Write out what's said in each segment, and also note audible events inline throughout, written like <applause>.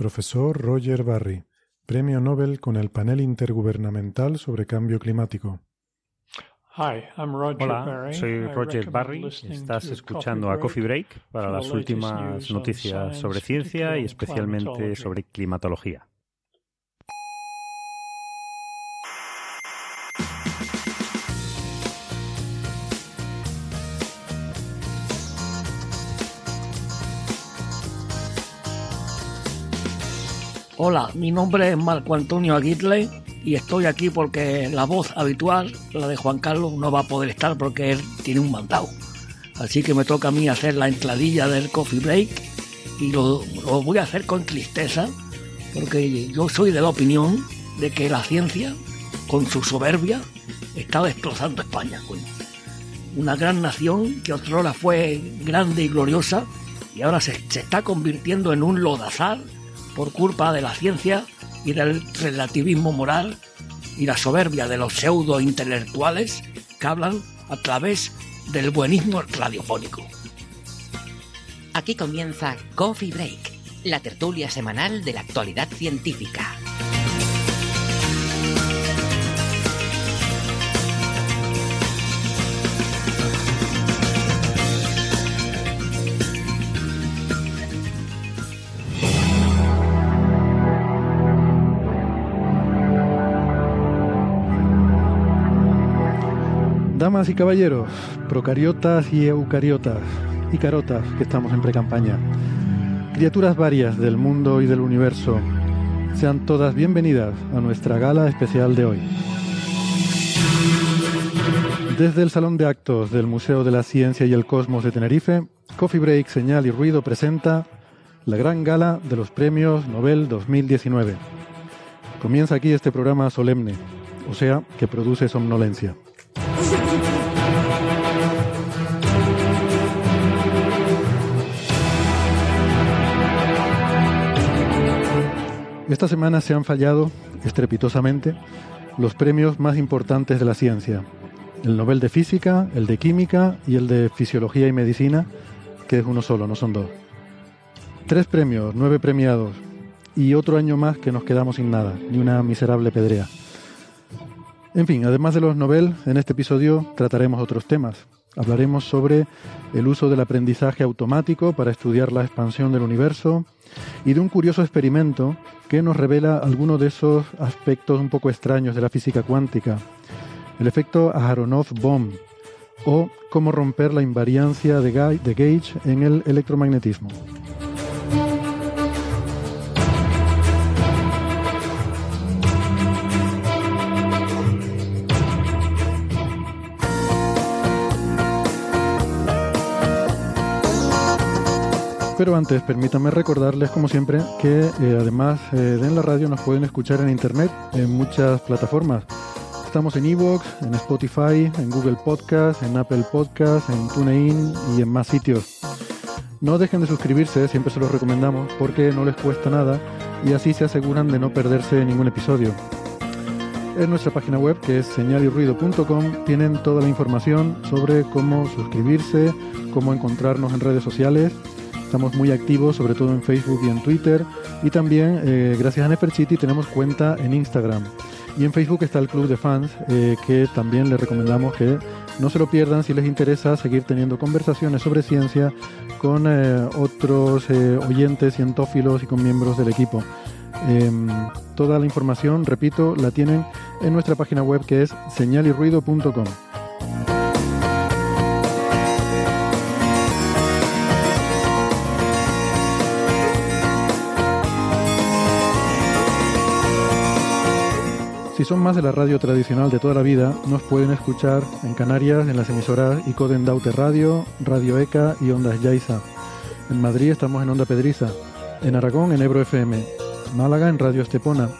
Profesor Roger Barry, Premio Nobel con el Panel Intergubernamental sobre Cambio Climático. Hola, soy Roger Barry. Estás escuchando a Coffee Break para las últimas noticias sobre ciencia y especialmente sobre climatología. Hola, mi nombre es Marco Antonio Aguirre y estoy aquí porque la voz habitual, la de Juan Carlos, no va a poder estar porque él tiene un mandado. Así que me toca a mí hacer la entradilla del coffee break y lo, voy a hacer con tristeza porque yo soy de la opinión de que la ciencia, con su soberbia, está destrozando España. Una gran nación que otrora fue grande y gloriosa y ahora se, se está convirtiendo en un lodazal por culpa de la ciencia y del relativismo moral y la soberbia de los pseudo intelectuales que hablan a través del buenismo radiofónico. Aquí comienza Coffee Break, la tertulia semanal de la actualidad científica. Damas y caballeros, procariotas y eucariotas, y carotas que estamos en precampaña, criaturas varias del mundo y del universo, sean todas bienvenidas a nuestra gala especial de hoy. Desde el Salón de Actos del Museo de la Ciencia y el Cosmos de Tenerife, Coffee Break, Señal y Ruido presenta la gran gala de los premios Nobel 2019. Comienza aquí este programa solemne, o sea, que produce somnolencia. Esta semana se han fallado estrepitosamente los premios más importantes de la ciencia. El Nobel de Física, el de Química y el de Fisiología y Medicina, que es uno solo, no son dos. Tres premios, nueve premiados y otro año más que nos quedamos sin nada, ni una miserable pedrea. En fin, además de los Nobel, en este episodio trataremos otros temas. Hablaremos sobre el uso del aprendizaje automático para estudiar la expansión del universo y de un curioso experimento que nos revela algunos de esos aspectos un poco extraños de la física cuántica. El efecto Aharonov-Bohm o cómo romper la invariancia de Gauge en el electromagnetismo. Pero antes, permítanme recordarles, como siempre, que eh, además eh, de en la radio nos pueden escuchar en internet, en muchas plataformas. Estamos en Evox, en Spotify, en Google Podcast, en Apple Podcast, en TuneIn y en más sitios. No dejen de suscribirse, siempre se los recomendamos, porque no les cuesta nada y así se aseguran de no perderse ningún episodio. En nuestra página web, que es señalirruido.com, tienen toda la información sobre cómo suscribirse, cómo encontrarnos en redes sociales Estamos muy activos, sobre todo en Facebook y en Twitter. Y también, eh, gracias a Neferchiti, tenemos cuenta en Instagram. Y en Facebook está el Club de Fans, eh, que también les recomendamos que no se lo pierdan si les interesa seguir teniendo conversaciones sobre ciencia con eh, otros oyentes, cientófilos y con miembros del equipo. Em, toda la información, repito, la tienen en nuestra página web que es señalirruido.com. Si son más de la radio tradicional de toda la vida, nos pueden escuchar en Canarias en las emisoras Icoden Daute Radio, Radio ECA y Ondas Yaiza. En Madrid estamos en Onda Pedriza. En Aragón en Ebro FM. Málaga en Radio Estepona.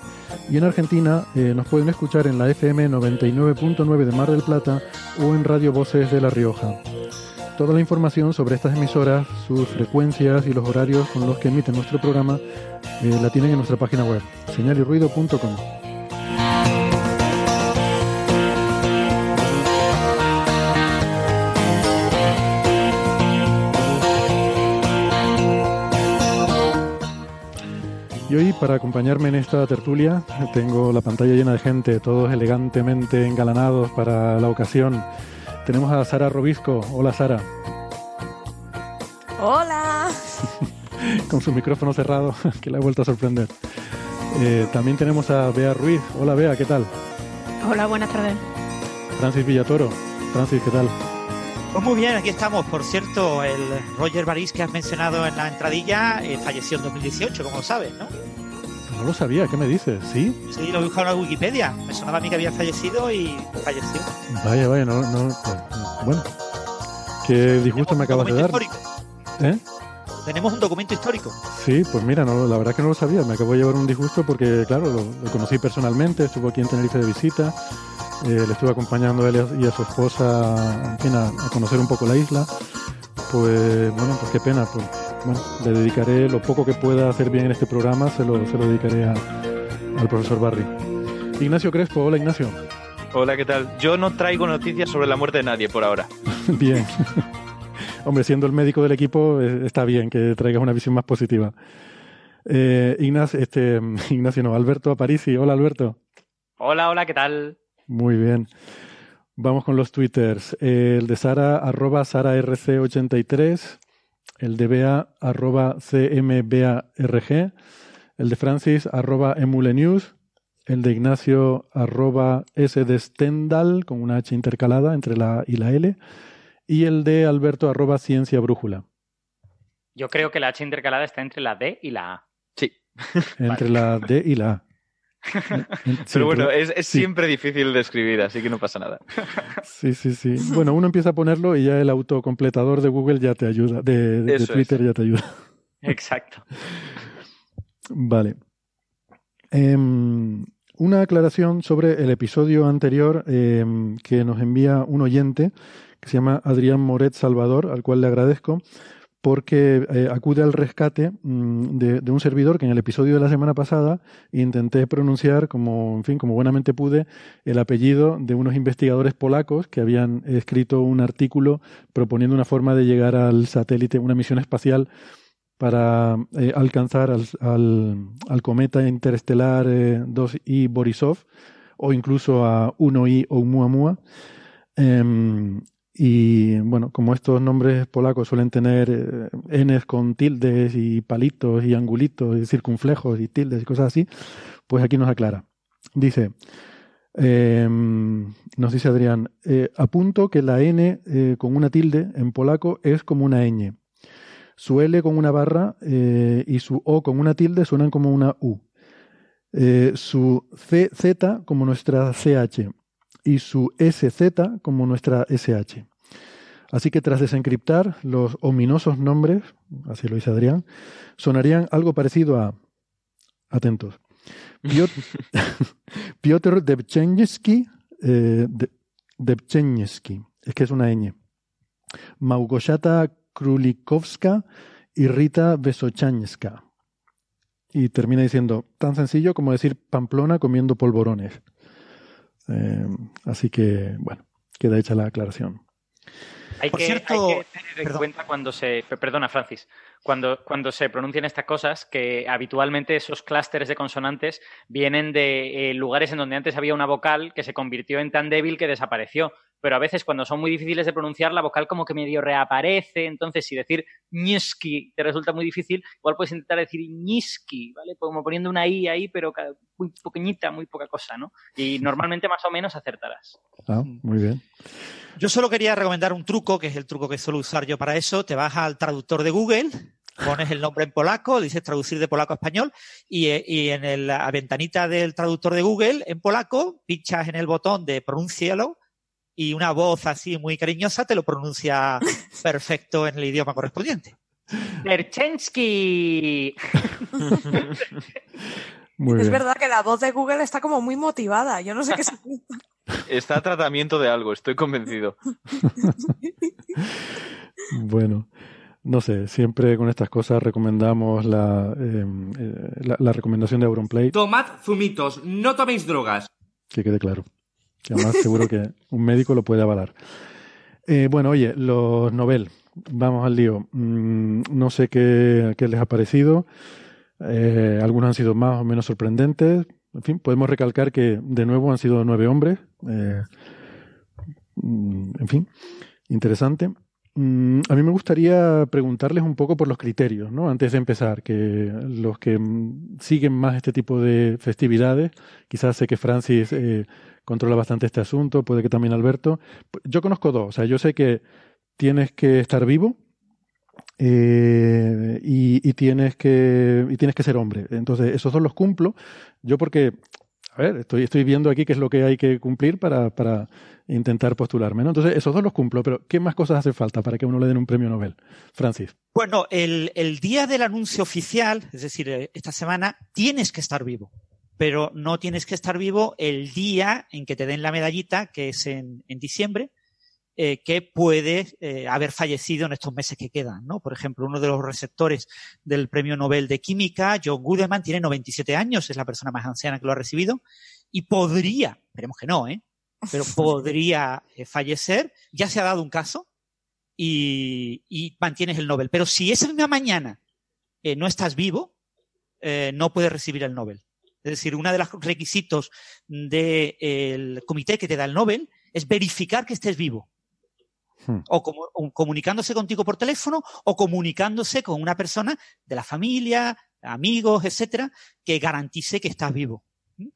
Y en Argentina eh, nos pueden escuchar en la FM 99.9 de Mar del Plata o en Radio Voces de La Rioja. Toda la información sobre estas emisoras, sus frecuencias y los horarios con los que emiten nuestro programa eh, la tienen en nuestra página web, señalirruido.com. Y hoy, para acompañarme en esta tertulia, tengo la pantalla llena de gente, todos elegantemente engalanados para la ocasión. Tenemos a Sara Robisco. Hola, Sara. Hola. <laughs> Con su micrófono cerrado, <laughs> que la he vuelto a sorprender. Eh, también tenemos a Bea Ruiz. Hola, Bea, ¿qué tal? Hola, buenas tardes. Francis Villatoro. Francis, ¿qué tal? Pues muy bien, aquí estamos. Por cierto, el Roger Baris que has mencionado en la entradilla eh, falleció en 2018, como lo sabes, ¿no? No lo sabía, ¿qué me dices? ¿Sí? Sí, lo he buscado en la Wikipedia. Me sonaba a mí que había fallecido y falleció. Vaya, vaya, no, no. Pues, bueno, qué disgusto me acabas de dar. Histórico. ¿Eh? Tenemos un documento histórico. Sí, pues mira, no, la verdad es que no lo sabía. Me acabo de llevar un disgusto porque, claro, lo, lo conocí personalmente, estuvo aquí en Tenerife de visita. Eh, le estuve acompañando a él y a su esposa en fin, a, a, conocer un poco la isla. Pues bueno, pues qué pena. Pues, bueno, le dedicaré lo poco que pueda hacer bien en este programa, se lo, se lo dedicaré a, al profesor Barry. Ignacio Crespo, hola Ignacio. Hola, ¿qué tal? Yo no traigo noticias sobre la muerte de nadie por ahora. <laughs> bien. <laughs> Hombre, siendo el médico del equipo, eh, está bien que traigas una visión más positiva. Eh, Ignacio, este, <laughs> Ignacio no, Alberto Aparici. Hola Alberto. Hola, hola, ¿qué tal? Muy bien. Vamos con los twitters. El de Sara, arroba SaraRC83. El de Bea, arroba CMBARG. El de Francis, arroba Emulenews. El de Ignacio, arroba S de Stendhal, con una H intercalada entre la A y la L. Y el de Alberto, arroba Ciencia Brújula. Yo creo que la H intercalada está entre la D y la A. Sí. Entre <laughs> la D y la A. <laughs> Sí, Pero bueno, es, es sí. siempre difícil de escribir, así que no pasa nada. <laughs> Sí, sí, sí. <laughs> Bueno, uno empieza a ponerlo y ya el autocompletador de Google ya te ayuda, de, de, de Twitter es. ya te ayuda. Exacto. Vale. Eh, una aclaración sobre el episodio anterior eh, que nos envía un oyente que se llama Adrián Moret Salvador, al cual le agradezco porque eh, acude al rescate de, de, un servidor que en el episodio de la semana pasada intenté pronunciar como, en fin, como buenamente pude, el apellido de unos investigadores polacos que habían escrito un artículo proponiendo una forma de llegar al satélite, una misión espacial para eh, alcanzar al, al, al, cometa interestelar eh, 2I Borisov o incluso a 1I Oumuamua. Eh, y bueno, como estos nombres polacos suelen tener eh, Ns con tildes y palitos y angulitos y circunflejos y tildes y cosas así, pues aquí nos aclara. Dice, eh, nos dice Adrián, eh, apunto que la N eh, con una tilde en polaco es como una ñ. Su L con una barra eh, y su O con una tilde suenan como una U. su CZ como nuestra CH y su SZ como nuestra SH. Así que tras desencriptar los ominosos nombres, así lo dice Adrián, sonarían algo parecido a, atentos, Piotr, <laughs> Piotr Debchenyski, eh, es que es una ñ, Małgorzata Królikowska y Rita Vesochanska. Y termina diciendo, tan sencillo como decir Pamplona comiendo polvorones. Eh, así que, bueno, queda hecha la aclaración. Hay que, cierto, hay que, tener en perdón. cuenta cuando se. Perdona, Francis. Cuando, cuando se pronuncian estas cosas, que habitualmente esos clústeres de consonantes vienen de eh, lugares en donde antes había una vocal que se convirtió en tan débil que desapareció. Pero a veces, cuando son muy difíciles de pronunciar, la vocal como que medio reaparece. Entonces, si decir ñiski te resulta muy difícil, igual puedes intentar decir ñiski, ¿vale? Como poniendo una i ahí, pero muy pequeñita, muy poca cosa, ¿no? Y normalmente más o menos acertarás. Ah, muy bien. Yo solo quería recomendar un truco, que es el truco que suelo usar yo para eso. Te vas al traductor de Google, pones el nombre en polaco, dices traducir de polaco a español y, y en el, la ventanita del traductor de Google en polaco pinchas en el botón de pronúncialo y una voz así muy cariñosa te lo pronuncia <laughs> perfecto en el idioma correspondiente. Berchensky. <laughs> es verdad que la voz de Google está como muy motivada. Yo no sé qué se Está a tratamiento de algo, estoy convencido. <laughs> bueno, no sé, siempre con estas cosas recomendamos la, em, eh, la, recomendación de Auronplay. Tomad zumitos, no toméis drogas. Que quede claro. Que además seguro que un médico lo puede avalar. Eh, bueno, oye, los novel, vamos al lío. Mm, no sé qué, qué, les ha parecido. Eh, algunos han sido más o menos sorprendentes. En fin, podemos recalcar que de nuevo han sido nueve hombres. Eh, mm, en fin, interesante. Mm, a mí me gustaría preguntarles un poco por los criterios, ¿no? Antes de empezar, que los que siguen más este tipo de festividades, quizás sé que Francis controla bastante este asunto, puede que también Alberto. Yo conozco dos, o sea, yo sé que tienes que estar vivo, eh, y, tienes que, y tienes que ser hombre. Entonces, esos dos los cumplo. Yo porque, a ver, estoy, estoy viendo aquí qué es lo que hay que cumplir para, para intentar postularme. ¿no? Entonces, esos dos los cumplo, pero ¿qué más cosas hace falta para que uno le den un premio Nobel? Francis. Bueno, el, el día del anuncio oficial, es decir, eh, esta semana, tienes que estar vivo pero no tienes que estar vivo el día en que te den la medallita, que es en, en diciembre, eh, que puede eh, haber fallecido en estos meses que quedan, ¿no? Por ejemplo, uno de los receptores del Premio Nobel de Química, John Goodman, tiene 97 años, es la persona más anciana que lo ha recibido, y podría, esperemos que no, ¿eh? Pero <laughs> podría eh, fallecer, ya se ha dado un caso, y, y, mantienes el Nobel. Pero si esa misma mañana no estás vivo, no puedes recibir el Nobel. Es decir, uno de los requisitos del comité que te da el Nobel es verificar que estés vivo. Hmm. O, comunicándose contigo por teléfono o comunicándose con una persona de la familia, amigos, etcétera, que garantice que estás vivo.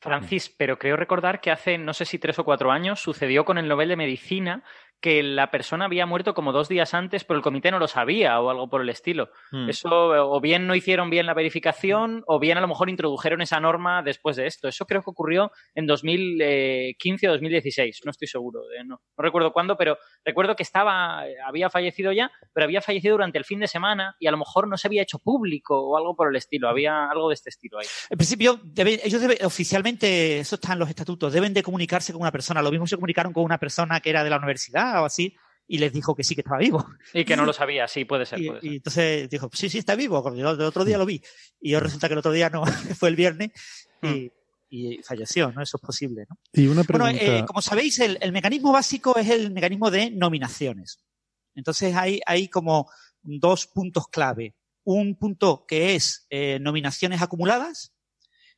Francis, pero creo recordar que hace, no sé si tres o cuatro años, sucedió con el Nobel de Medicina que la persona había muerto como dos días antes, pero el comité no lo sabía o algo por el estilo. Hmm. Eso o bien no hicieron bien la verificación o bien a lo mejor introdujeron esa norma después de esto. Eso creo que ocurrió en 2015 o 2016, no estoy seguro, no, recuerdo cuándo, pero recuerdo que estaba, había fallecido ya, pero había fallecido durante el fin de semana y a lo mejor no se había hecho público o algo por el estilo. Había algo de este estilo ahí. En principio, ellos oficialmente, eso está en los estatutos, deben de comunicarse con una persona. Lo mismo se comunicaron con una persona que era de la universidad o así, y les dijo que sí que estaba vivo. Y que no lo <laughs> sabía, sí, puede ser. Y, entonces dijo, sí, sí, está vivo, porque el otro día lo vi. Y yo resulta que el otro día no, <laughs> fue el viernes y, hmm. falleció, ¿no? Eso es posible, ¿no? Y una pregunta... Bueno, eh, como sabéis, el, mecanismo básico es el mecanismo de nominaciones. Entonces hay, hay como dos puntos clave. Un punto que es eh, nominaciones acumuladas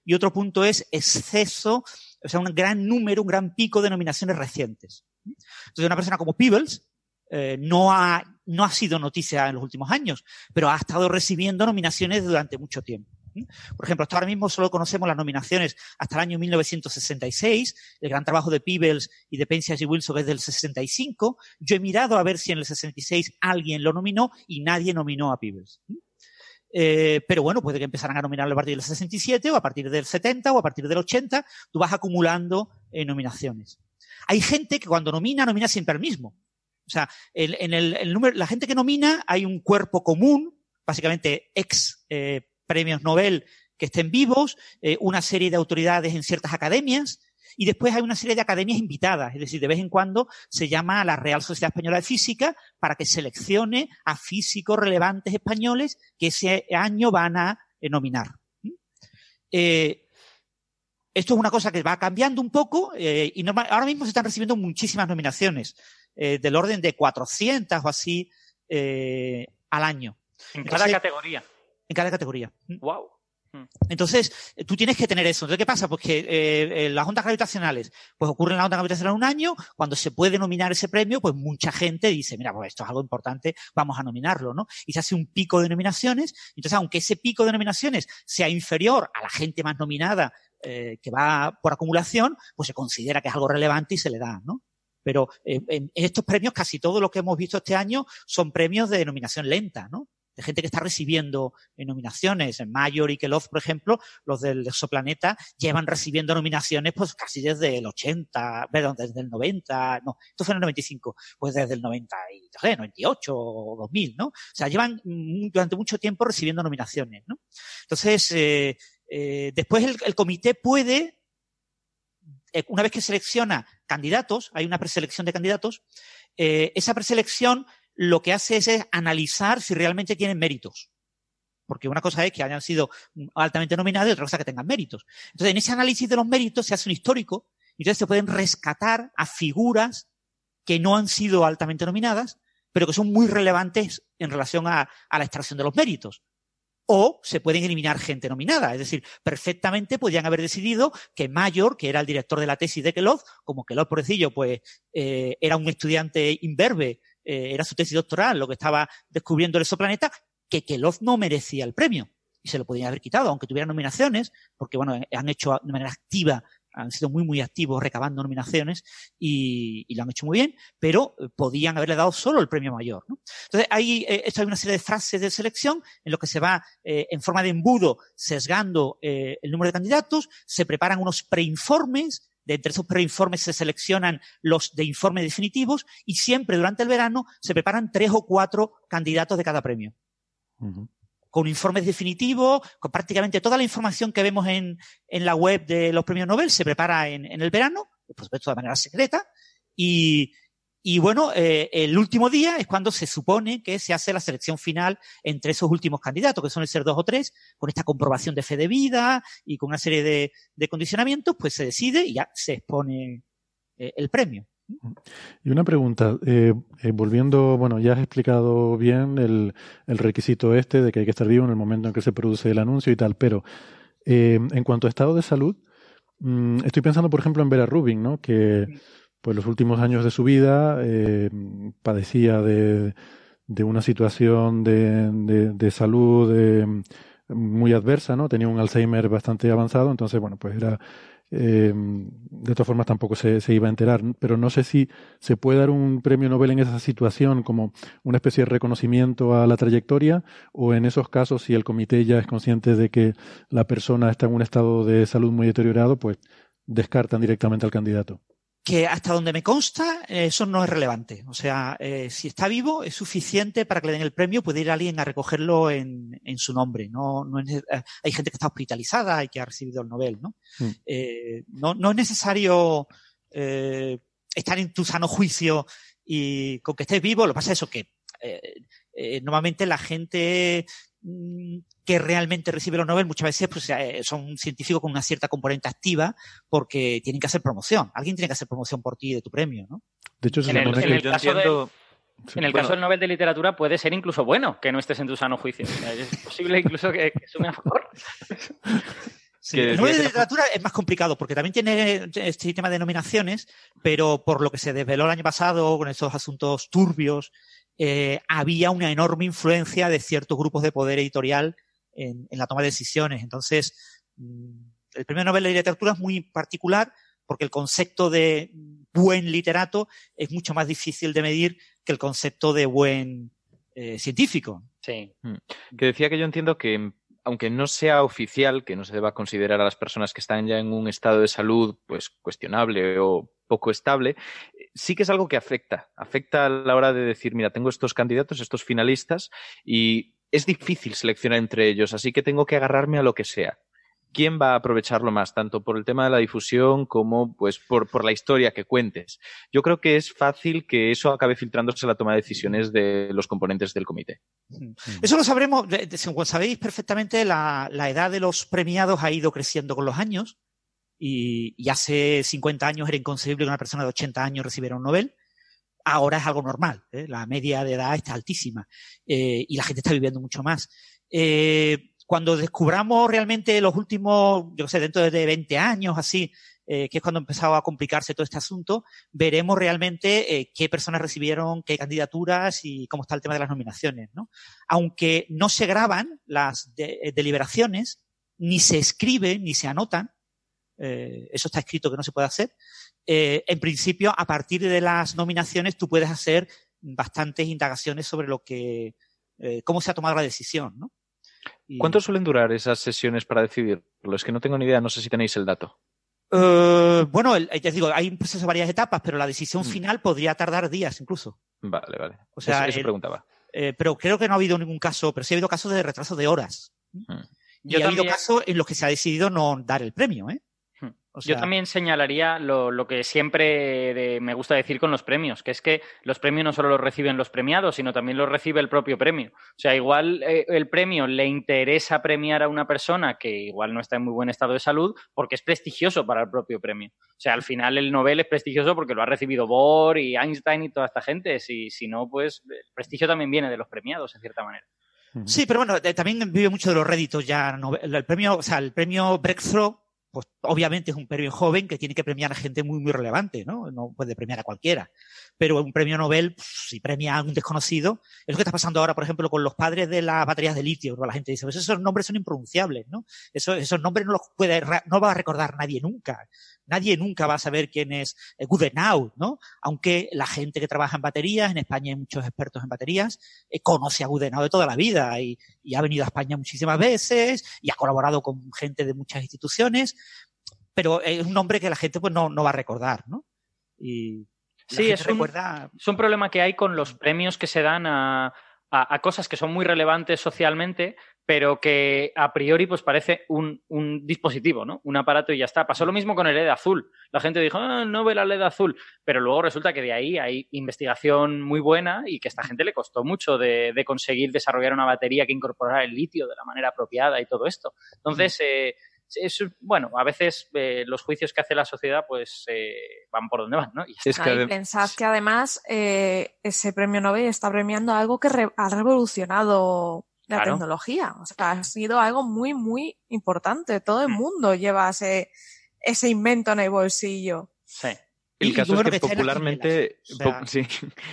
y otro punto es exceso, o sea, un gran número, un gran pico de nominaciones recientes. Entonces, una persona como Peebles eh, no, ha, no ha sido noticia en los últimos años, pero ha estado recibiendo nominaciones durante mucho tiempo. Por ejemplo, hasta ahora mismo solo conocemos las nominaciones hasta el año 1966. El gran trabajo de Peebles y de Penzias y Wilson es del 65. Yo he mirado a ver si en el 66 alguien lo nominó y nadie nominó a Peebles. Eh, pero bueno, puede que empezaran a nominarlo a partir del 67 o a partir del 70 o a partir del 80. Tú vas acumulando eh, nominaciones. Hay gente que cuando nomina, nomina siempre al mismo. O sea, en el, número, la gente que nomina hay un cuerpo común, básicamente ex eh, premios Nobel que estén vivos, eh, una serie de autoridades en ciertas academias, y después hay una serie de academias invitadas, es decir, de vez en cuando se llama a la Real Sociedad Española de Física para que seleccione a físicos relevantes españoles que ese año van a eh, nominar. Eh, esto es una cosa que va cambiando un poco eh, y ahora mismo se están recibiendo muchísimas nominaciones, eh, del orden de 400 o así eh, al año. En cada categoría. En cada categoría. Wow. Mm. Mm. Entonces, tú tienes que tener eso. Entonces, ¿qué pasa? Pues que las ondas gravitacionales, pues ocurren las ondas gravitacionales un año, cuando se puede nominar ese premio, pues mucha gente dice, mira, pues esto es algo importante, vamos a nominarlo, ¿no? Y se hace un pico de nominaciones. Entonces, aunque ese pico de nominaciones sea inferior a la gente más nominada eh, que va por acumulación, pues se considera que es algo relevante y se le da, ¿no? Pero eh, en estos premios, casi todo lo que hemos visto este año son premios de denominación lenta, ¿no? de gente que está recibiendo nominaciones. En Mayor y Keloff, por ejemplo, los del exoplaneta llevan recibiendo nominaciones pues casi desde el 80, perdón, desde el 90, no, esto fue en el 95, pues desde el 90 y, 98 o 2000, ¿no? O sea, llevan durante mucho tiempo recibiendo nominaciones, ¿no? Entonces, eh, eh, después el, comité puede, eh, una vez que selecciona candidatos, hay una preselección de candidatos, esa preselección lo que hace es, analizar si realmente tienen méritos. Porque una cosa es que hayan sido altamente nominados y otra cosa es que tengan méritos. Entonces, en ese análisis de los méritos se hace un histórico y entonces se pueden rescatar a figuras que no han sido altamente nominadas, pero que son muy relevantes en relación a, la extracción de los méritos. O se pueden eliminar gente nominada. Es decir, perfectamente podrían haber decidido que Mayor, que era el director de la tesis de Kellogg, como Kellogg, pobrecillo, pues eh, era un estudiante imberbe eh, era su tesis doctoral, lo que estaba descubriendo el exoplaneta, que Kellogg no merecía el premio. Y se lo podían haber quitado, aunque tuviera nominaciones, porque bueno, han hecho de manera activa, han sido muy, muy activos recabando nominaciones y, lo han hecho muy bien, pero eh, podían haberle dado solo el premio mayor. Entonces, hay, eh, esto hay una serie de frases de selección en lo que se va en forma de embudo sesgando el número de candidatos, se preparan unos preinformes de entre esos preinformes se seleccionan los de informes definitivos y siempre durante el verano se preparan tres o cuatro candidatos de cada premio. Con informes definitivos, con prácticamente toda la información que vemos en, la web de los premios Nobel se prepara en, en el verano, por supuesto de manera secreta, y, y bueno, eh, el último día es cuando se supone que se hace la selección final entre esos últimos candidatos, que suelen ser dos o tres, con esta comprobación de fe de vida y con una serie de, condicionamientos, pues se decide y ya se expone eh, el premio. Y una pregunta, eh, volviendo, bueno, ya has explicado bien el, requisito este de que hay que estar vivo en el momento en que se produce el anuncio y tal, pero en cuanto a estado de salud, mm, estoy pensando, por ejemplo, en Vera Rubin, ¿no? Que pues los últimos años de su vida eh, padecía de, de, una situación de, de, salud eh, muy adversa, ¿no? Tenía un Alzheimer bastante avanzado, entonces, bueno, pues era... Eh, de todas formas tampoco se, se, iba a enterar, pero no sé si se puede dar un premio Nobel en esa situación como una especie de reconocimiento a la trayectoria o en esos casos si el comité ya es consciente de que la persona está en un estado de salud muy deteriorado, pues descartan directamente al candidato que hasta donde me consta, eso no es relevante. O sea, eh, si está vivo, es suficiente para que le den el premio, puede ir alguien a recogerlo en, en su nombre. No, no es, eh, hay gente que está hospitalizada y que ha recibido el Nobel, ¿no? Mm. Eh, no, no, es necesario eh, estar en tu sano juicio y con que estés vivo. Lo que pasa es eso que eh, normalmente la gente Mm, que realmente recibe los Nobel muchas veces pues, eh, son científicos con una cierta componente activa porque tienen que hacer promoción. Alguien tiene que hacer promoción por ti de tu premio, ¿no? De hecho, en, el, caso del Nobel de Literatura puede ser incluso bueno que no estés en tu sano juicio. es posible incluso que, que sume a favor. el Nobel de Literatura es más complicado porque también tiene este sistema de nominaciones, pero por lo que se desveló el año pasado con estos asuntos turbios eh, había una enorme influencia de ciertos grupos de poder editorial en, la toma de decisiones. Entonces, mm, el premio Nobel de Literatura es muy particular porque el concepto de buen literato es mucho más difícil de medir que el concepto de buen eh, científico. Sí. Mm. Que decía que yo entiendo que aunque no sea oficial, que no se deba considerar a las personas que están ya en un estado de salud pues cuestionable o poco estable, sí que es algo que afecta. Afecta a la hora de decir, mira, tengo estos candidatos, estos finalistas, y es difícil seleccionar entre ellos, así que tengo que agarrarme a lo que sea. ¿Quién va a aprovecharlo más, tanto por el tema de la difusión como pues, por, la historia que cuentes? Yo creo que es fácil que eso acabe filtrándose en la toma de decisiones de los componentes del comité. Mm. Eso lo sabremos, sabéis perfectamente, la, la edad de los premiados ha ido creciendo con los años y, hace 50 años era inconcebible que una persona de 80 años recibiera un Nobel. Ahora es algo normal. ¿eh? La media de edad está altísima eh, y la gente está viviendo mucho más. Eh, cuando descubramos realmente los últimos, yo sé, dentro de 20 años, así, que es cuando empezado a complicarse todo este asunto, veremos realmente qué personas recibieron, qué candidaturas y cómo está el tema de las nominaciones. ¿no? Aunque no se graban las deliberaciones, ni se escriben, ni se anotan, eh, eso está escrito que no se puede hacer. Eh, en principio, a partir de las nominaciones, tú puedes hacer bastantes indagaciones sobre lo que, eh, cómo se ha tomado la decisión, ¿no? ¿Cuánto suelen durar esas sesiones para decidirlo? Es que no tengo ni idea, no sé si tenéis el dato. Eh, bueno, ya digo, hay un proceso de varias etapas, pero la decisión mm. final podría tardar días incluso. Vale, vale. O sea, eso, preguntaba. Eh, pero creo que no ha habido ningún caso, pero sí ha habido casos de retraso de horas. Mm. Y ha habido casos en los que se ha decidido no dar el premio, ¿eh? Yo también señalaría lo, que siempre me gusta decir con los premios, que es que los premios no solo los reciben los premiados, sino también los recibe el propio premio. O sea, igual eh, el premio le interesa premiar a una persona que igual no está en muy buen estado de salud porque es prestigioso para el propio premio. O sea, al final el Nobel es prestigioso porque lo ha recibido Bohr y Einstein y toda esta gente. Si, si no, pues el prestigio también viene de los premiados, en cierta manera. Sí, pero bueno, eh, también vive mucho de los réditos ya. El premio, o sea, el premio Breakthrough pues obviamente es un premio joven que tiene que premiar a gente muy, muy relevante, ¿no? No puede premiar a cualquiera. Pero un premio Nobel, si premia a un desconocido, es lo que está pasando ahora, por ejemplo, con los padres de las baterías de litio. La gente dice, pues esos nombres son impronunciables, ¿no? esos nombres no los puede, no va a recordar nadie nunca. Nadie nunca va a saber quién es eh, Goudenau, ¿no? Aunque la gente que trabaja en baterías, en España hay muchos expertos en baterías, eh, conoce a Goudenau de toda la vida y, ha venido a España muchísimas veces y ha colaborado con gente de muchas instituciones, pero es un nombre que la gente pues no, va a recordar, ¿no? Y sí, es un, es un problema que hay con los premios que se dan a, a, cosas que son muy relevantes socialmente, pero que a priori pues parece un, dispositivo, ¿no? Un aparato y ya está. Pasó lo mismo con el LED azul. La gente dijo, ah, no ve la LED azul, pero luego resulta que de ahí hay investigación muy buena y que a esta gente le costó mucho de, conseguir desarrollar una batería que incorporara el litio de la manera apropiada y todo esto. Entonces, eh, es, bueno, a veces eh, los juicios que hace la sociedad pues eh, van por donde van, ¿no? Y es que pensad que además eh, ese premio Nobel está premiando algo que ha revolucionado la tecnología. O sea, ha sido algo muy, muy importante. Todo el mm. mundo lleva ese, ese invento en el bolsillo. Sí. El caso es que popularmente, sí,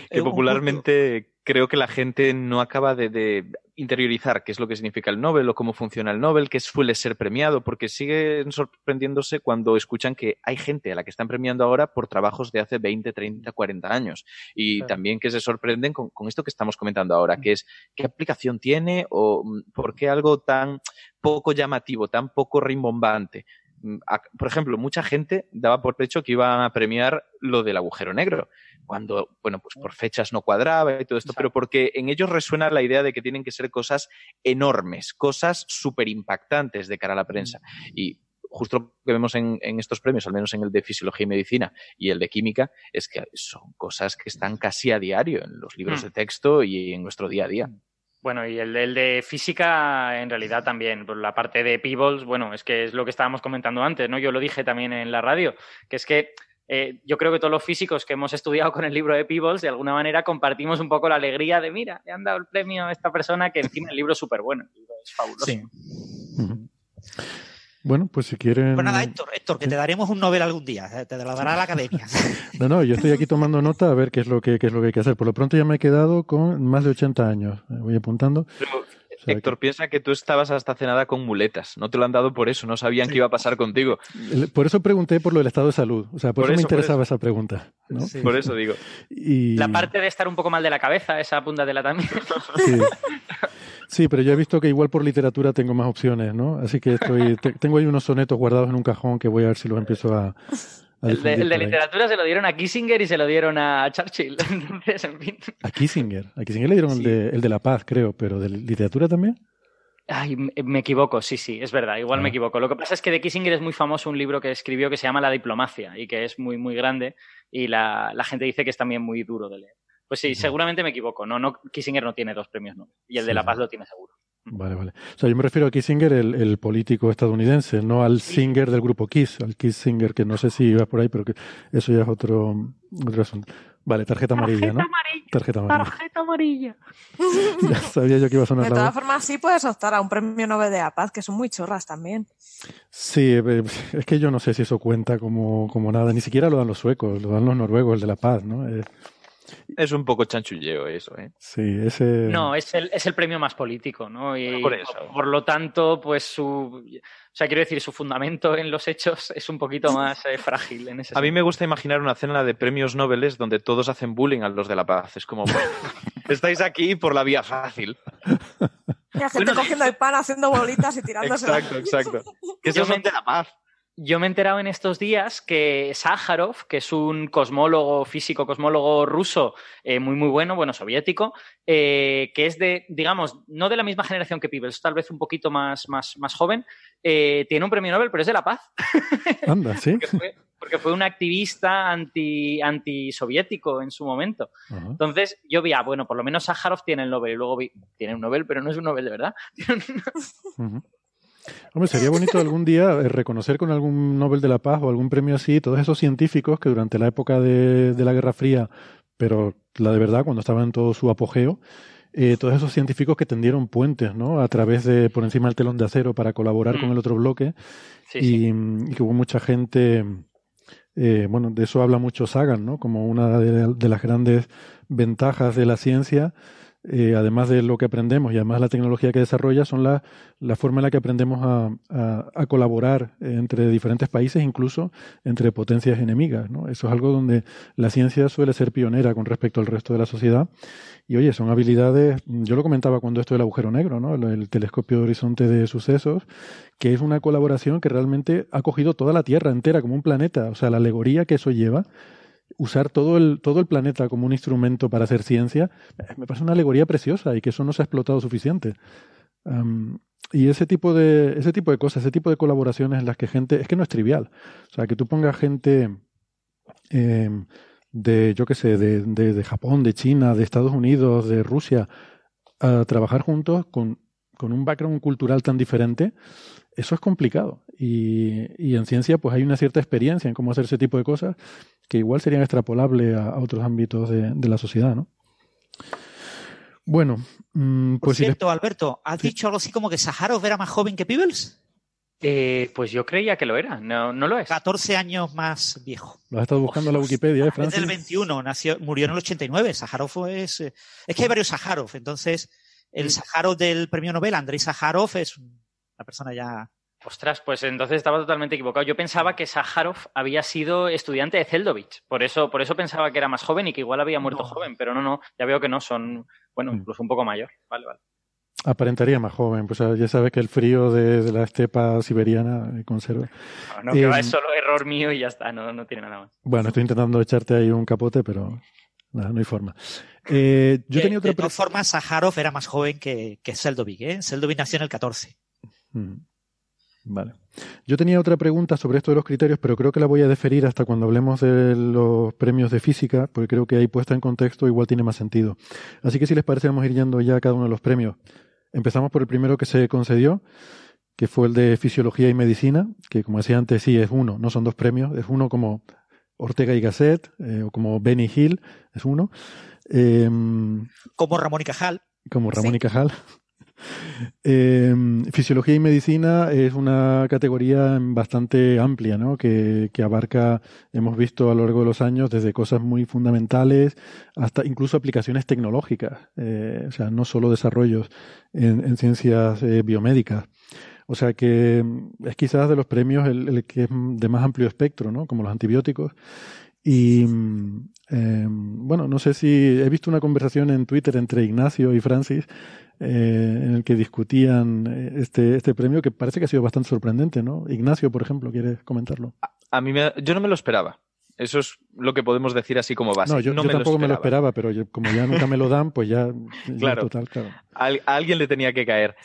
que popularmente creo que la gente no acaba de, interiorizar qué es lo que significa el Nobel o cómo funciona el Nobel, qué suele ser premiado, porque siguen sorprendiéndose cuando escuchan que hay gente a la que están premiando ahora por trabajos de hace 20, 30, 40 años. Y también que se sorprenden con, con, esto que estamos comentando ahora, que es qué aplicación tiene o mm, por qué algo tan poco llamativo, tan poco rimbombante. Mm, por ejemplo, mucha gente daba por hecho que iba a premiar lo del agujero negro, cuando, bueno, pues por fechas no cuadraba y todo esto, pero porque en ellos resuena la idea de que tienen que ser cosas enormes, cosas súper impactantes de cara a la prensa. Y justo lo que vemos en, estos premios, al menos en el de fisiología y medicina y el de química, es que son cosas que están casi a diario en los libros mm. de texto y en nuestro día a día. Bueno, y el, de física, en realidad también, por la parte de Peebles, bueno, es que es lo que estábamos comentando antes, ¿no? Yo lo dije también en la radio, que es que eh, yo creo que todos los físicos que hemos estudiado con el libro de Peebles, de alguna manera compartimos un poco la alegría de, mira, le han dado el premio a esta persona que encima el libro es súper bueno, el libro es fabuloso. Sí. <laughs> Bueno, pues si quieren. Pues nada, Héctor, Héctor, que te daremos un Nobel algún día, eh, te lo dará la academia. <laughs> no, no, yo estoy aquí tomando nota a ver qué es lo que, qué es lo que hay que hacer. Por lo pronto ya me he quedado con más de 80 años. Me voy apuntando. Héctor, piensa que tú estabas hasta cenada con muletas. No te lo han dado por eso, no sabían qué iba a pasar contigo. Por eso pregunté por lo del estado de salud. O sea, por, eso, me interesaba esa pregunta. Por eso digo. La parte de estar un poco mal de la cabeza, esa punta de la también. Sí. <laughs> Sí, pero yo he visto que igual por literatura tengo más opciones, ¿no? Así que estoy, <laughs> tengo ahí unos sonetos guardados en un cajón que voy a ver si los empiezo a... el de, literatura se lo dieron a Kissinger y se lo dieron a Churchill. <laughs> A Kissinger. A Kissinger le dieron el, de, el de la paz, creo, pero ¿de literatura también? Ay, me equivoco, sí, sí, es verdad, igual me ah. equivoco. Lo que pasa es que de Kissinger es muy famoso un libro que escribió que se llama La diplomacia y que es muy, muy grande y la, la gente dice que es también muy duro de leer. Pues sí, seguramente me equivoco. No, no, Kissinger no tiene dos premios Nobel y el de La Paz lo tiene seguro. Vale, vale. O sea, yo me refiero a Kissinger, el, político estadounidense, no al Singer del grupo Kiss, al Kissinger, que no sé si iba por ahí, pero que eso ya es otro, otro asunto. Vale, tarjeta amarilla, ¿no? Tarjeta amarilla. Tarjeta amarilla. <laughs> ya sabía yo que iba a sonar De todas formas, sí puedes optar a un premio Nobel de la Paz, que son muy chorras también. Sí, eh, es que yo no sé si eso cuenta como, como nada. Ni siquiera lo dan los suecos, lo dan los noruegos, el de la paz, ¿no? Eh, Es un poco chanchulleo eso, ¿eh? Sí, ese... No, es el, es el premio más político, ¿no? Y por, eso. por lo tanto, pues su... O sea, quiero decir, su fundamento en los hechos es un poquito más eh, frágil en ese A mí me gusta imaginar una cena de premios Nobel donde todos hacen bullying a los de la paz. Es como, <laughs> estáis aquí por la vía fácil. Y la gente cogiendo el pan, haciendo bolitas y tirándose. Exacto, exacto. Que esos son de la paz. Yo me he enterado en estos días que Sájarov, que es un cosmólogo, físico cosmólogo ruso eh, muy, muy bueno, bueno, soviético, eh, que es de, digamos, no de la misma generación que Peebles, tal vez un poquito más, más, más joven, eh, tiene un premio Nobel, pero es de la paz. <laughs> Anda, sí. porque, fue, un activista anti, antisoviético en su momento. Entonces yo vi, ah, bueno, por lo menos Sájarov tiene el Nobel, y luego vi, tiene un Nobel, pero no es un Nobel de verdad. <laughs> Hombre, sería bonito algún día eh, reconocer con algún Nobel de la Paz o algún premio así todos esos científicos que durante la época de, la Guerra Fría, pero la de verdad, cuando estaban en todo su apogeo, eh, todos esos científicos que tendieron puentes, ¿no? A través de, por encima del telón de acero para colaborar con mm. el otro bloque. y, que hubo mucha gente, eh, bueno, de eso habla mucho Sagan, ¿no? Como una de las grandes ventajas de la ciencia eh, además de lo que aprendemos y además la tecnología que desarrolla, son la, la forma en la que aprendemos a, a, colaborar entre diferentes países, incluso entre potencias enemigas. ¿no? Eso es algo donde la ciencia suele ser pionera con respecto al resto de la sociedad. Y oye, son habilidades, yo lo comentaba cuando esto del agujero negro, ¿no? el, el telescopio de horizonte de sucesos, que es una colaboración que realmente ha cogido toda la Tierra entera como un planeta. O sea, la alegoría que eso lleva usar todo el, todo el planeta como un instrumento para hacer ciencia, eh, me parece una alegoría preciosa y que eso no se ha explotado suficiente. y ese tipo de ese tipo de cosas, ese tipo de colaboraciones en las que gente es que no es trivial, o sea que tú pongas gente em, de yo qué sé de, de, de, Japón, de China, de Estados Unidos, de Rusia a trabajar juntos con, con un background cultural tan diferente, eso es complicado. Y, y, en ciencia, pues hay una cierta experiencia en cómo hacer ese tipo de cosas que igual serían extrapolables a, otros ámbitos de, la sociedad, ¿no? Bueno, mm, pues. Por cierto, Alberto, ¿has dicho algo así como que Saharov era más joven que Peebles? Eh, pues yo creía que lo era, no, no lo es. 14 años más viejo. Lo has estado buscando en la Wikipedia, ¿eh, Francis? Es del 21, nació, murió en el 89. Saharov es. Eh, es que hay varios Saharov, entonces el Saharov del premio Nobel, Andrei Saharov, es una persona ya Ostras, pues entonces estaba totalmente equivocado. Yo pensaba que Sájarov había sido estudiante de Zeldovich. Por eso, por eso pensaba que era más joven y que igual había muerto joven, pero no, no, ya veo que no, son, bueno, mm. incluso un poco mayor. Vale, vale. Aparentaría más joven, pues ya sabes que el frío de, la estepa siberiana conserva. No, no que va, es em, solo error mío y ya está, no, no tiene nada más. Bueno, estoy intentando echarte ahí un capote, pero nada, no hay forma. Eh, yo tenía otra de todas formas, Sájarov era más joven que, que Seldovich, ¿eh? Seldovich nació en el 14. Vale. Yo tenía otra pregunta sobre esto de los criterios, pero creo que la voy a deferir hasta cuando hablemos de los premios de física, porque creo que ahí puesta en contexto igual tiene más sentido. Así que si les parece, vamos a ir yendo ya a cada uno de los premios. Empezamos por el primero que se concedió, que fue el de Fisiología y Medicina, que como decía antes, sí, es uno, no son dos premios, es uno como Ortega y Gasset, eh, o como Benny Hill, es uno. Em, como Ramón y Cajal. Como Ramón y Cajal. Eh, fisiología y medicina es una categoría bastante amplia, ¿no? Que, que, abarca, hemos visto a lo largo de los años, desde cosas muy fundamentales hasta incluso aplicaciones tecnológicas, eh, o sea, no solo desarrollos en, en ciencias eh, biomédicas. O sea que mm, es quizás de los premios el, el, que es de más amplio espectro, ¿no? Como los antibióticos. Y mm, eh, bueno, no sé si he visto una conversación en Twitter entre Ignacio y Francis eh, en el que discutían eh, este, este premio que parece que ha sido bastante sorprendente, ¿no? Ignacio, por ejemplo, ¿quieres comentarlo? A, mí me, yo no me lo esperaba. Eso es lo que podemos decir así como base. No, yo, tampoco me lo esperaba, pero como ya nunca me lo dan, pues ya, <laughs> claro. total, claro. A, alguien le tenía que caer.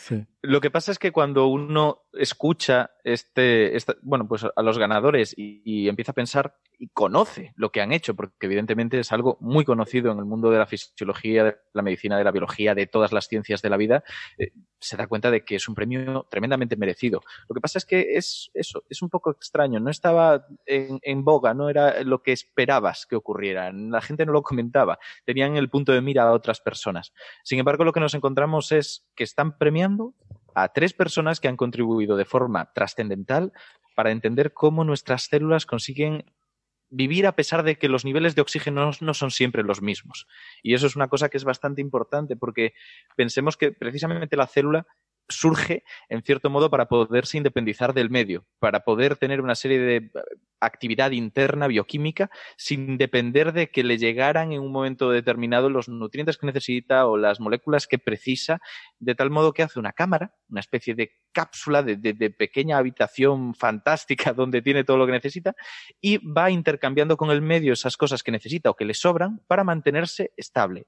Lo que pasa es que cuando uno escucha este, bueno, pues a los ganadores y, empieza a pensar y conoce lo que han hecho, porque evidentemente es algo muy conocido en el mundo de la fisiología, de la medicina, de la biología, de todas las ciencias de la vida, eh, se da cuenta de que es un premio tremendamente merecido. Lo que pasa es que es eso, es un poco extraño, no estaba en, en boga, no era lo que esperabas que ocurriera, la gente no lo comentaba, tenían el punto de mira a otras personas. Sin embargo, lo que nos encontramos es que están premiando a tres personas que han contribuido de forma trascendental para entender cómo nuestras células consiguen vivir a pesar de que los niveles de oxígeno no son siempre los mismos. Y eso es una cosa que es bastante importante porque pensemos que precisamente la célula surge, en cierto modo, para poderse independizar del medio, para poder tener una serie de eh, actividad interna bioquímica sin depender de que le llegaran en un momento determinado los nutrientes que necesita o las moléculas que precisa, de tal modo que hace una cámara, una especie de cápsula de, de pequeña habitación fantástica <laughs> donde tiene todo lo que necesita y va intercambiando con el medio esas cosas que necesita o que le sobran para mantenerse estable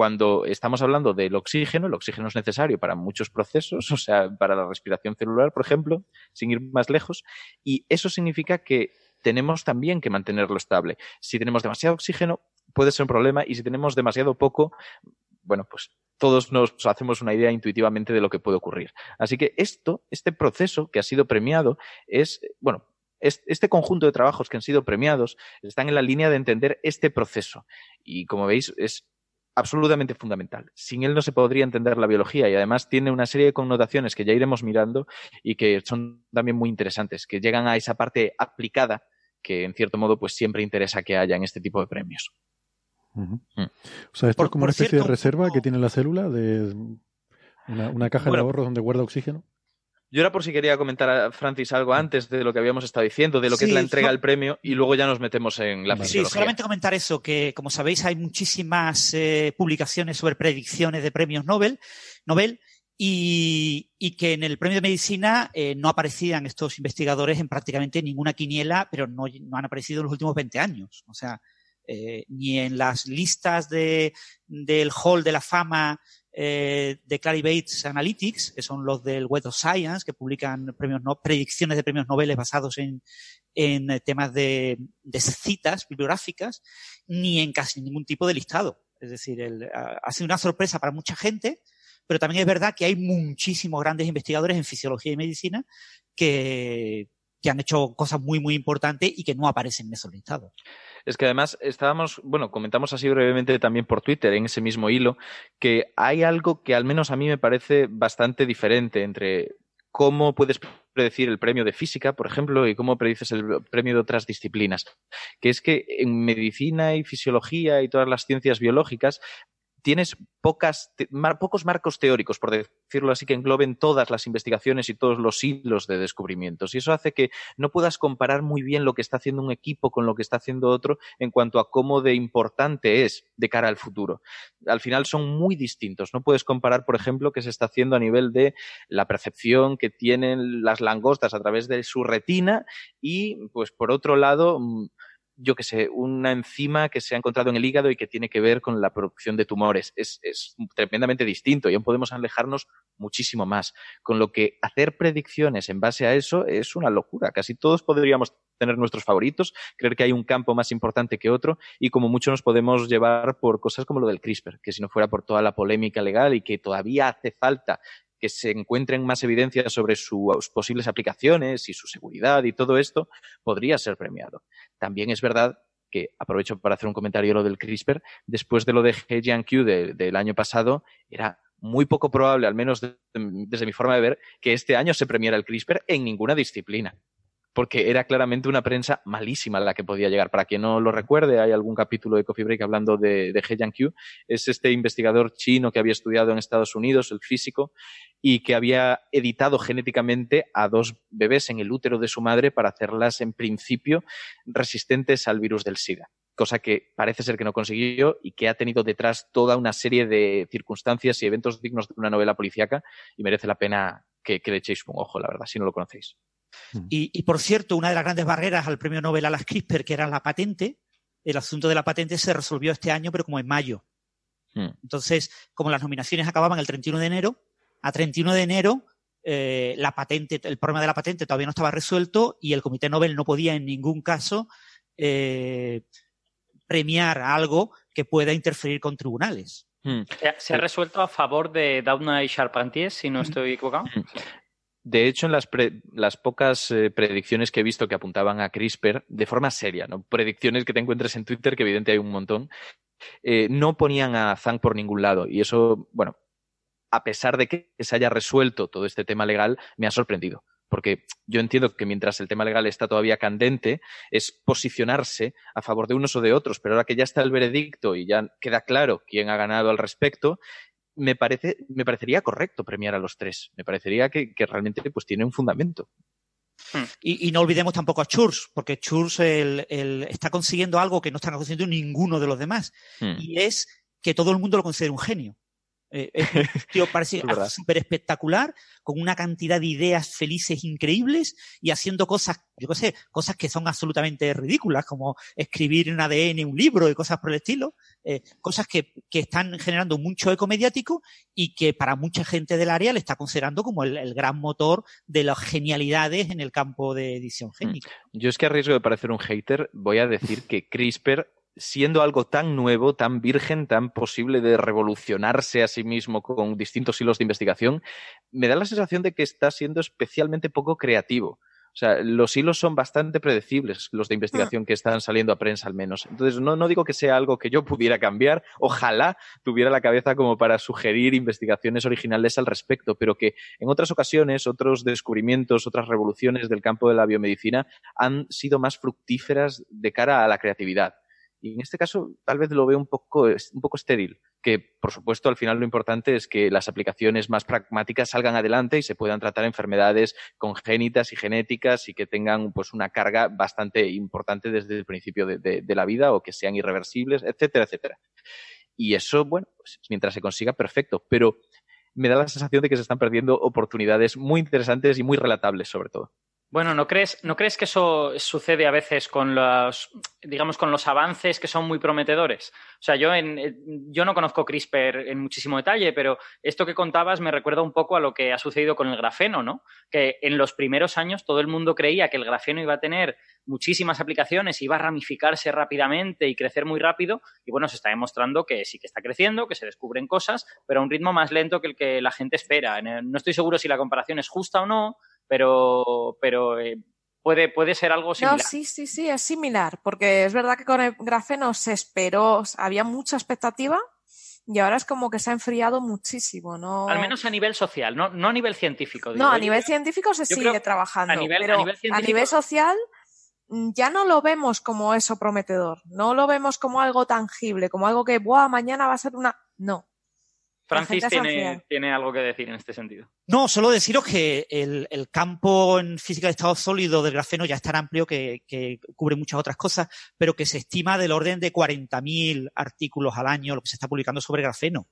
cuando estamos hablando del oxígeno, el oxígeno es necesario para muchos procesos, <laughs> o sea, para la respiración celular, por ejemplo, sin ir más lejos, y eso significa que tenemos también que mantenerlo estable. Si tenemos demasiado oxígeno, puede ser un problema, y si tenemos demasiado poco, bueno, pues todos nos hacemos una idea intuitivamente de lo que puede ocurrir. Así que esto, este proceso que ha sido premiado, es, bueno, este conjunto de trabajos que han sido premiados están en la línea de entender este proceso. Y como veis, es absolutamente fundamental. Sin él no se podría entender la biología y además tiene una serie de connotaciones que ya iremos mirando y que son también muy interesantes, que llegan a esa parte aplicada que en cierto modo pues siempre interesa que haya en este tipo de premios. Mm. O sea, esto es como una especie de reserva que tiene la célula de una, caja de ahorros donde guarda oxígeno. Yo era por si quería comentar a Francis algo antes de lo que habíamos estado diciendo, de lo que es la entrega del premio, y luego ya nos metemos en la Sí, solamente comentar eso, que como sabéis hay muchísimas eh, publicaciones sobre predicciones de premios Nobel, Nobel y, que en el premio de medicina eh, no aparecían estos investigadores en prácticamente ninguna quiniela, pero no, han aparecido en los últimos 20 años. O sea, eh, ni en las listas de, del Hall de la Fama eh, de Clary Bates Analytics, que son los del Web of Science, que publican predicciones de premios Nobel basados en, en eh, temas de, citas bibliográficas, ni en casi ningún tipo de listado. Es decir, ha sido una sorpresa para mucha gente, pero también es verdad que hay muchísimos grandes investigadores en fisiología y medicina que, que han hecho cosas muy, muy importantes y que no aparecen en esos listados. Es que además estábamos, bueno, comentamos así brevemente también por Twitter, en ese mismo hilo, que hay algo que al menos a mí me parece bastante diferente entre cómo puedes predecir el premio de física, por ejemplo, y cómo predices el premio de otras disciplinas. Que es que en medicina y fisiología y todas las ciencias biológicas tienes pocos marcos teóricos, por decirlo así, que engloben todas las investigaciones y todos los hilos de descubrimientos. Y eso hace que no puedas comparar muy bien lo que está haciendo un equipo con lo que está haciendo otro en cuanto a cómo de importante es de cara al futuro. Al final son muy distintos. No puedes comparar, por ejemplo, qué se está haciendo a nivel de la percepción que tienen las langostas a través de su retina y, pues, por otro lado, mm, yo que sé, una enzima que se ha encontrado en el hígado y que tiene que ver con la producción de tumores. Es, es, tremendamente distinto y aún podemos alejarnos muchísimo más. Con lo que hacer predicciones en base a eso es una locura. Casi todos podríamos tener nuestros favoritos, creer que hay un campo más importante que otro y como mucho nos podemos llevar por cosas como lo del CRISPR, que si no fuera por toda la polémica legal y que todavía hace falta que se encuentren más evidencias sobre sus posibles aplicaciones y su seguridad y todo esto, podría ser premiado. También es verdad que, aprovecho para hacer un comentario lo del CRISPR, después de lo de HGNQ del año pasado, era muy poco probable, al menos desde mi forma de ver, que este año se premiara el CRISPR en ninguna disciplina porque era claramente una prensa malísima la que podía llegar. Para quien no lo recuerde, hay algún capítulo de Coffee Break hablando de, He Jiankyu. Es este investigador chino que había estudiado en Estados Unidos, el físico, y que había editado genéticamente a dos bebés en el útero de su madre para hacerlas, en principio, resistentes al virus del SIDA cosa que parece ser que no consiguió y que ha tenido detrás toda una serie de circunstancias y eventos dignos de una novela policíaca y merece la pena que, que le echéis un ojo, la verdad, si no lo conocéis. Mm. Y, por cierto, una de las grandes barreras al premio Nobel a las CRISPR, que era la patente, el asunto de la patente se resolvió este año, pero como en mayo. Mm. Entonces, como las nominaciones acababan el 31 de enero, a 31 de enero eh, la patente, el problema de la patente todavía no estaba resuelto y el Comité Nobel no podía en ningún caso eh, premiar algo que pueda interferir con tribunales. Mm. ¿Se ha resuelto a favor de Doudna y Charpentier, si no estoy equivocado? De hecho, en las, pocas eh, predicciones que he visto que apuntaban a CRISPR, de forma seria, ¿no? predicciones que te encuentres en Twitter, que evidentemente hay un montón, eh, no ponían a Zhang por ningún lado. Y eso, bueno, a pesar de que se haya resuelto todo este tema legal, me ha sorprendido porque yo entiendo que mientras el tema legal está todavía candente, es posicionarse a favor de unos o de otros, pero ahora que ya está el veredicto y ya queda claro quién ha ganado al respecto, me, parece, me parecería correcto premiar a los tres. Me parecería que, realmente pues, tiene un fundamento. Hmm. Y, no olvidemos tampoco a Church, porque Church está consiguiendo algo que no está consiguiendo ninguno de los demás, hmm. y es que todo el mundo lo considere un genio. Eh, es un <laughs> tío parece súper espectacular, con una cantidad de ideas felices increíbles y haciendo cosas, yo qué sé, cosas que son absolutamente ridículas, como escribir en ADN un libro y cosas por el estilo, eh, cosas que, que, están generando mucho eco mediático y que para mucha gente del área le está considerando como el, el gran motor de las genialidades en el campo de edición mm. génica. Yo es que a riesgo de parecer un hater, voy a decir que CRISPR siendo algo tan nuevo, tan virgen, tan posible de revolucionarse a sí mismo con distintos hilos de investigación, me da la sensación de que está siendo especialmente poco creativo. O sea, los hilos son bastante predecibles, los de investigación que están saliendo a prensa al menos. Entonces, no, no digo que sea algo que yo pudiera cambiar, ojalá tuviera la cabeza como para sugerir investigaciones originales al respecto, pero que en otras ocasiones, otros descubrimientos, otras revoluciones del campo de la biomedicina han sido más fructíferas de cara a la creatividad. Y en este caso, tal vez lo veo un poco, un poco estéril, que por supuesto al final lo importante es que las aplicaciones más pragmáticas salgan adelante y se puedan tratar enfermedades congénitas y genéticas y que tengan pues una carga bastante importante desde el principio de, la vida o que sean irreversibles, etcétera, etcétera. Y eso, bueno, pues mientras se consiga, perfecto. Pero me da la sensación de que se están perdiendo oportunidades muy interesantes y muy relatables, sobre todo. Bueno, ¿no crees, ¿no crees que eso sucede a veces con los, digamos, con los avances que son muy prometedores? O sea, yo, en, eh, yo no conozco CRISPR en muchísimo detalle, pero esto que contabas me recuerda un poco a lo que ha sucedido con el grafeno, ¿no? Que en los primeros años todo el mundo creía que el grafeno iba a tener muchísimas aplicaciones, iba a ramificarse rápidamente y crecer muy rápido, y bueno, se está demostrando que sí que está creciendo, que se descubren cosas, pero a un ritmo más lento que el que la gente espera. No estoy seguro si la comparación es justa o no, pero, pero eh, puede, puede ser algo similar. No, sí, sí, sí, es similar, porque es verdad que con el grafeno se esperó, había mucha expectativa y ahora es como que se ha enfriado muchísimo, ¿no? Al menos a nivel social, no, no a nivel científico. no, a nivel científico se sigue trabajando, pero a nivel, social mm, ya no lo vemos como eso prometedor, no lo vemos como algo tangible, como algo que, Buah, mañana va a ser una... No, Francis tiene, algo que decir en este sentido. No, solo deciros que el, campo en física de estado sólido del grafeno ya es tan amplio que, cubre muchas otras cosas, pero que se estima del orden de 40.000 artículos al año lo que se está publicando sobre grafeno.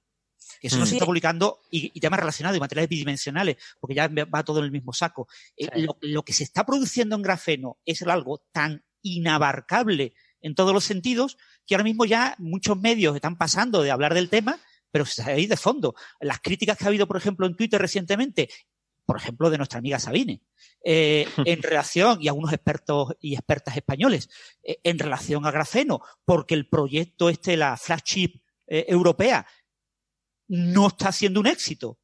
Eso no se está publicando y, temas relacionados y materiales bidimensionales, porque ya va todo en el mismo saco. Eh, lo, lo que se está produciendo en grafeno es algo tan inabarcable en todos los sentidos que ahora mismo ya muchos medios están pasando de hablar del tema pero ahí de fondo. Las críticas que ha habido, por ejemplo, en Twitter recientemente, por ejemplo, de nuestra amiga Sabine, eh, <laughs> en relación, y algunos expertos y expertas españoles, eh, en relación a grafeno, porque el proyecto este, la flagship eh, europea, no está siendo un éxito.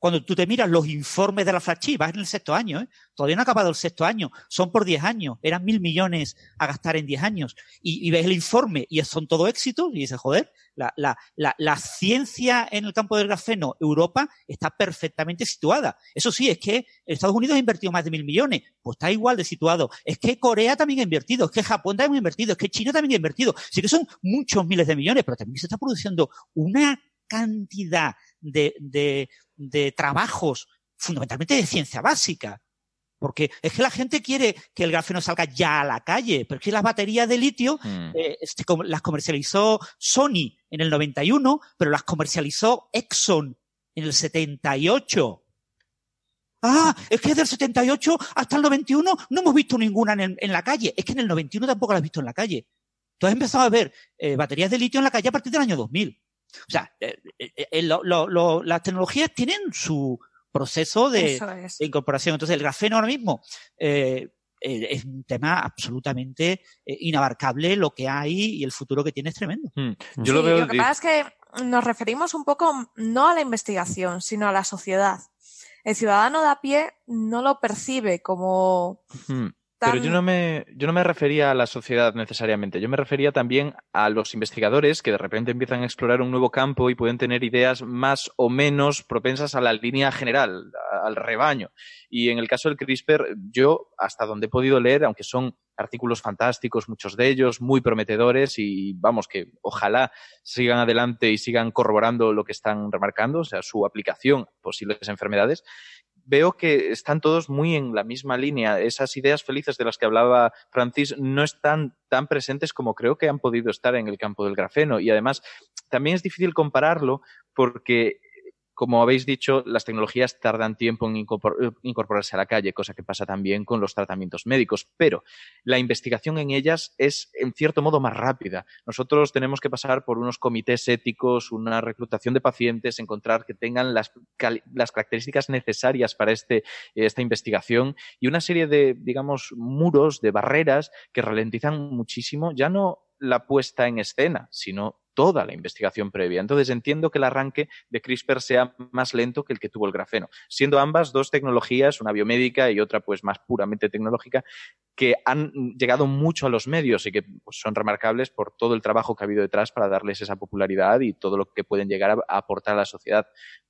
Cuando tú te miras los informes de la flagship, vas en el sexto año, ¿eh? todavía no ha acabado el sexto año, son por diez años, eran mil millones a gastar en diez años, y, ves el informe y son todo éxitos, y dices, joder, la, la, la, la, ciencia en el campo del grafeno, Europa, está perfectamente situada. Eso sí, es que Estados Unidos ha invertido más de mil millones, pues está igual de situado. Es que Corea también ha invertido, es que Japón también ha invertido, es que China también ha invertido. Sí que son muchos miles de millones, pero también se está produciendo una cantidad de, de, de trabajos, fundamentalmente de ciencia básica. Porque es que la gente quiere que el grafeno salga ya a la calle, pero es que las baterías de litio mm. eh, este, las comercializó Sony en el 91, pero las comercializó Exxon en el 78. Ah, es que del 78 hasta el 91 no hemos visto ninguna en, en, la calle. Es que en el 91 tampoco las has visto en la calle. Tú has empezado a ver eh, baterías de litio en la calle a partir del año 2000. O sea, eh, eh, eh, las tecnologías tienen su proceso de, incorporación. Entonces, el grafeno ahora mismo es un tema absolutamente inabarcable. Lo que hay y el futuro que tiene es tremendo. Hmm. Yo lo, veo lo que pasa es que nos referimos un poco no a la investigación, sino a la sociedad. El ciudadano de a pie no lo percibe como, Pero yo no, me, yo no me refería a la sociedad necesariamente, yo me refería también a los investigadores que de repente empiezan a explorar un nuevo campo y pueden tener ideas más o menos propensas a la línea general, al rebaño. Y en el caso del CRISPR, yo, hasta donde he podido leer, aunque son artículos fantásticos, muchos de ellos, muy prometedores y vamos, que ojalá sigan adelante y sigan corroborando lo que están remarcando, o sea, su aplicación a posibles enfermedades, veo que están todos muy en la misma línea. Esas ideas felices de las que hablaba Francis no están tan presentes como creo que han podido estar en el campo del grafeno. Y además, también es difícil compararlo porque como habéis dicho, las tecnologías tardan tiempo en incorporarse a la calle, cosa que pasa también con los tratamientos médicos, pero la investigación en ellas es, en cierto modo, más rápida. Nosotros tenemos que pasar por unos comités éticos, una reclutación de pacientes, encontrar que tengan las, características necesarias para este, esta investigación y una serie de, digamos, muros, de barreras que ralentizan muchísimo, ya no la puesta en escena, sino toda la investigación previa. Entonces entiendo que el arranque de CRISPR sea más lento que el que tuvo el grafeno, siendo ambas dos tecnologías, una biomédica y otra pues más puramente tecnológica, que han llegado mucho a los medios y que pues, son remarcables por todo el trabajo que ha habido detrás para darles esa popularidad y todo lo que pueden llegar a, aportar a la sociedad.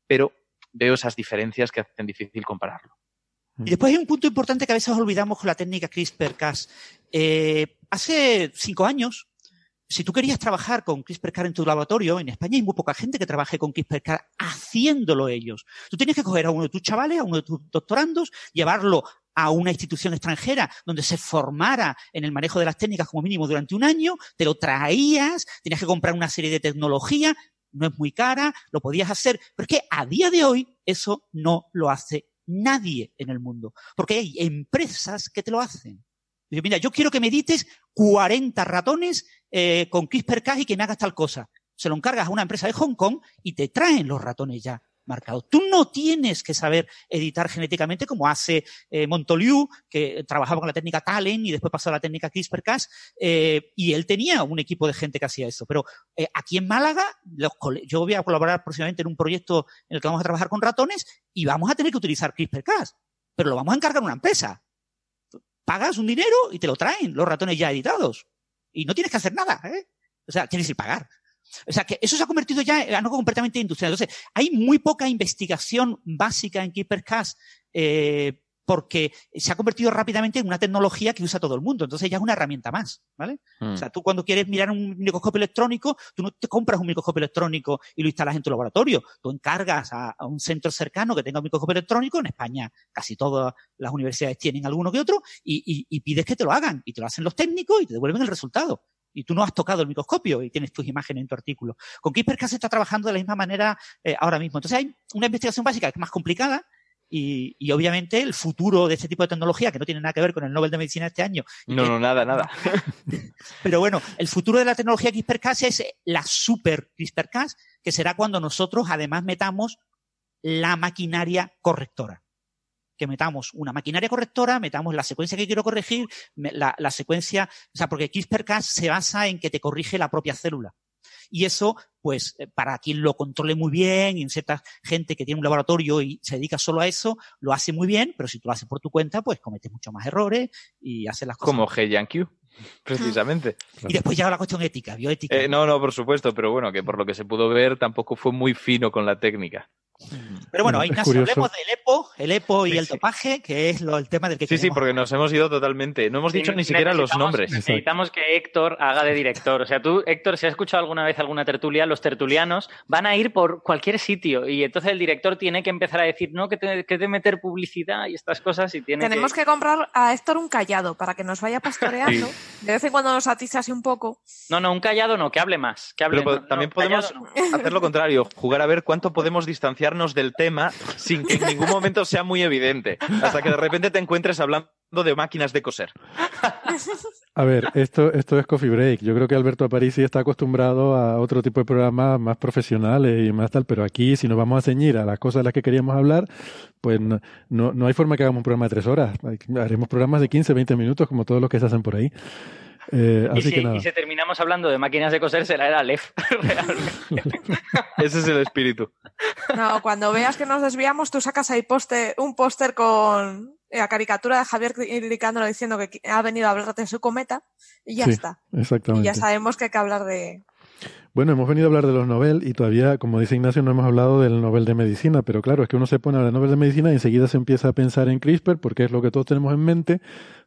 Pero veo esas diferencias que hacen difícil compararlo. Y después hay un punto importante que a veces olvidamos con la técnica CRISPR-Cas. Eh, hace cinco años, si tú querías trabajar con CRISPR-Cas en tu laboratorio, en España hay muy poca gente que trabaje con CRISPR-Cas haciéndolo ellos. Tú tienes que coger a uno de tus chavales, a uno de tus doctorandos, llevarlo a una institución extranjera donde se formara en el manejo de las técnicas como mínimo durante un año, te lo traías, tenías que comprar una serie de tecnología, no es muy cara, lo podías hacer, pero es que a día de hoy eso no lo hace nadie en el mundo, porque hay empresas que te lo hacen. Dice, mira, yo quiero que me edites 40 ratones eh, con CRISPR-Cas y que me hagas tal cosa. Se lo encargas a una empresa de Hong Kong y te traen los ratones ya marcados. Tú no tienes que saber editar genéticamente como hace eh, Montoliu, que trabajaba con la técnica Talent y después pasó a la técnica CRISPR-Cas, eh, y él tenía un equipo de gente que hacía eso. Pero eh, aquí en Málaga, yo voy a colaborar próximamente en un proyecto en el que vamos a trabajar con ratones y vamos a tener que utilizar CRISPR-Cas, pero lo vamos a encargar a una empresa pagas un dinero y te lo traen los ratones ya editados. Y no tienes que hacer nada, ¿eh? O sea, tienes que pagar. O sea, que eso se ha convertido ya en algo completamente industrial. Entonces, hay muy poca investigación básica en KeeperCast eh, porque se ha convertido rápidamente en una tecnología que usa todo el mundo. Entonces ya es una herramienta más, ¿vale? O sea, tú cuando quieres mirar un microscopio electrónico, tú no te compras un microscopio electrónico y lo instalas en tu laboratorio. Tú encargas a, un centro cercano que tenga un microscopio electrónico. En España casi todas las universidades tienen alguno que otro y, y pides que te lo hagan y te lo hacen los técnicos y te devuelven el resultado y tú no has tocado el microscopio y tienes tus imágenes en tu artículo. Con CRISPR-Cas se está trabajando de la misma manera eh, ahora mismo. Entonces hay una investigación básica que es más complicada, y, obviamente el futuro de este tipo de tecnología, que no tiene nada que ver con el Nobel de Medicina este año. No, no, nada, nada. <laughs> Pero bueno, el futuro de la tecnología CRISPR-Cas es la super CRISPR-Cas, que será cuando nosotros además metamos la maquinaria correctora. Que metamos una maquinaria correctora, metamos la secuencia que quiero corregir, la, la secuencia, o sea, porque CRISPR-Cas se basa en que te corrige la propia célula. Y eso, pues, eh, para quien lo controle muy bien, y en cierta gente que tiene un laboratorio y se dedica solo a eso, lo hace muy bien, pero si tú lo haces por tu cuenta, pues cometes muchos más errores y haces las cosas. Como Q, <laughs> precisamente. Y después llega la cuestión ética, bioética. Eh, no, no, por supuesto, pero bueno, que por lo que se pudo ver tampoco fue muy fino con la técnica. Pero bueno, Ignacio, hablemos del EPO, el EPO y el topaje, que es lo, el tema del que Sí, sí, porque nos hemos ido totalmente. No hemos dicho ni siquiera los nombres. Necesitamos que Héctor haga de director. O sea, tú, Héctor, si has escuchado alguna vez alguna tertulia, los tertulianos van a ir por cualquier sitio y entonces el director tiene que empezar a decir, no, que te, que meter publicidad y estas cosas y tiene Tenemos que... comprar a Héctor un callado para que nos vaya <laughs> pastoreando. De vez en cuando nos atizase un poco. No, no, un callado no, que hable más. Que hable, también podemos hacer lo contrario, jugar a ver cuánto podemos distanciarnos del tema sin que en ningún momento sea muy evidente. Hasta que de repente te encuentres hablando de máquinas de coser. A ver, esto, esto es Coffee Break. Yo creo que Alberto Aparici está acostumbrado a otro tipo de programas más profesionales y más tal, pero aquí si nos vamos a ceñir a las cosas de las que queríamos hablar, pues no, no, hay forma que hagamos un programa de tres horas. Haremos programas de 15, 20 minutos como todos los que se hacen por ahí. Eh, y, si, terminamos hablando de máquinas de coser, será el Aleph. <laughs> Ese es el espíritu. No, cuando veas que nos desviamos, tú sacas ahí un póster con la caricatura de Javier Licandro diciendo que ha venido a hablar de su cometa y ya está. Exactamente. Y ya sabemos que hay que hablar de, bueno, hemos venido a hablar de los Nobel y todavía, como dice Ignacio, no hemos hablado del Nobel de Medicina, pero claro, es que uno se pone a el Nobel de Medicina y enseguida se empieza a pensar en CRISPR porque es lo que todos tenemos en mente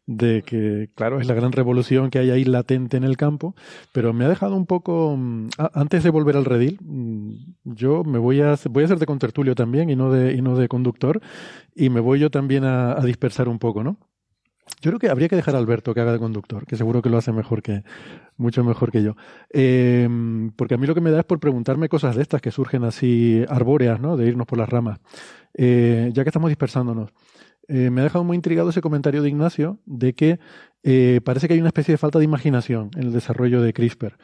de que, claro, es la gran revolución que hay ahí latente en el campo, pero me ha dejado un poco, mm, antes de volver al redil, mm, yo me voy a, voy a ser de contertulio también y no de, y no de conductor, y me voy yo también a dispersar un poco, ¿no? Yo creo que habría que dejar a Alberto que haga de conductor, que seguro que lo hace mejor que, mucho mejor que yo. Eh, porque a mí lo que me da es por preguntarme cosas de estas que surgen así arbóreas, ¿no? De irnos por las ramas. Eh, ya que estamos dispersándonos. Eh, me ha dejado muy intrigado ese comentario de Ignacio de que parece que hay una especie de falta de imaginación en el desarrollo de CRISPR.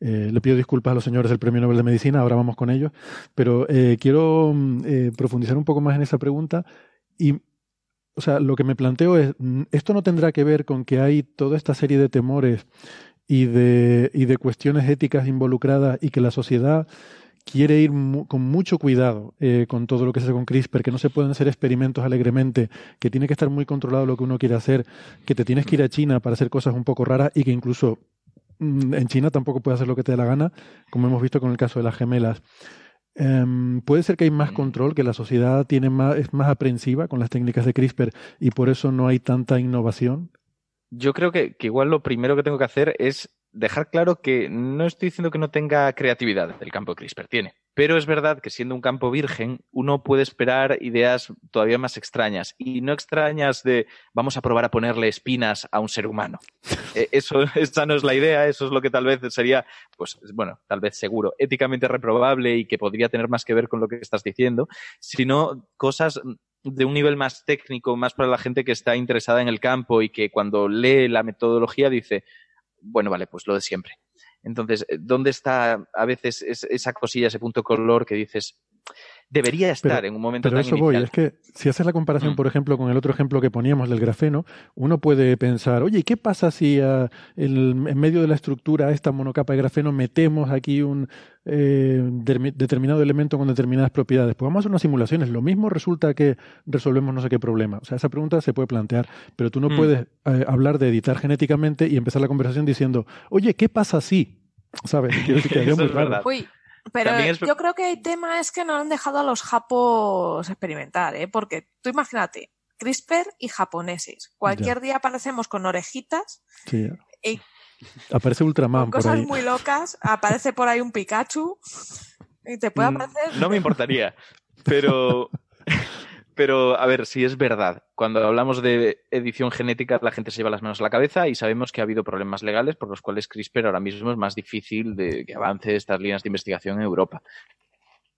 le pido disculpas a los señores del Premio Nobel de Medicina, ahora vamos con ellos, pero quiero mm, profundizar un poco más en esa pregunta y o sea, lo que me planteo es, mm, ¿esto no tendrá que ver con que hay toda esta serie de temores y de, y de cuestiones éticas involucradas y que la sociedad quiere ir con mucho cuidado eh, con todo lo que se hace con CRISPR, que no se pueden hacer experimentos alegremente, que tiene que estar muy controlado lo que uno quiere hacer, que te tienes que ir a China para hacer cosas un poco raras y que incluso mm, en China tampoco puedes hacer lo que te dé la gana, como hemos visto con el caso de las gemelas. Em, puede ser que hay más control, que la sociedad tiene más, es más aprensiva con las técnicas de CRISPR y por eso no hay tanta innovación. Yo creo que, que igual lo primero que tengo que hacer es dejar claro que no estoy diciendo que no tenga creatividad el campo de CRISPR, tiene. Pero es verdad que siendo un campo virgen, uno puede esperar ideas todavía más extrañas. Y no extrañas de vamos a probar a ponerle espinas a un ser humano. <laughs> Eh, eso, esa no es la idea, eso es lo que tal vez sería, pues, bueno, tal vez seguro, éticamente reprobable y que podría tener más que ver con lo que estás diciendo, sino cosas de un nivel más técnico, más para la gente que está interesada en el campo y que cuando lee la metodología dice, bueno, vale, pues lo de siempre. Entonces, eh, ¿dónde está a veces esa cosilla, ese punto color que dices, debería estar en un momento pero eso voy, es que si haces la comparación, mm. por ejemplo, con el otro ejemplo que poníamos del grafeno, uno puede pensar, oye, ¿y qué pasa si ah, en medio de la estructura, esta monocapa de grafeno, metemos aquí un eh, determinado elemento con determinadas propiedades? Pues vamos a hacer unas simulaciones. Lo mismo resulta que resolvemos no sé qué problema. O sea, esa pregunta se puede plantear, pero tú no mm. puedes eh, hablar de editar genéticamente y empezar la conversación diciendo, oye, ¿qué pasa si? ¿Sabes? Quiero decir que <laughs> muy raro. Pero yo creo que el tema es que no han dejado a los japos experimentar, ¿eh? Porque tú imagínate, CRISPR y japoneses. Cualquier día aparecemos con orejitas. Sí. Y Aparece Ultraman. cosas muy locas. Aparece por ahí un Pikachu. Y te puede mm, aparecer. No me importaría. Pero <laughs> pero a ver, si es verdad. Cuando hablamos de edición genética, la gente se lleva las manos a la cabeza y sabemos que ha habido problemas legales por los cuales CRISPR ahora mismo es más difícil de que avance estas líneas de investigación en Europa.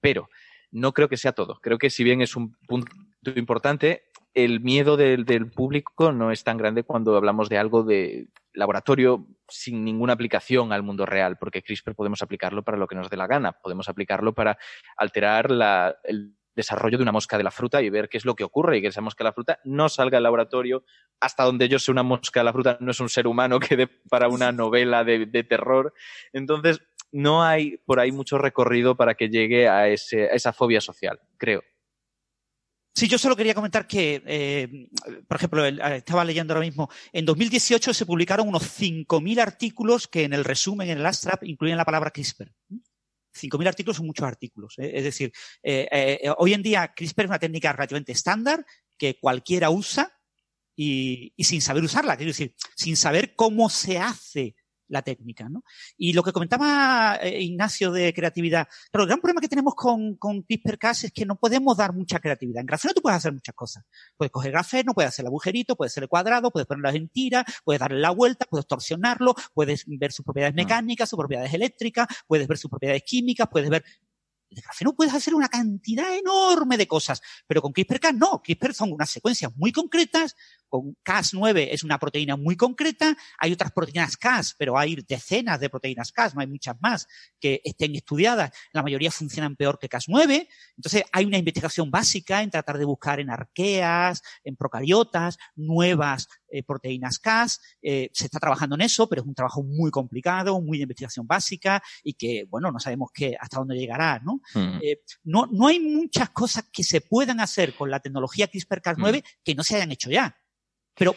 Pero no creo que sea todo. Creo que si bien es un punto importante, el miedo del, público no es tan grande cuando hablamos de algo de laboratorio sin ninguna aplicación al mundo real, porque CRISPR podemos aplicarlo para lo que nos dé la gana, podemos aplicarlo para alterar la, el desarrollo de una mosca de la fruta y ver qué es lo que ocurre y que esa mosca de la fruta no salga al laboratorio. Hasta donde yo sé, una mosca de la fruta no es un ser humano que dé para una novela de, terror. Entonces, no hay por ahí mucho recorrido para que llegue a, ese, esa fobia social, creo. Sí, yo solo quería comentar que, eh, por ejemplo, estaba leyendo ahora mismo, en 2018 se publicaron unos 5.000 artículos que en el resumen, en el abstract, incluyen la palabra CRISPR. 5.000 artículos son muchos artículos. ¿eh? Es decir, eh, eh, hoy en día CRISPR es una técnica relativamente estándar que cualquiera usa y, y, sin saber usarla, quiero decir, sin saber cómo se hace la técnica. ¿no? Y lo que comentaba eh, Ignacio de creatividad, pero el gran problema que tenemos con, con CRISPR-Cas es que no podemos dar mucha creatividad. En grafeno tú puedes hacer muchas cosas. Puedes coger grafeno, puedes hacer el agujerito, puedes hacer el cuadrado, puedes ponerlo en tira, puedes darle la vuelta, puedes torsionarlo, puedes ver sus propiedades ah. mecánicas, sus propiedades eléctricas, puedes ver sus propiedades químicas, puedes ver de grafeno puedes hacer una cantidad enorme de cosas, pero con CRISPR-Cas no. CRISPR son unas secuencias muy concretas con Cas9 es una proteína muy concreta, hay otras proteínas Cas, pero hay decenas de proteínas Cas, no hay muchas más que estén estudiadas, la mayoría funcionan peor que Cas9, entonces hay una investigación básica en tratar de buscar en arqueas, en procariotas, nuevas eh, proteínas Cas, eh, se está trabajando en eso, pero es un trabajo muy complicado, muy de investigación básica y que, bueno, no sabemos qué, hasta dónde llegará, ¿no? Mm. Eh, no, no hay muchas cosas que se puedan hacer con la tecnología CRISPR-Cas9 mm. que no se hayan hecho ya. Pero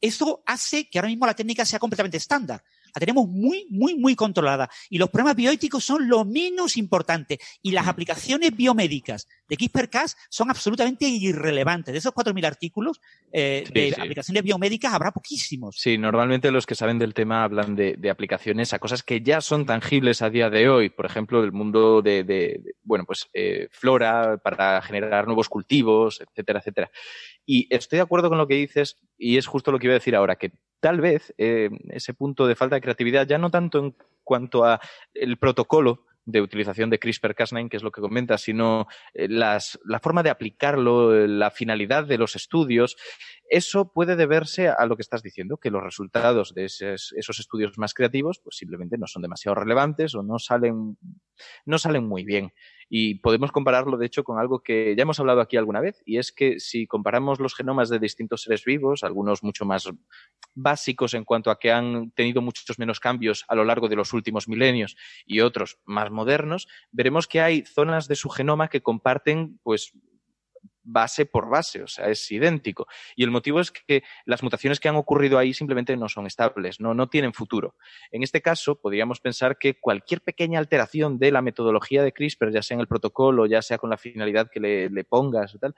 eso hace que ahora mismo la técnica sea completamente estándar. La tenemos muy, muy, muy controlada. Y los problemas bioéticos son lo menos importante. Y las mm. aplicaciones biomédicas de CRISPR-Cas son absolutamente irrelevantes. De esos 4.000 artículos eh, de aplicaciones biomédicas habrá poquísimos. Sí, normalmente los que saben del tema hablan de, aplicaciones a cosas que ya son tangibles a día de hoy. Por ejemplo, el mundo de, bueno, pues eh, flora para generar nuevos cultivos, etcétera, etcétera. Y estoy de acuerdo con lo que dices y es justo lo que iba a decir ahora, que tal vez eh, ese punto de falta de creatividad, ya no tanto en cuanto a el protocolo de utilización de CRISPR-Cas9, que es lo que comenta, sino eh, la forma de aplicarlo, la finalidad de los estudios, eso puede deberse a lo que estás diciendo, que los resultados de esos, esos, estudios más creativos, pues simplemente no son demasiado relevantes o no salen, no salen muy bien. Y podemos compararlo, de hecho, con algo que ya hemos hablado aquí alguna vez, y es que si comparamos los genomas de distintos seres vivos, algunos mucho más básicos en cuanto a que han tenido muchos menos cambios a lo largo de los últimos milenios y otros más modernos, veremos que hay zonas de su genoma que comparten pues base por base, o sea, es idéntico. Y el motivo es que las mutaciones que han ocurrido ahí simplemente no son estables, no, no tienen futuro. En este caso, podríamos pensar que cualquier pequeña alteración de la metodología de CRISPR, ya sea en el protocolo, ya sea con la finalidad que le, le pongas tal,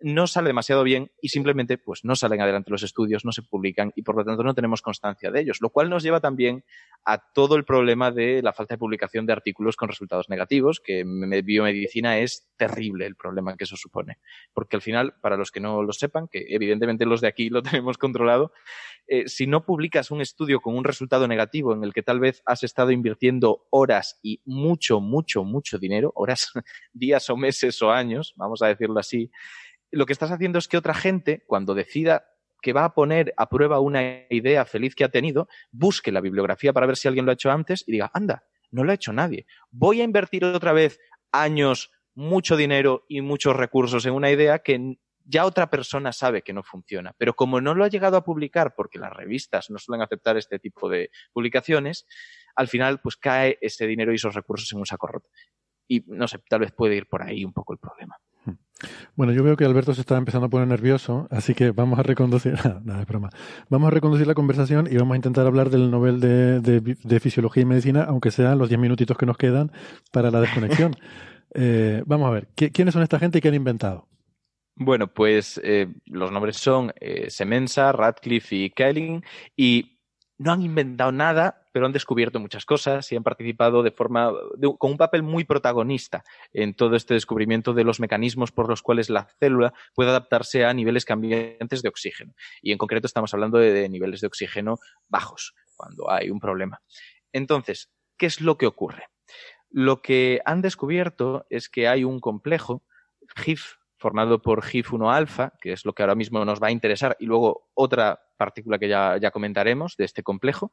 no sale demasiado bien y simplemente pues no salen adelante los estudios, no se publican y por lo tanto no tenemos constancia de ellos, lo cual nos lleva también a todo el problema de la falta de publicación de artículos con resultados negativos, que en biomedicina es terrible el problema que eso supone porque al final, para los que no lo sepan, que evidentemente los de aquí lo <laughs> tenemos controlado, eh, si no publicas un estudio con un resultado negativo en el que tal vez has estado invirtiendo horas y mucho, mucho, mucho dinero, horas, <laughs> días o meses o años, vamos a decirlo así, lo que estás haciendo es que otra gente, cuando decida que va a poner a prueba una idea feliz que ha tenido, busque la bibliografía para ver si alguien lo ha hecho antes y diga, anda, no lo ha hecho nadie. Voy a invertir otra vez años, mucho dinero y muchos recursos en una idea que ya otra persona sabe que no funciona. Pero como no lo ha llegado a publicar, porque las revistas no suelen aceptar este tipo de publicaciones, al final pues cae ese dinero y esos recursos en un saco roto. Y no sé, tal vez puede ir por ahí un poco el problema. Bueno, yo veo que Alberto se está empezando a poner nervioso, así que vamos a reconducir, <laughs> nada, de broma. Vamos a reconducir la conversación y vamos a intentar hablar del Nobel de, de Fisiología y Medicina, aunque sean los diez minutitos que nos quedan para la desconexión. <laughs> Eh, vamos a ver, ¿quiénes son esta gente y qué han inventado? Bueno, pues eh, los nombres son eh, Semensa, Radcliffe y Kelling y no han inventado nada, pero han descubierto muchas cosas y han participado de forma con un papel muy protagonista en todo este descubrimiento de los mecanismos por los cuales la célula puede adaptarse a niveles cambiantes de oxígeno. Y en concreto estamos hablando de niveles de oxígeno bajos cuando hay un problema. Entonces, ¿qué es lo que ocurre? Lo que han descubierto es que hay un complejo, GIF, formado por GIF1 alfa, que es lo que ahora mismo nos va a interesar, y luego otra partícula que ya, comentaremos de este complejo.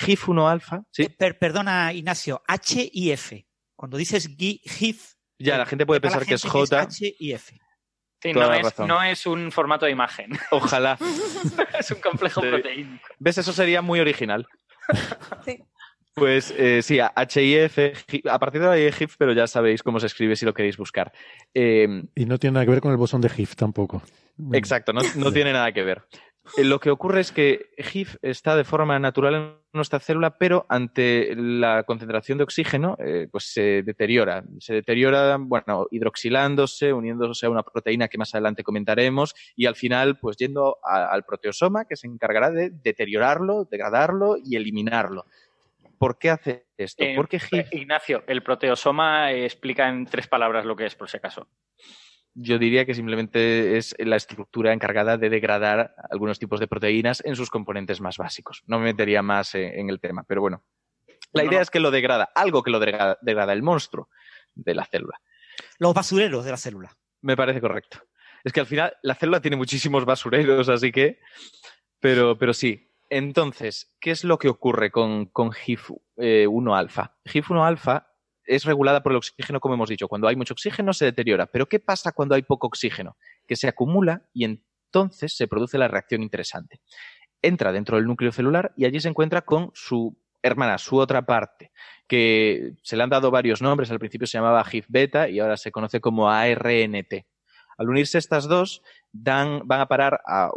GIF1 alfa. ¿sí? Eh, perdona, Ignacio, H y F. Cuando dices GIF. Ya, la gente puede pensar que es J. H y F. Sí, no es, no es, un formato de imagen. <laughs> Ojalá. es un complejo proteínico. ¿Ves? Eso sería muy original. sí. Pues eh, sí, HIF, a partir de ahí GIF, pero ya sabéis cómo se escribe si lo queréis buscar. Em, y no tiene nada que ver con el bosón de GIF tampoco. Exacto, no, tiene nada que ver. Eh, lo que ocurre es que GIF está de forma natural en nuestra célula, pero ante la concentración de oxígeno, eh, pues se deteriora. Se deteriora, bueno, hidroxilándose, uniéndose a una proteína que más adelante comentaremos, y al final, pues yendo al proteosoma, que se encargará de deteriorarlo, degradarlo y eliminarlo. ¿Por qué hace esto? Eh, eh, Ignacio, el proteosoma explica en tres palabras lo que es, por si acaso. Yo diría que simplemente es la estructura encargada de degradar algunos tipos de proteínas en sus componentes más básicos. No me metería más en el tema, pero bueno. La idea es que lo degrada, algo que lo degrada, degrada el monstruo de la célula. Los basureros de la célula. Me parece correcto. Es que al final la célula tiene muchísimos basureros, así que. Pero, pero sí. Entonces, ¿qué es lo que ocurre con, con GIF1-alfa? Eh, GIF1-alfa es regulada por el oxígeno, como hemos dicho. Cuando hay mucho oxígeno se deteriora. Pero ¿qué pasa cuando hay poco oxígeno? Que se acumula y entonces se produce la reacción interesante. Entra dentro del núcleo celular y allí se encuentra con su hermana, su otra parte, que se le han dado varios nombres. Al principio se llamaba GIF beta y ahora se conoce como ARNT. Al unirse estas dos, dan, van a parar a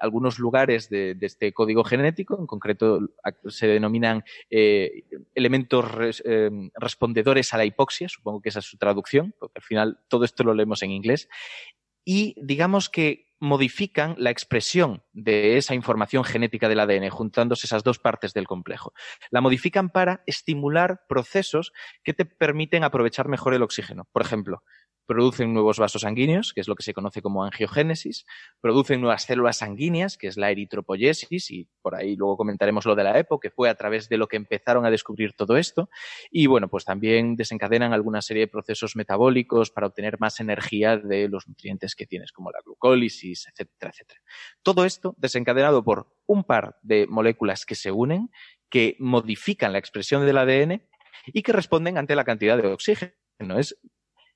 algunos lugares de, este código genético, en concreto se denominan eh, elementos eh, respondedores a la hipoxia, supongo que esa es su traducción, porque al final todo esto lo leemos en inglés, y digamos que modifican la expresión de esa información genética del ADN, juntándose esas dos partes del complejo. La modifican para estimular procesos que te permiten aprovechar mejor el oxígeno. Por ejemplo, producen nuevos vasos sanguíneos, que es lo que se conoce como angiogénesis, producen nuevas células sanguíneas, que es la eritropoyesis, y por ahí luego comentaremos lo de la EPO, que fue a través de lo que empezaron a descubrir todo esto, y bueno, pues también desencadenan alguna serie de procesos metabólicos para obtener más energía de los nutrientes que tienes, como la glucólisis, etcétera, etcétera. Todo esto desencadenado por un par de moléculas que se unen, que modifican la expresión del ADN y que responden ante la cantidad de oxígeno. Es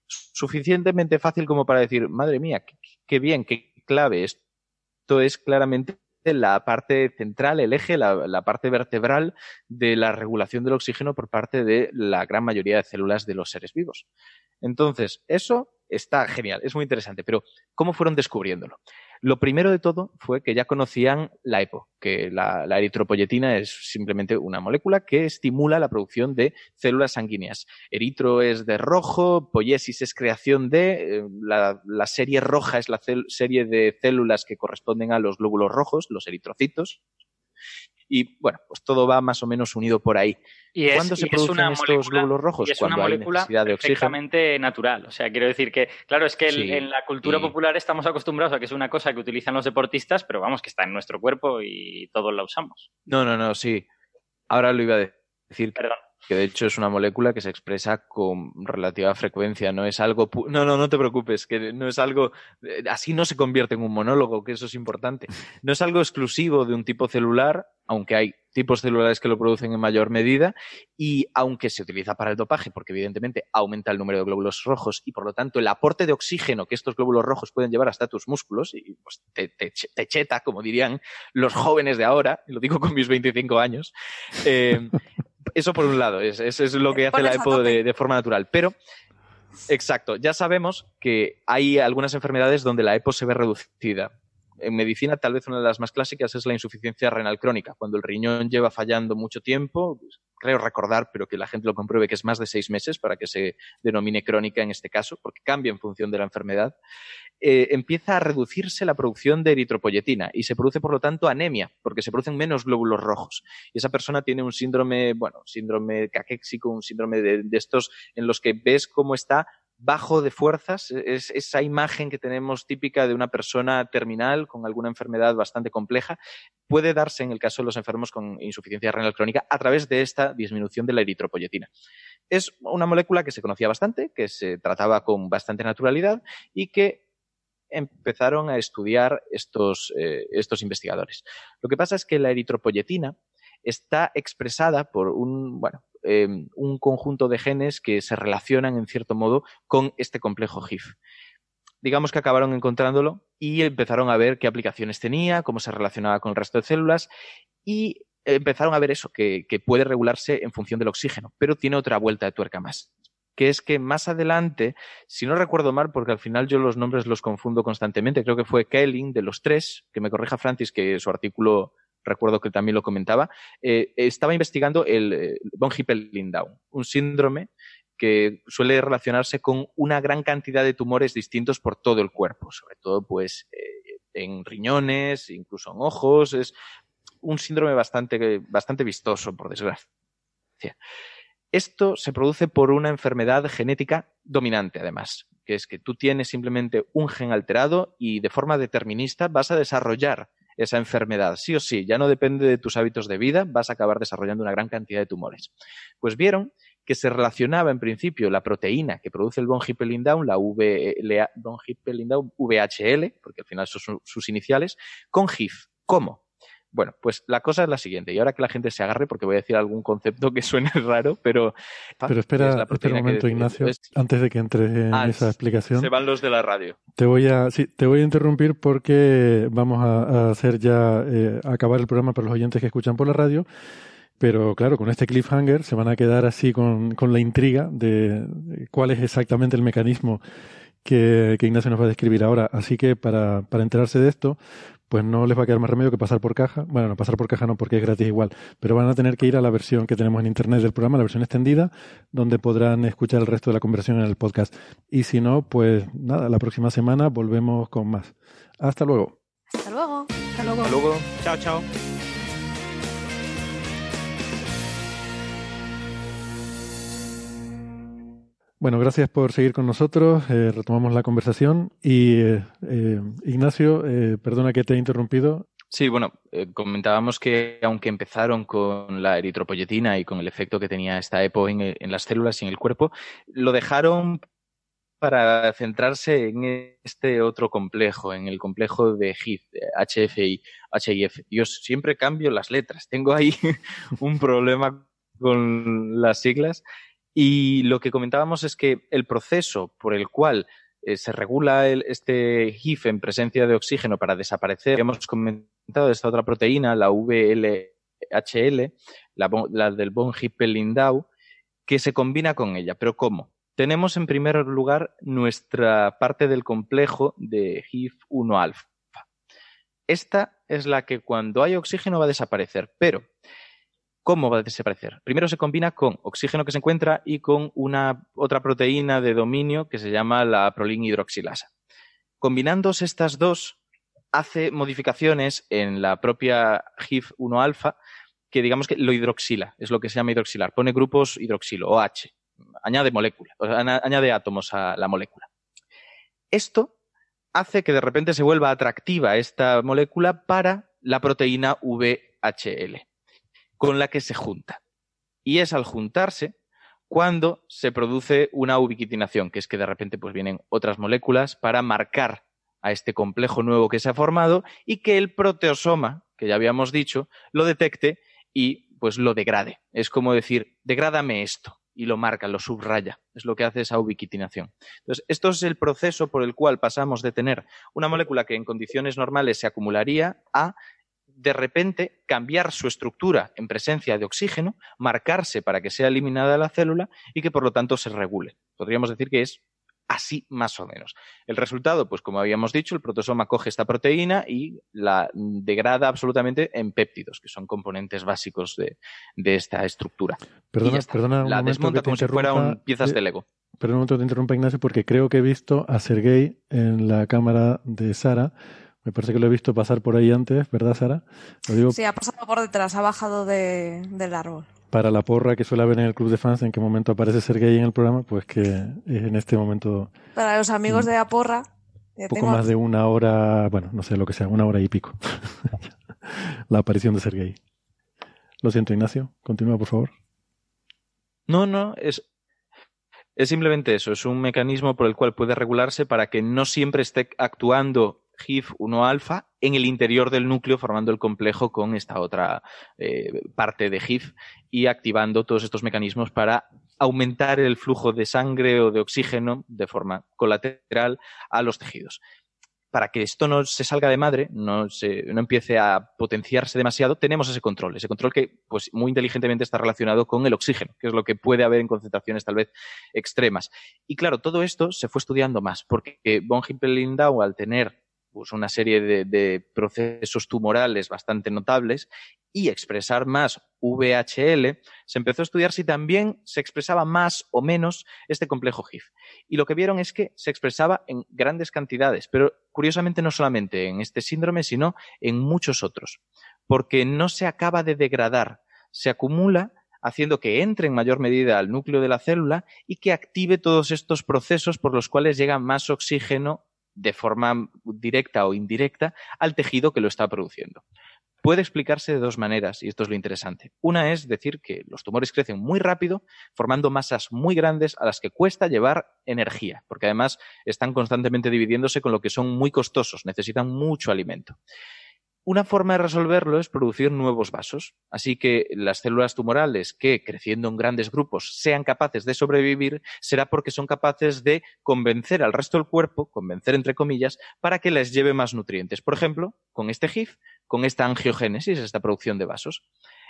suficientemente fácil como para decir, madre mía, qué, bien, qué clave. Esto es claramente la parte central, el eje, la, parte vertebral de la regulación del oxígeno por parte de la gran mayoría de células de los seres vivos. Entonces, eso está genial, es muy interesante, pero ¿cómo fueron descubriéndolo? Lo primero de todo fue que ya conocían la EPO, que la, eritropoyetina es simplemente una molécula que estimula la producción de células sanguíneas. Eritro es de rojo, poiesis es creación de, eh, la, serie roja es la serie de células que corresponden a los glóbulos rojos, los eritrocitos, y bueno, pues todo va más o menos unido por ahí. Y ¿Cuándo se producen estos glóbulos rojos? es Cuando una molécula perfectamente natural. O sea, quiero decir que, claro, es que en la cultura popular estamos acostumbrados a que es una cosa que utilizan los deportistas, pero vamos, que está en nuestro cuerpo y todos la usamos. No, no, no, sí. Ahora lo iba a decir. Perdón que de hecho es una molécula que se expresa con relativa frecuencia, no es algo... No, no, no te preocupes, que no es algo... Eh, así no se convierte en un monólogo, que eso es importante. No es algo exclusivo de un tipo celular, aunque hay tipos celulares que lo producen en mayor medida, y aunque se utiliza para el dopaje, porque evidentemente aumenta el número de glóbulos rojos y por lo tanto el aporte de oxígeno que estos glóbulos rojos pueden llevar hasta tus músculos, y pues te, te, cheta, como dirían los jóvenes de ahora, lo digo con mis 25 años, eh, eso por un lado, es, es lo que hace la EPO de, forma natural. Pero, exacto, ya sabemos que hay algunas enfermedades donde la EPO se ve reducida. En medicina, tal vez una de las más clásicas es la insuficiencia renal crónica, cuando el riñón lleva fallando mucho tiempo, pues, creo recordar, pero que la gente lo compruebe que es más de seis meses para que se denomine crónica en este caso, porque cambia en función de la enfermedad. Eh, empieza a reducirse la producción de eritropoyetina y se produce, por lo tanto, anemia, porque se producen menos glóbulos rojos. Y esa persona tiene un síndrome, bueno, síndrome caquéxico, un síndrome de, de estos en los que ves cómo está bajo de fuerzas, es esa imagen que tenemos típica de una persona terminal con alguna enfermedad bastante compleja, puede darse en el caso de los enfermos con insuficiencia renal crónica a través de esta disminución de la eritropoyetina. Es una molécula que se conocía bastante, que se trataba con bastante naturalidad y que empezaron a estudiar estos, eh, estos investigadores. Lo que pasa es que la eritropoyetina está expresada por un, bueno, em, un conjunto de genes que se relacionan en cierto modo con este complejo GIF. Digamos que acabaron encontrándolo y empezaron a ver qué aplicaciones tenía, cómo se relacionaba con el resto de células y empezaron a ver eso, que, que puede regularse en función del oxígeno, pero tiene otra vuelta de tuerca más que es que más adelante, si no recuerdo mal, porque al final yo los nombres los confundo constantemente, creo que fue Kelling de los tres, que me corrija Francis, que su artículo recuerdo que también lo comentaba, eh, estaba investigando el eh, von Hippel-Lindau, un síndrome que suele relacionarse con una gran cantidad de tumores distintos por todo el cuerpo, sobre todo pues eh, en riñones, incluso en ojos, es un síndrome bastante, bastante vistoso, por desgracia. Esto se produce por una enfermedad genética dominante, además, que es que tú tienes simplemente un gen alterado y de forma determinista vas a desarrollar esa enfermedad. Sí o sí, ya no depende de tus hábitos de vida, vas a acabar desarrollando una gran cantidad de tumores. Pues vieron que se relacionaba en principio la proteína que produce el von Hippel-Lindau, la von Hippel-Lindau VHL, porque al final son sus iniciales, con HIF. ¿Cómo? Bueno, pues la cosa es la siguiente, y ahora que la gente se agarre, porque voy a decir algún concepto que <laughs> suene raro, pero... Pero espera, un momento, Ignacio, antes de que entres en ah, esa explicación. Se van los de la radio. Te voy a, sí, te voy a interrumpir porque vamos a, hacer ya, eh, acabar el programa para los oyentes que escuchan por la radio, pero claro, con este cliffhanger se van a quedar así con, con la intriga de cuál es exactamente el mecanismo que, que, Ignacio nos va a describir ahora. Así que para, para enterarse de esto, pues no les va a quedar más remedio que pasar por caja. Bueno, no pasar por caja no porque es gratis igual, pero van a tener que ir a la versión que tenemos en internet del programa, la versión extendida, donde podrán escuchar el resto de la conversación en el podcast. Y si no, pues nada, la próxima semana volvemos con más. Hasta luego. Hasta luego. Hasta luego. Hasta luego. Chao, chao. Bueno, gracias por seguir con nosotros. Eh, retomamos la conversación. Y eh, eh, Ignacio, perdona que te he interrumpido. Sí, bueno, comentábamos que aunque empezaron con la eritropoyetina y con el efecto que tenía esta EPO en, las células y en el cuerpo, lo dejaron para centrarse en este otro complejo, en el complejo de HIF, HFI, HIF. Yo siempre cambio las letras. Tengo ahí <laughs> un problema con las siglas y lo que comentábamos es que el proceso por el cual eh, se regula este HIF en presencia de oxígeno para desaparecer, hemos comentado esta otra proteína, la VLHL, la, del von Hippel-Lindau, que se combina con ella. ¿Pero cómo? Tenemos en primer lugar nuestra parte del complejo de HIF-1-alfa. Esta es la que cuando hay oxígeno va a desaparecer, pero ¿Cómo va a desaparecer? Primero se combina con oxígeno que se encuentra y con una otra proteína de dominio que se llama la prolin hidroxilasa. Combinándose estas dos, hace modificaciones en la propia HIF1-alfa que digamos que lo hidroxila, es lo que se llama hidroxilar. Pone grupos hidroxilo, OH, añade molécula, añade átomos a la molécula. Esto hace que de repente se vuelva atractiva esta molécula para la proteína VHL con la que se junta. Y es al juntarse cuando se produce una ubiquitinación, que es que de repente pues vienen otras moléculas para marcar a este complejo nuevo que se ha formado y que el proteosoma, que ya habíamos dicho, lo detecte y pues lo degrade. Es como decir, degrádame esto y lo marca, lo subraya. Es lo que hace esa ubiquitinación. Entonces, esto es el proceso por el cual pasamos de tener una molécula que en condiciones normales se acumularía a de repente cambiar su estructura en presencia de oxígeno, marcarse para que sea eliminada la célula y que por lo tanto se regule. Podríamos decir que es así más o menos. El resultado, pues como habíamos dicho, el protosoma coge esta proteína y la degrada absolutamente en péptidos, que son componentes básicos de, esta estructura. Perdona, perdona la desmonta como si fueran piezas de Lego. Perdón un momento, te interrumpa Ignacio, porque creo que he visto a Sergei en la cámara de Sara me parece que lo he visto pasar por ahí antes, ¿verdad, Sara? Sí, ha pasado por detrás, ha bajado del árbol. Para la porra que suele haber en el club de fans, en qué momento aparece Sergei en el programa, pues que en este momento. Para los amigos de la porra. Un poco más de una hora, bueno, no sé lo que sea, una hora y pico. <laughs> la aparición de Sergei. Lo siento, Ignacio. Continúa, por favor. No, no, es, es simplemente eso. Es un mecanismo por el cual puede regularse para que no siempre esté actuando HIF 1 alfa en el interior del núcleo formando el complejo con esta otra eh, parte de HIF y activando todos estos mecanismos para aumentar el flujo de sangre o de oxígeno de forma colateral a los tejidos. Para que esto no se salga de madre, no, se, no empiece a potenciarse demasiado, tenemos ese control. Ese control que, pues, muy inteligentemente está relacionado con el oxígeno, que es lo que puede haber en concentraciones tal vez extremas. Y claro, todo esto se fue estudiando más, porque von Hippel-Lindau, al tener pues, una serie de, procesos tumorales bastante notables y expresar más VHL, se empezó a estudiar si también se expresaba más o menos este complejo HIF. Y lo que vieron es que se expresaba en grandes cantidades, pero curiosamente no solamente en este síndrome, sino en muchos otros, porque no se acaba de degradar, se acumula haciendo que entre en mayor medida al núcleo de la célula y que active todos estos procesos por los cuales llega más oxígeno de forma directa o indirecta al tejido que lo está produciendo. puede explicarse de dos maneras, y esto es lo interesante. Una es decir que los tumores crecen muy rápido, formando masas muy grandes a las que cuesta llevar energía, porque además están constantemente dividiéndose con lo que son muy costosos, necesitan mucho alimento. Una forma de resolverlo es producir nuevos vasos. Así que las células tumorales que, creciendo en grandes grupos, sean capaces de sobrevivir, será porque son capaces de convencer al resto del cuerpo, convencer entre comillas, para que les lleve más nutrientes. Por ejemplo, con este GIF, con esta angiogénesis, esta producción de vasos.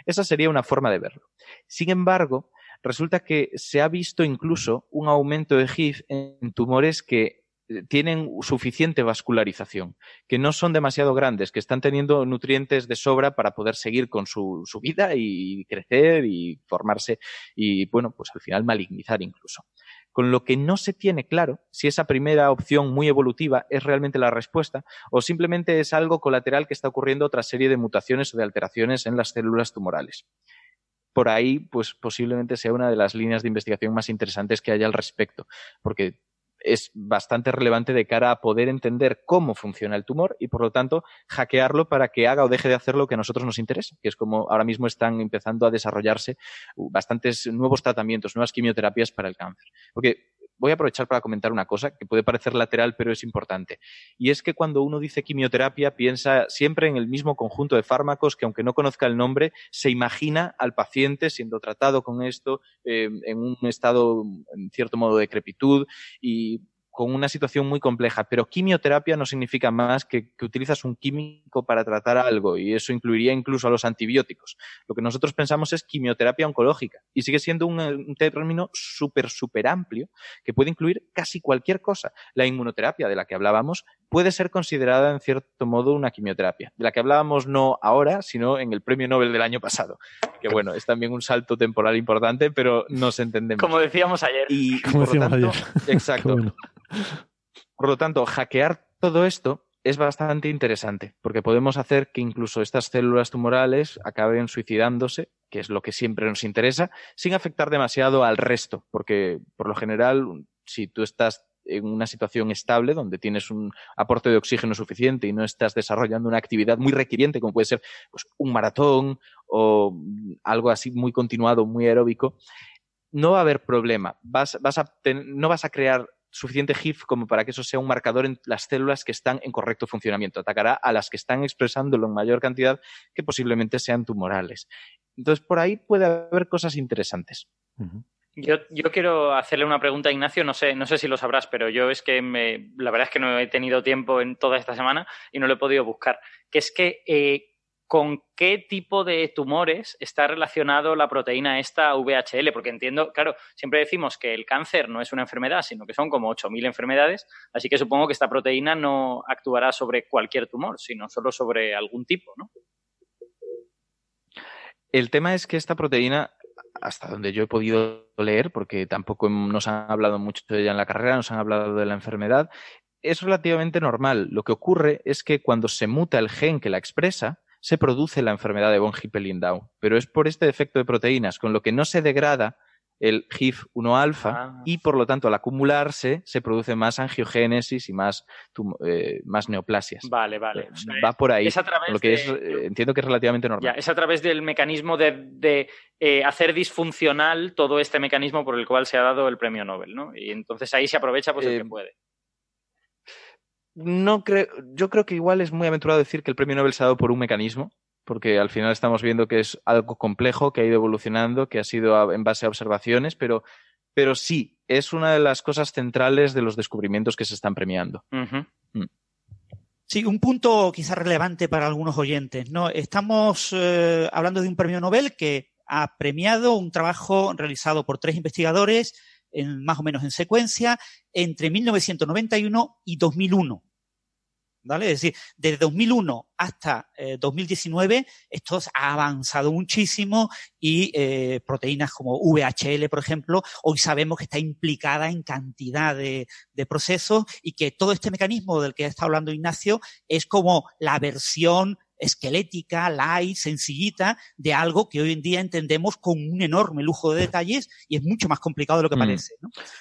Esa sería una forma de verlo. Sin embargo, resulta que se ha visto incluso un aumento de GIF en tumores que tienen suficiente vascularización, que no son demasiado grandes, que están teniendo nutrientes de sobra para poder seguir con su, su, vida y crecer y formarse y, bueno, pues al final malignizar incluso. Con lo que no se tiene claro si esa primera opción muy evolutiva es realmente la respuesta o simplemente es algo colateral que está ocurriendo otra serie de mutaciones o de alteraciones en las células tumorales por ahí, pues posiblemente sea una de las líneas de investigación más interesantes que haya al respecto, porque es bastante relevante de cara a poder entender cómo funciona el tumor y, por lo tanto, hackearlo para que haga o deje de hacer lo que a nosotros nos interesa, que es como ahora mismo están empezando a desarrollarse bastantes nuevos tratamientos, nuevas quimioterapias para el cáncer. Porque voy a aprovechar para comentar una cosa que puede parecer lateral, pero es importante. Y es que cuando uno dice quimioterapia, piensa siempre en el mismo conjunto de fármacos que, aunque no conozca el nombre, se imagina al paciente siendo tratado con esto eh, en un estado, en cierto modo, de crepitud y con una situación muy compleja, pero quimioterapia no significa más que, que, utilizas un químico para tratar algo y eso incluiría incluso a los antibióticos. Lo que nosotros pensamos es quimioterapia oncológica y sigue siendo un, un término súper, súper amplio que puede incluir casi cualquier cosa. La inmunoterapia de la que hablábamos puede ser considerada en cierto modo una quimioterapia, de la que hablábamos no ahora, sino en el premio Nobel del año pasado, que bueno, es también un salto temporal importante, pero nos entendemos. Como decíamos ayer. Y, por lo tanto, <laughs> exacto. Por lo tanto, hackear todo esto es bastante interesante, porque podemos hacer que incluso estas células tumorales acaben suicidándose, que es lo que siempre nos interesa, sin afectar demasiado al resto, porque por lo general, si tú estás en una situación estable, donde tienes un aporte de oxígeno suficiente y no estás desarrollando una actividad muy requiriente, como puede ser pues, un maratón o algo así muy continuado, muy aeróbico, no va a haber problema. No vas a crear suficiente GIF como para que eso sea un marcador en las células que están en correcto funcionamiento. Atacará a las que están expresándolo en mayor cantidad que posiblemente sean tumorales. Entonces, por ahí puede haber cosas interesantes. Yo, yo, quiero hacerle una pregunta a Ignacio, no sé, no sé si lo sabrás, pero yo es que me, la verdad es que no he tenido tiempo en toda esta semana y no lo he podido buscar. Que es que eh, con qué tipo de tumores está relacionado la proteína esta VHL, porque entiendo, claro, siempre decimos que el cáncer no es una enfermedad, sino que son como 8.000 enfermedades, así que supongo que esta proteína no actuará sobre cualquier tumor, sino solo sobre algún tipo, ¿no? El tema es que esta proteína, hasta donde yo he podido leer, porque tampoco nos han hablado mucho de ella en la carrera, nos han hablado de la enfermedad, es relativamente normal. Lo que ocurre es que cuando se muta el gen que la expresa, se produce la enfermedad de von Hippel-Lindau, pero es por este defecto de proteínas, con lo que no se degrada el HIF-1-alfa ah. y por lo tanto al acumularse se produce más angiogénesis y más, eh, más neoplasias. Vale, vale. Va por ahí, lo que es, eh, entiendo que es relativamente normal. Ya, es a través del mecanismo de, eh, hacer disfuncional todo este mecanismo por el cual se ha dado el premio Nobel, ¿no? Y entonces ahí se aprovecha pues el que puede no creo, yo creo que igual es muy aventurado decir que el premio Nobel se ha dado por un mecanismo, porque al final estamos viendo que es algo complejo, que ha ido evolucionando, que ha sido en base a observaciones, pero, pero sí, es una de las cosas centrales de los descubrimientos que se están premiando. Mm. Sí, un punto quizás relevante para algunos oyentes. ¿no? Estamos eh, hablando de un premio Nobel que ha premiado un trabajo realizado por tres investigadores en, más o menos en secuencia, entre 1991 y 2001. ¿Vale? Es decir, desde 2001 hasta 2019 eh, esto ha avanzado muchísimo y eh, proteínas como VHL, por ejemplo, hoy sabemos que está implicada en cantidad de, de, procesos y que todo este mecanismo del que está hablando Ignacio es como la versión esquelética, light, sencillita, de algo que hoy en día entendemos con un enorme lujo de detalles y es mucho más complicado de lo que mm. parece.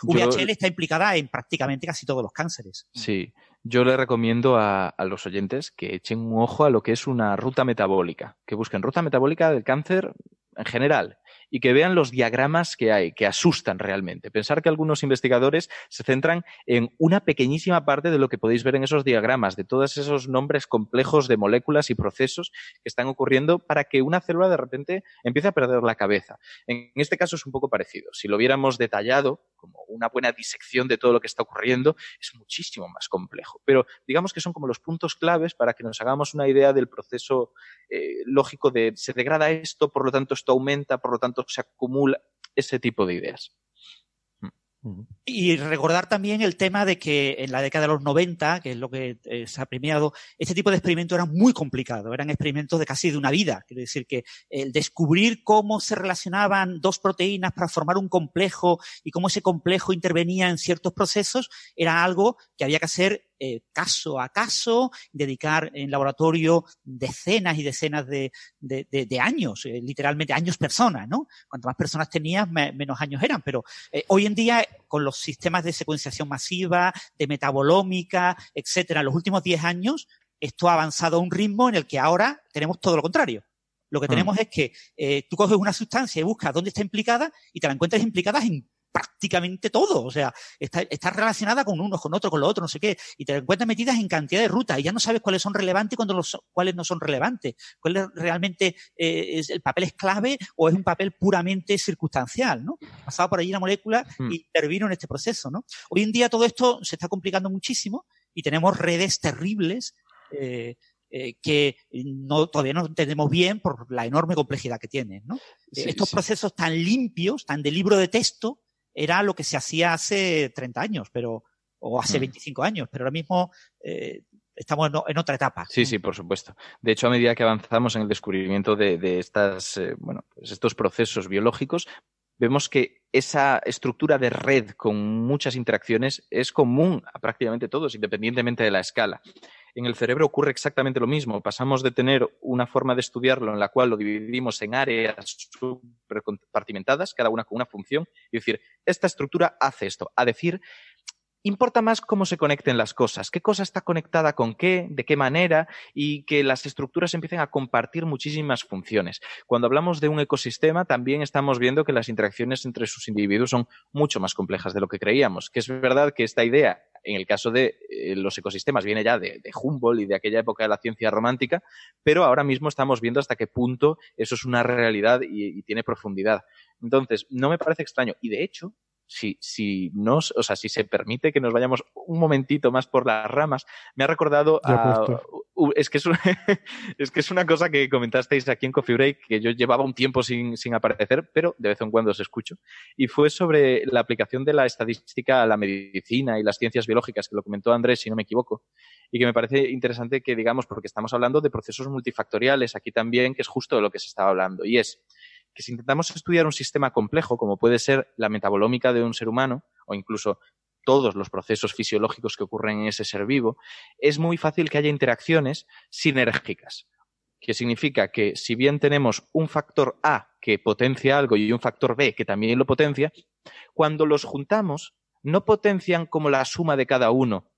VHL está implicada en prácticamente casi todos los cánceres. Sí. yo le recomiendo a, los oyentes que echen un ojo a lo que es una ruta metabólica, que busquen ruta metabólica del cáncer en general y que vean los diagramas que hay, que asustan realmente. Pensar que algunos investigadores se centran en una pequeñísima parte de lo que podéis ver en esos diagramas, de todos esos nombres complejos de moléculas y procesos que están ocurriendo para que una célula de repente empiece a perder la cabeza. En este caso es un poco parecido. Si lo viéramos detallado, como una buena disección de todo lo que está ocurriendo, es muchísimo más complejo. Pero digamos que son como los puntos claves para que nos hagamos una idea del proceso eh, lógico de se degrada esto, por lo tanto esto aumenta, por lo tanto se acumula ese tipo de ideas. Y recordar también el tema de que en la década de los 90, que es lo que eh, se ha premiado, este tipo de experimentos eran muy complicados, eran experimentos de casi de una vida. Quiero decir que el descubrir cómo se relacionaban dos proteínas para formar un complejo y cómo ese complejo intervenía en ciertos procesos era algo que había que hacer eh, caso a caso, dedicar en laboratorio decenas y decenas de, años, eh, literalmente años personas, ¿no? Cuanto más personas tenías, menos años eran. Pero eh, hoy en día, con los sistemas de secuenciación masiva, de metabolómica, etcétera, en los últimos 10 años, esto ha avanzado a un ritmo en el que ahora tenemos todo lo contrario. Lo que mm. tenemos es que tú coges una sustancia y buscas dónde está implicada y te la encuentras implicada en prácticamente todo. O sea, está, relacionada con uno, con otro, con lo otro, no sé qué. Y te encuentras metidas en cantidad de rutas y ya no sabes cuáles son relevantes y cuándo los, cuáles no son relevantes. ¿Cuál es realmente eh, es, el papel es clave o es un papel puramente circunstancial, ¿no? Pasado por allí la molécula y hmm. intervino en este proceso, ¿no? Hoy en día todo esto se está complicando muchísimo y tenemos redes terribles eh, eh, que no, todavía no entendemos bien por la enorme complejidad que tienen. ¿no? Estos procesos tan limpios, tan de libro de texto, era lo que se hacía hace 30 años, pero, o hace 25 mm. años, pero ahora mismo eh, estamos en, otra etapa. Sí, sí, por supuesto. De hecho, a medida que avanzamos en el descubrimiento de, estas, eh, bueno, pues estos procesos biológicos, vemos que esa estructura de red con muchas interacciones es común a prácticamente todos, independientemente de la escala. En el cerebro ocurre exactamente lo mismo. Pasamos de tener una forma de estudiarlo en la cual lo dividimos en áreas compartimentadas, cada una con una función, y decir, esta estructura hace esto, a decir, importa más cómo se conecten las cosas, qué cosa está conectada con qué, de qué manera y que las estructuras empiecen a compartir muchísimas funciones. Cuando hablamos de un ecosistema, también estamos viendo que las interacciones entre sus individuos son mucho más complejas de lo que creíamos, que es verdad que esta idea en el caso de eh, los ecosistemas viene ya de, Humboldt y de aquella época de la ciencia romántica, pero ahora mismo estamos viendo hasta qué punto eso es una realidad y tiene profundidad. Entonces, no me parece extraño. Y de hecho, si, si, nos, o sea, si se permite que nos vayamos un momentito más por las ramas, me ha recordado a, es, que es, <laughs> es que es una cosa que comentasteis aquí en Coffee Break, que yo llevaba un tiempo sin, sin aparecer, pero de vez en cuando os escucho, y fue sobre la aplicación de la estadística a la medicina y las ciencias biológicas, que lo comentó Andrés, si no me equivoco, y que me parece interesante que digamos, porque estamos hablando de procesos multifactoriales aquí también, que es justo de lo que se estaba hablando, y es que si intentamos estudiar un sistema complejo, como puede ser la metabolómica de un ser humano, o incluso todos los procesos fisiológicos que ocurren en ese ser vivo, es muy fácil que haya interacciones sinérgicas, que significa que si bien tenemos un factor A que potencia algo y un factor B que también lo potencia, cuando los juntamos, no potencian como la suma de cada uno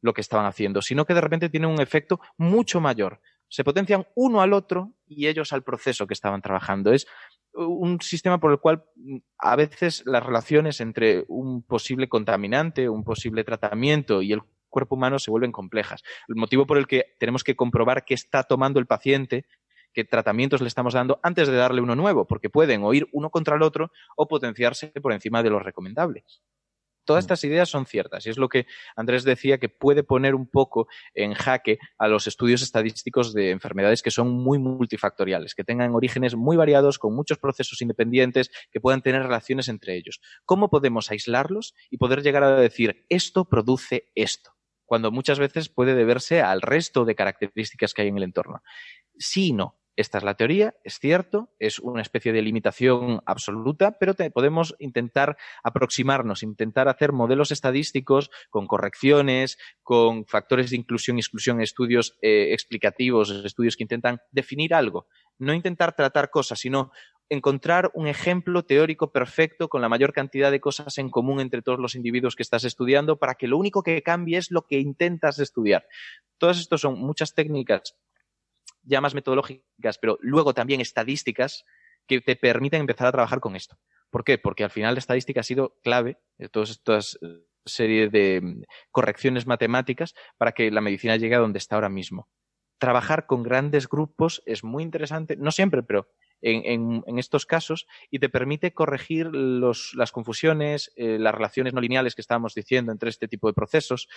lo que estaban haciendo, sino que de repente tienen un efecto mucho mayor. Se potencian uno al otro y ellos al proceso que estaban trabajando. Es un sistema por el cual mm, a veces las relaciones entre un posible contaminante, un posible tratamiento y el cuerpo humano se vuelven complejas. El motivo por el que tenemos que comprobar qué está tomando el paciente, qué tratamientos le estamos dando antes de darle uno nuevo, porque pueden o ir uno contra el otro o potenciarse por encima de lo recomendable. Todas mm. estas ideas son ciertas y es lo que Andrés decía que puede poner un poco en jaque a los estudios estadísticos de enfermedades que son muy multifactoriales, que tengan orígenes muy variados, con muchos procesos independientes, que puedan tener relaciones entre ellos. ¿Cómo podemos aislarlos y poder llegar a decir esto produce esto? Cuando muchas veces puede deberse al resto de características que hay en el entorno. Sí y no. Esta es la teoría, es cierto, es una especie de limitación absoluta, pero podemos intentar aproximarnos, intentar hacer modelos estadísticos con correcciones, con factores de inclusión exclusión, estudios eh, explicativos, estudios que intentan definir algo. No intentar tratar cosas, sino encontrar un ejemplo teórico perfecto con la mayor cantidad de cosas en común entre todos los individuos que estás estudiando para que lo único que cambie es lo que intentas estudiar. Todas estas son muchas técnicas ya más metodológicas, pero luego también estadísticas que te permiten empezar a trabajar con esto. ¿Por qué? Porque al final la estadística ha sido clave de todas estas eh, series de mm, correcciones matemáticas para que la medicina llegue a donde está ahora mismo. Trabajar con grandes grupos es muy interesante, no siempre, pero en, estos casos, y te permite corregir las confusiones, eh, las relaciones no lineales que estábamos diciendo entre este tipo de procesos.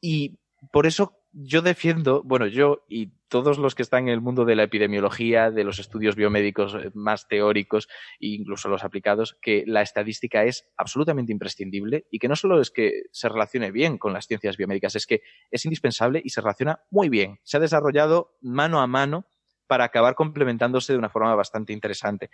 Y por eso yo defiendo, bueno, yo y todos los que están en el mundo de la epidemiología, de los estudios biomédicos eh, más teóricos e incluso los aplicados, que la estadística es absolutamente imprescindible y que no solo es que se relacione bien con las ciencias biomédicas, es que es indispensable y se relaciona muy bien. Se ha desarrollado mano a mano para acabar complementándose de una forma bastante interesante.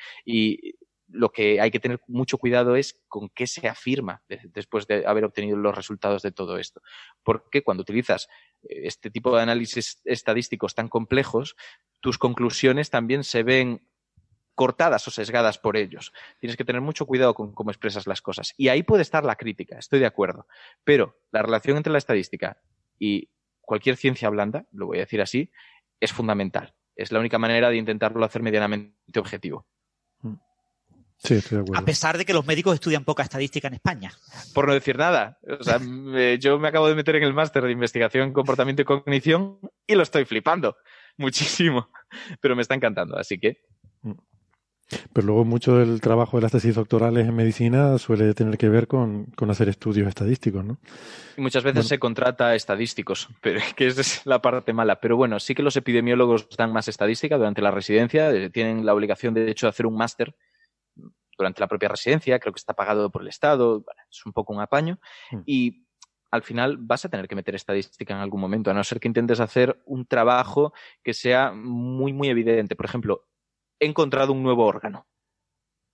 Lo que hay que tener mucho cuidado es con qué se afirma después de haber obtenido los resultados de todo esto. Porque cuando utilizas eh, este tipo de análisis estadísticos tan complejos, tus conclusiones también se ven cortadas o sesgadas por ellos. Tienes que tener mucho cuidado con cómo expresas las cosas. Y ahí puede estar la crítica, estoy de acuerdo. Pero la relación entre la estadística y cualquier ciencia blanda, lo voy a decir así, es fundamental. Es la única manera de intentarlo hacer medianamente objetivo. A pesar de que los médicos estudian poca estadística en España. Por no decir nada. O sea, <laughs> yo me acabo de meter en el máster de investigación en comportamiento y cognición y lo estoy flipando muchísimo. Pero me está encantando, así que. Pero luego mucho del trabajo de las tesis doctorales en medicina suele tener que ver con, hacer estudios estadísticos, ¿no? Y muchas veces se contrata estadísticos, pero que esa es la parte mala. Pero bueno, sí que los epidemiólogos dan más estadística durante la residencia, eh, tienen la obligación de hecho de hacer un máster durante la propia residencia, creo que está pagado por el Estado, es un poco un apaño. Hmm. Y al final vas a tener que meter estadística en algún momento, a no ser que intentes hacer un trabajo que sea muy, muy evidente. Por ejemplo, he encontrado un nuevo órgano.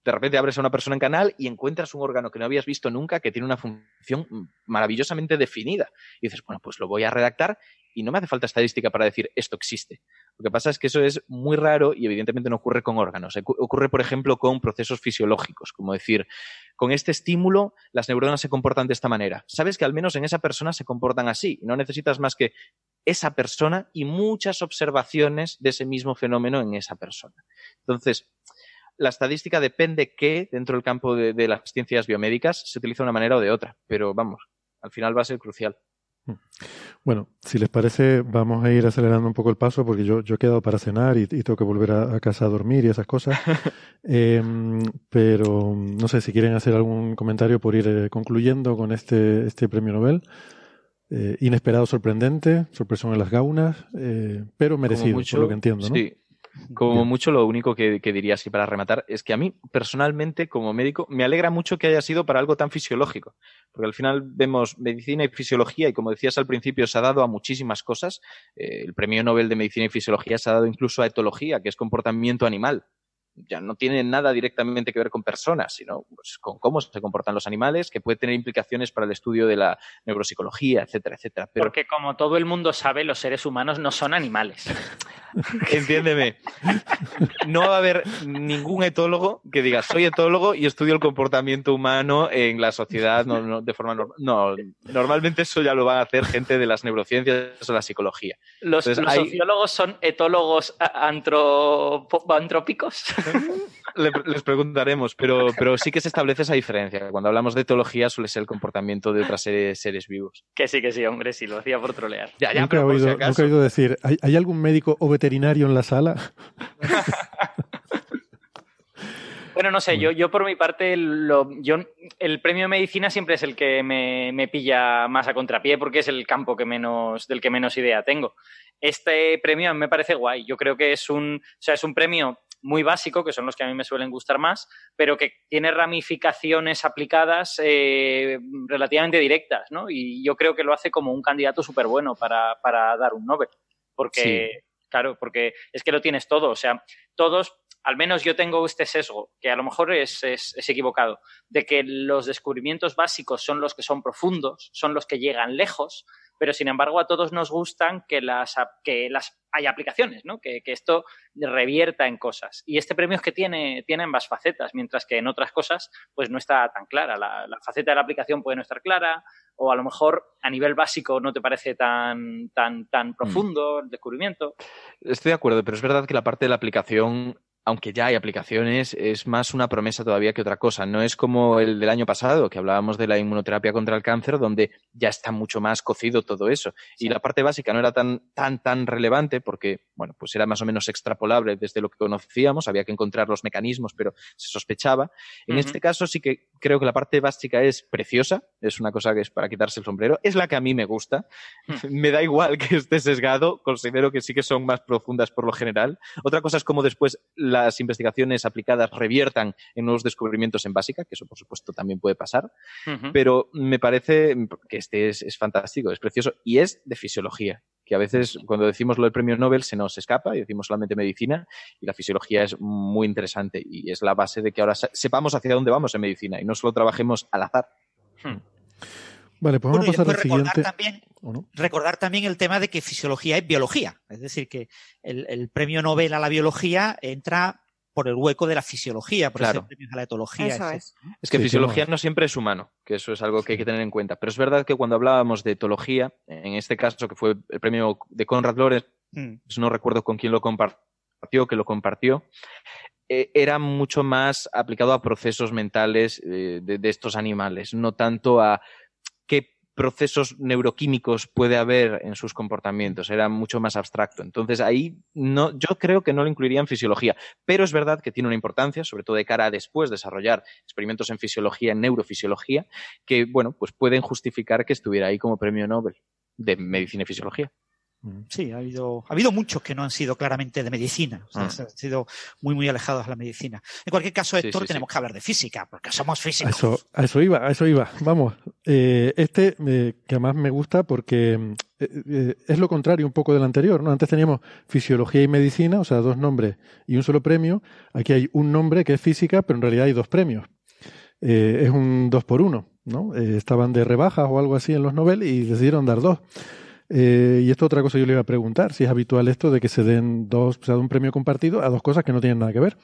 De repente abres a una persona en canal y encuentras un órgano que no habías visto nunca que tiene una función maravillosamente definida. Y dices, bueno, pues lo voy a redactar y no me hace falta estadística para decir esto existe. Lo que pasa es que eso es muy raro y evidentemente no ocurre con órganos. Ocurre, por ejemplo, con procesos fisiológicos, como decir, con este estímulo las neuronas se comportan de esta manera. Sabes que al menos en esa persona se comportan así. No necesitas más que esa persona y muchas observaciones de ese mismo fenómeno en esa persona. Entonces, la estadística depende que dentro del campo de, de las ciencias biomédicas se utiliza de una manera o de otra. Pero vamos, al final va a ser crucial. Bueno, si les parece, vamos a ir acelerando un poco el paso porque yo, yo he quedado para cenar y, tengo que volver a, casa a dormir y esas cosas. <laughs> Em, pero no sé si quieren hacer algún comentario por ir eh, concluyendo con este, este premio Nobel. Eh, inesperado, sorprendente, sorpresión en las gaunas, eh, pero merecido, por lo que entiendo, ¿no? Como mucho, lo único que, diría así para rematar es que a mí, personalmente, como médico, me alegra mucho que haya sido para algo tan fisiológico. Porque al final vemos medicina y fisiología, y como decías al principio, se ha dado a muchísimas cosas. Eh, el premio Nobel de Medicina y Fisiología se ha dado incluso a etología, que es comportamiento animal ya no tiene nada directamente que ver con personas, sino pues, con cómo se comportan los animales, que puede tener implicaciones para el estudio de la neuropsicología, etcétera, etcétera. Porque como todo el mundo sabe, los seres humanos no son animales. <laughs> Entiéndeme. No va a haber ningún etólogo que diga, soy etólogo y estudio el comportamiento humano en la sociedad de forma normal. No, normalmente eso ya lo van a hacer gente de las neurociencias o la psicología. ¿Los, sociólogos son etólogos <laughs> les preguntaremos, pero, pero sí que se establece esa diferencia. Cuando hablamos de etología suele ser el comportamiento de otras seres, seres vivos. Que sí, que sí, hombre, sí, lo hacía por trolear. Ya, ya, nunca, he oído, nunca he oído decir, ¿hay, algún médico o veterinario en la sala? <laughs> Bueno, no sé, yo, yo por mi parte, lo, yo, el premio de medicina siempre es el que me, me, pilla más a contrapié porque es el campo que menos, del que menos idea tengo. Este premio me parece guay. Yo creo que es un, o sea, es un premio muy básico, que son los que a mí me suelen gustar más, pero que tiene ramificaciones aplicadas eh, relativamente directas, ¿no? Y yo creo que lo hace como un candidato súper bueno para, dar un Nobel. Porque, claro, porque es que lo tienes todo. O sea, todos, al menos yo tengo este sesgo, que a lo mejor es, es, equivocado, de que los descubrimientos básicos son los que son profundos, son los que llegan lejos, pero sin embargo a todos nos gustan que las, que las haya aplicaciones, ¿no? Que, esto revierta en cosas. Y este premio es que tiene, tiene ambas facetas, mientras que en otras cosas pues no está tan clara. La, faceta de la aplicación puede no estar clara, o a lo mejor a nivel básico no te parece tan, tan, tan mm. profundo el descubrimiento. Estoy de acuerdo, pero es verdad que la parte de la aplicación aunque ya hay aplicaciones, es más una promesa todavía que otra cosa. No es como el del año pasado, que hablábamos de la inmunoterapia contra el cáncer, donde ya está mucho más cocido todo eso. Y la parte básica no era tan, tan, tan relevante porque, bueno, pues era más o menos extrapolable desde lo que conocíamos, había que encontrar los mecanismos, pero se sospechaba. En este caso sí que creo que la parte básica es preciosa, es una cosa que es para quitarse el sombrero, es la que a mí me gusta. Hmm. <laughs> me da igual que esté sesgado, considero que sí que son más profundas por lo general. Otra cosa es cómo después la las investigaciones aplicadas reviertan en nuevos descubrimientos en básica, que eso por supuesto también puede pasar, pero me parece que este es, fantástico, es precioso y es de fisiología que a veces cuando decimos lo del premio Nobel se nos escapa y decimos solamente medicina y la fisiología es muy interesante y es la base de que ahora sepamos hacia dónde vamos en medicina y no solo trabajemos al azar. Hmm. Vale, pues vamos a pasar al siguiente. También, Recordar también el tema de que fisiología es biología. Es decir, que el, premio Nobel a la biología entra por el hueco de la fisiología, por claro. a la etología. es. que fisiología no siempre es humano, que eso es algo que hay que tener en cuenta. Pero es verdad que cuando hablábamos de etología, en este caso que fue el premio de Conrad Lorenz, mm. pues no recuerdo con quién lo compartió, que lo compartió, eh, era mucho más aplicado a procesos mentales eh, de, estos animales, no tanto a procesos neuroquímicos puede haber en sus comportamientos, era mucho más abstracto. Entonces ahí no, yo creo que no lo incluiría en fisiología, pero es verdad que tiene una importancia, sobre todo de cara a después desarrollar experimentos en fisiología, en neurofisiología, que bueno, pues pueden justificar que estuviera ahí como premio Nobel de medicina y fisiología. Sí, ha habido, ha habido muchos que no han sido claramente de medicina, o sea, ah. han sido muy, muy alejados de la medicina. En cualquier caso, Héctor, tenemos que hablar de física, porque somos físicos. Eso, a eso iba, a eso iba. Vamos, eh, este eh, que además me gusta porque eh, es lo contrario un poco del anterior, ¿no? Antes teníamos fisiología y medicina, o sea, dos nombres y un solo premio. Aquí hay un nombre que es física, pero en realidad hay dos premios. es un dos por uno, ¿no? estaban de rebajas o algo así en los Nobel y decidieron dar dos. Eh, y esto otra cosa yo le iba a preguntar, si es habitual esto de que se den dos, se da un premio compartido a dos cosas que no tienen nada que ver.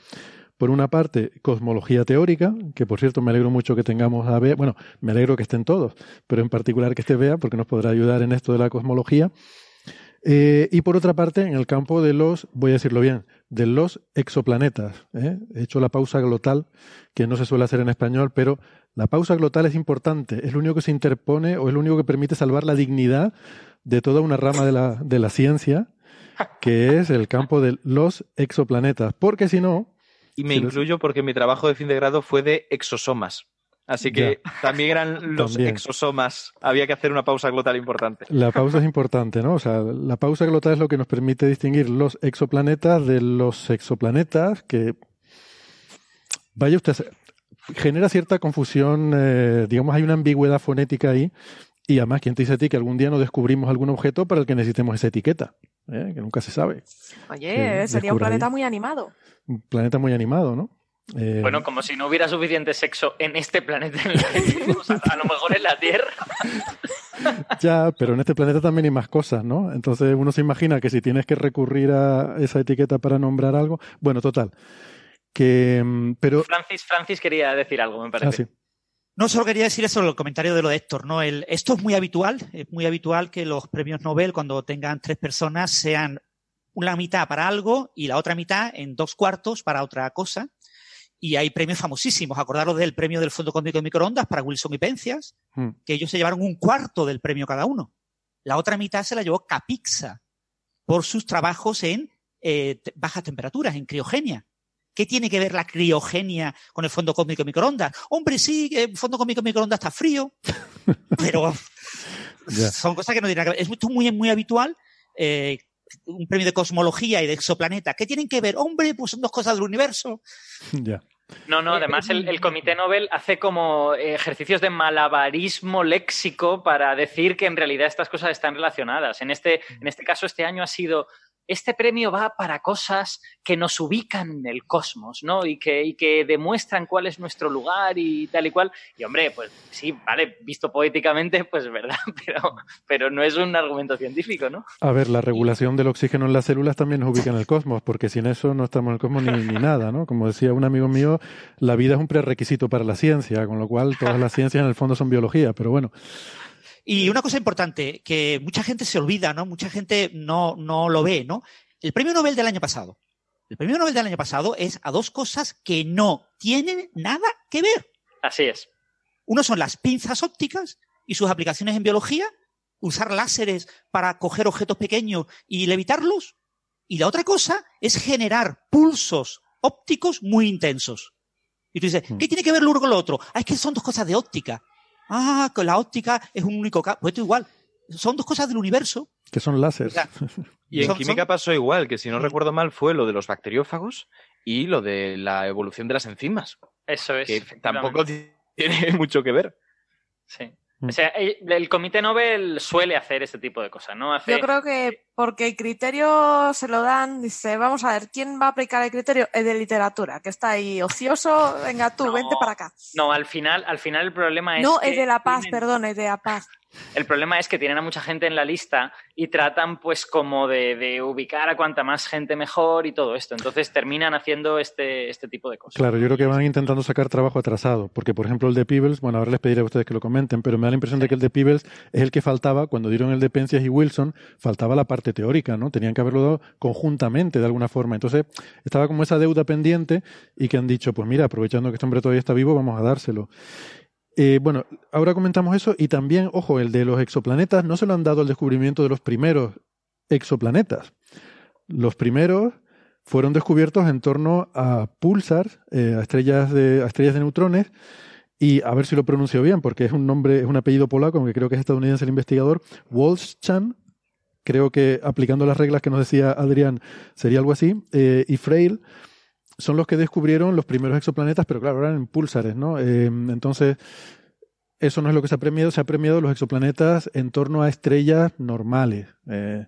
Por una parte, cosmología teórica, que por cierto me alegro mucho que tengamos a Bea, bueno, me alegro que estén todos, pero en particular que esté Bea, porque nos podrá ayudar en esto de la cosmología. Eh, y por otra parte, en el campo de los, voy a decirlo bien, de los exoplanetas. ¿eh? He hecho la pausa glotal, que no se suele hacer en español, pero la pausa glotal es importante, es lo único que se interpone o es lo único que permite salvar la dignidad de toda una rama de la, de la ciencia, que es el campo de los exoplanetas, porque si no... Y me incluyo porque mi trabajo de fin de grado fue de exosomas. Así que también eran los exosomas. Había que hacer una pausa glotal importante. La pausa es importante, ¿no? O sea, la pausa glotal es lo que nos permite distinguir los exoplanetas de los exoplanetas, que vaya usted, genera cierta confusión, eh, digamos, hay una ambigüedad fonética ahí, y además, ¿quién te dice a ti que algún día no descubrimos algún objeto para el que necesitemos esa etiqueta? ¿Eh? Que nunca se sabe. Oye, sería un planeta muy animado. Un planeta muy animado, ¿no? Eh, bueno, como si no hubiera suficiente sexo en este planeta en el que vivimos, a, lo mejor en la Tierra. <laughs> ya, pero en este planeta también hay más cosas, ¿no? Entonces uno se imagina que si tienes que recurrir a esa etiqueta para nombrar algo, bueno, total. Que, mm, pero... Francis, Francis quería decir algo, me parece. Ah, no, solo quería decir eso, el comentario de lo de Héctor. ¿no? El, esto es muy habitual, es muy habitual que los premios Nobel, cuando tengan tres personas, sean una mitad para algo y la otra mitad en dos cuartos para otra cosa. Y hay premios famosísimos. Acordaros del premio del Fondo Cósmico de Microondas para Wilson y Penzias, hmm. que ellos se llevaron un cuarto del premio cada uno. La otra mitad se la llevó Capixa por sus trabajos en eh, bajas temperaturas, en criogenia. ¿Qué tiene que ver la criogenia con el fondo cósmico de microondas? Hombre, sí, el fondo cósmico de microondas está frío, <laughs> pero son cosas que no tienen que ver. Es muy, muy habitual. Eh, un premio de cosmología y de exoplaneta. ¿Qué tienen que ver? Hombre, pues son dos cosas del universo. Ya. No, no, además el, el, Comité Nobel hace como ejercicios de malabarismo léxico para decir que en realidad estas cosas están relacionadas. En este, en este caso, este año ha sido este premio va para cosas que nos ubican en el cosmos, ¿no? Y que, y que demuestran cuál es nuestro lugar y tal y cual. Y hombre, pues sí, vale, visto poéticamente, pues verdad, <laughs> pero, pero no es un argumento científico, ¿no? A ver, la regulación del oxígeno en las células también nos ubica en el cosmos, porque sin eso no estamos en el cosmos ni, ni <laughs> nada, ¿no? Como decía un amigo mío, la vida es un prerequisito para la ciencia, con lo cual todas las ciencias en el fondo son biología, pero bueno. Y una cosa importante, que mucha gente se olvida, ¿no? Mucha gente no, no lo ve, ¿no? El premio Nobel del año pasado. El premio Nobel del año pasado es a dos cosas que no tienen nada que ver. Así es. Uno son las pinzas ópticas y sus aplicaciones en biología, usar láseres para coger objetos pequeños y levitarlos. Y la otra cosa es generar pulsos ópticos muy intensos. Y tú dices, hmm. ¿qué tiene que ver lo uno con lo otro? Ah, es que son dos cosas de óptica. Ah, con la óptica es un único caso. Pues esto igual. Son dos cosas del universo. Que son láseres. y en química pasó igual, que si no recuerdo mal fue lo de los bacteriófagos y lo de la evolución de las enzimas. Eso es. Que tampoco <laughs> tiene mucho que ver. Sí. O sea, el Comité Nobel suele hacer ese tipo de cosas, ¿no? Yo creo que porque el criterio se lo dan, dice, vamos a ver, ¿quién va a aplicar el criterio? El de literatura, que está ahí ocioso, venga tú, vente para acá. No, al final, al final el problema es. No, el de la paz, perdón, el de la paz. El problema es que tienen a mucha gente en la lista y tratan pues como de, ubicar a cuanta más gente mejor y todo esto. Entonces terminan haciendo este, este tipo de cosas. Claro, yo creo que van intentando sacar trabajo atrasado, porque por ejemplo el de Peebles, bueno, ahora les pediré a ustedes que lo comenten, pero me da la impresión de que el de Peebles es el que faltaba, cuando dieron el de Penzias y Wilson, faltaba la parte teórica, ¿no? Tenían que haberlo dado conjuntamente de alguna forma. Entonces estaba como esa deuda pendiente y que han dicho, pues mira, aprovechando que este hombre todavía está vivo, vamos a dárselo. Eh, bueno, ahora comentamos eso y también, ojo, el de los exoplanetas no se lo han dado el descubrimiento de los primeros exoplanetas. Los primeros fueron descubiertos en torno a pulsars, eh, a, estrellas de, estrellas de neutrones, y a ver si lo pronuncio bien, porque es un nombre, es un apellido polaco, aunque creo que es estadounidense el investigador, Wolfschan, creo que aplicando las reglas que nos decía Adrián sería algo así, eh, y Freil son los que descubrieron los primeros exoplanetas, pero claro, eran en púlsares, ¿no? Eh, entonces, eso no es lo que se ha premiado, se ha premiado los exoplanetas en torno a estrellas normales. Eh,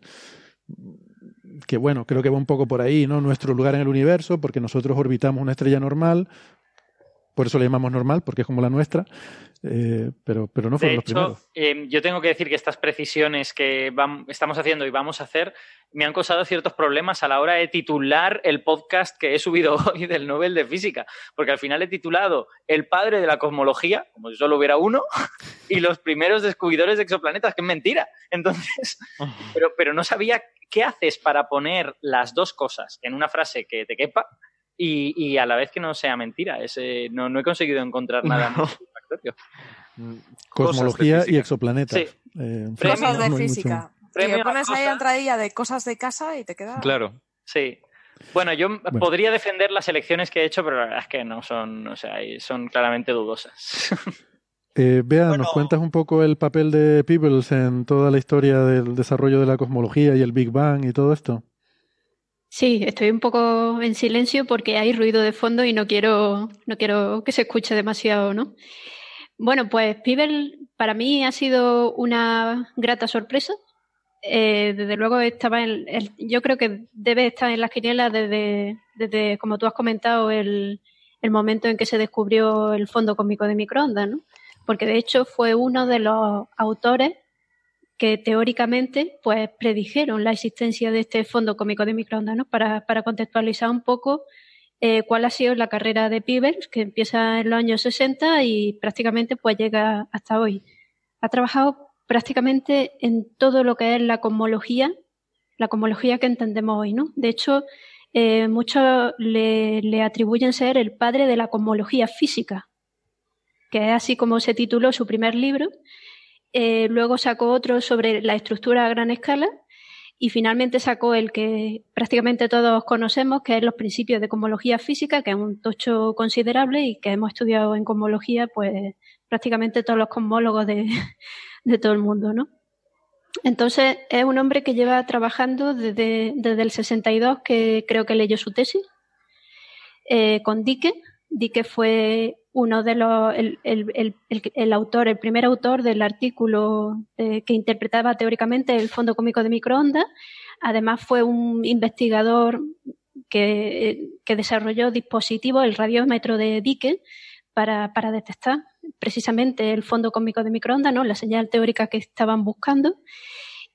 que bueno, creo que va un poco por ahí, ¿no? Nuestro lugar en el universo, porque nosotros orbitamos una estrella normal, por eso le llamamos normal, porque es como la nuestra, eh, pero, pero no fueron los primeros. Eh, yo tengo que decir que estas precisiones que estamos haciendo y vamos a hacer me han causado ciertos problemas a la hora de titular el podcast que he subido <laughs> hoy del Nobel de Física, porque al final he titulado El padre de la cosmología, como si solo hubiera uno, <laughs> y los primeros descubridores de exoplanetas, que es mentira. Entonces, <laughs> pero, pero no sabía qué haces para poner las dos cosas en una frase que te quepa y, a la vez que no sea mentira. Ese, no, no he conseguido encontrar nada satisfactorio. Cosmología y exoplanetas. Sí. Eh, cosas de física. Te pones ahí entradilla de cosas de casa y te queda. Claro. Sí. Bueno, yo podría defender las elecciones que he hecho, pero la verdad es que no son, o sea, son claramente dudosas. <laughs> Eh, ¿nos cuentas un poco el papel de Peebles en toda la historia del desarrollo de la cosmología y el Big Bang y todo esto? Sí, estoy un poco en silencio porque hay ruido de fondo y no quiero, no quiero que se escuche demasiado, ¿no? Bueno, pues Pibel para mí ha sido una grata sorpresa. Eh, desde luego estaba en, yo creo que debe estar en las quinielas desde, desde como tú has comentado, el, el momento en que se descubrió el fondo cósmico de microondas, ¿no? Porque de hecho fue uno de los autores que teóricamente pues predijeron la existencia de este fondo cómico de microondas, ¿no? Para, para contextualizar un poco eh, cuál ha sido la carrera de Peebles, que empieza en los años 60 y prácticamente pues llega hasta hoy. Ha trabajado prácticamente en todo lo que es la cosmología, la cosmología que entendemos hoy, ¿no? De hecho, eh, muchos le, le atribuyen ser el padre de la cosmología física, que es así como se tituló su primer libro, eh, luego sacó otro sobre la estructura a gran escala y finalmente sacó el que prácticamente todos conocemos, que es los principios de cosmología física, que es un tocho considerable y que hemos estudiado en cosmología, pues prácticamente todos los cosmólogos de, <laughs> todo el mundo, ¿no? Entonces, es un hombre que lleva trabajando desde, desde el 62, que creo que leyó su tesis, eh, con Dicke. Dicke fue uno de los, el, el, el, autor, el primer autor del artículo que interpretaba teóricamente el fondo cómico de microondas. Además fue un investigador que, desarrolló dispositivos, el radiómetro de Dicke, para, para, detectar precisamente el fondo cósmico de microondas, ¿no? la señal teórica que estaban buscando.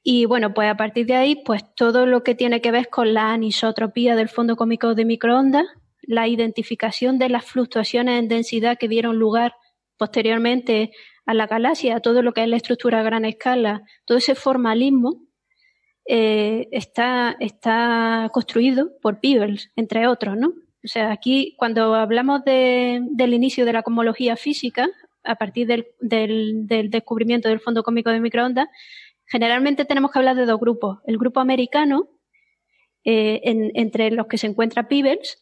Y bueno, pues a partir de ahí, pues todo lo que tiene que ver con la anisotropía del fondo cósmico de microondas, la identificación de las fluctuaciones en densidad que dieron lugar posteriormente a la galaxia, todo lo que es la estructura a gran escala, todo ese formalismo eh, está, está construido por Peebles, entre otros, ¿no? O sea, aquí cuando hablamos de, del inicio de la cosmología física, a partir del, del, del descubrimiento del fondo cósmico de microondas, generalmente tenemos que hablar de dos grupos. El grupo americano, eh, en, entre los que se encuentra Peebles,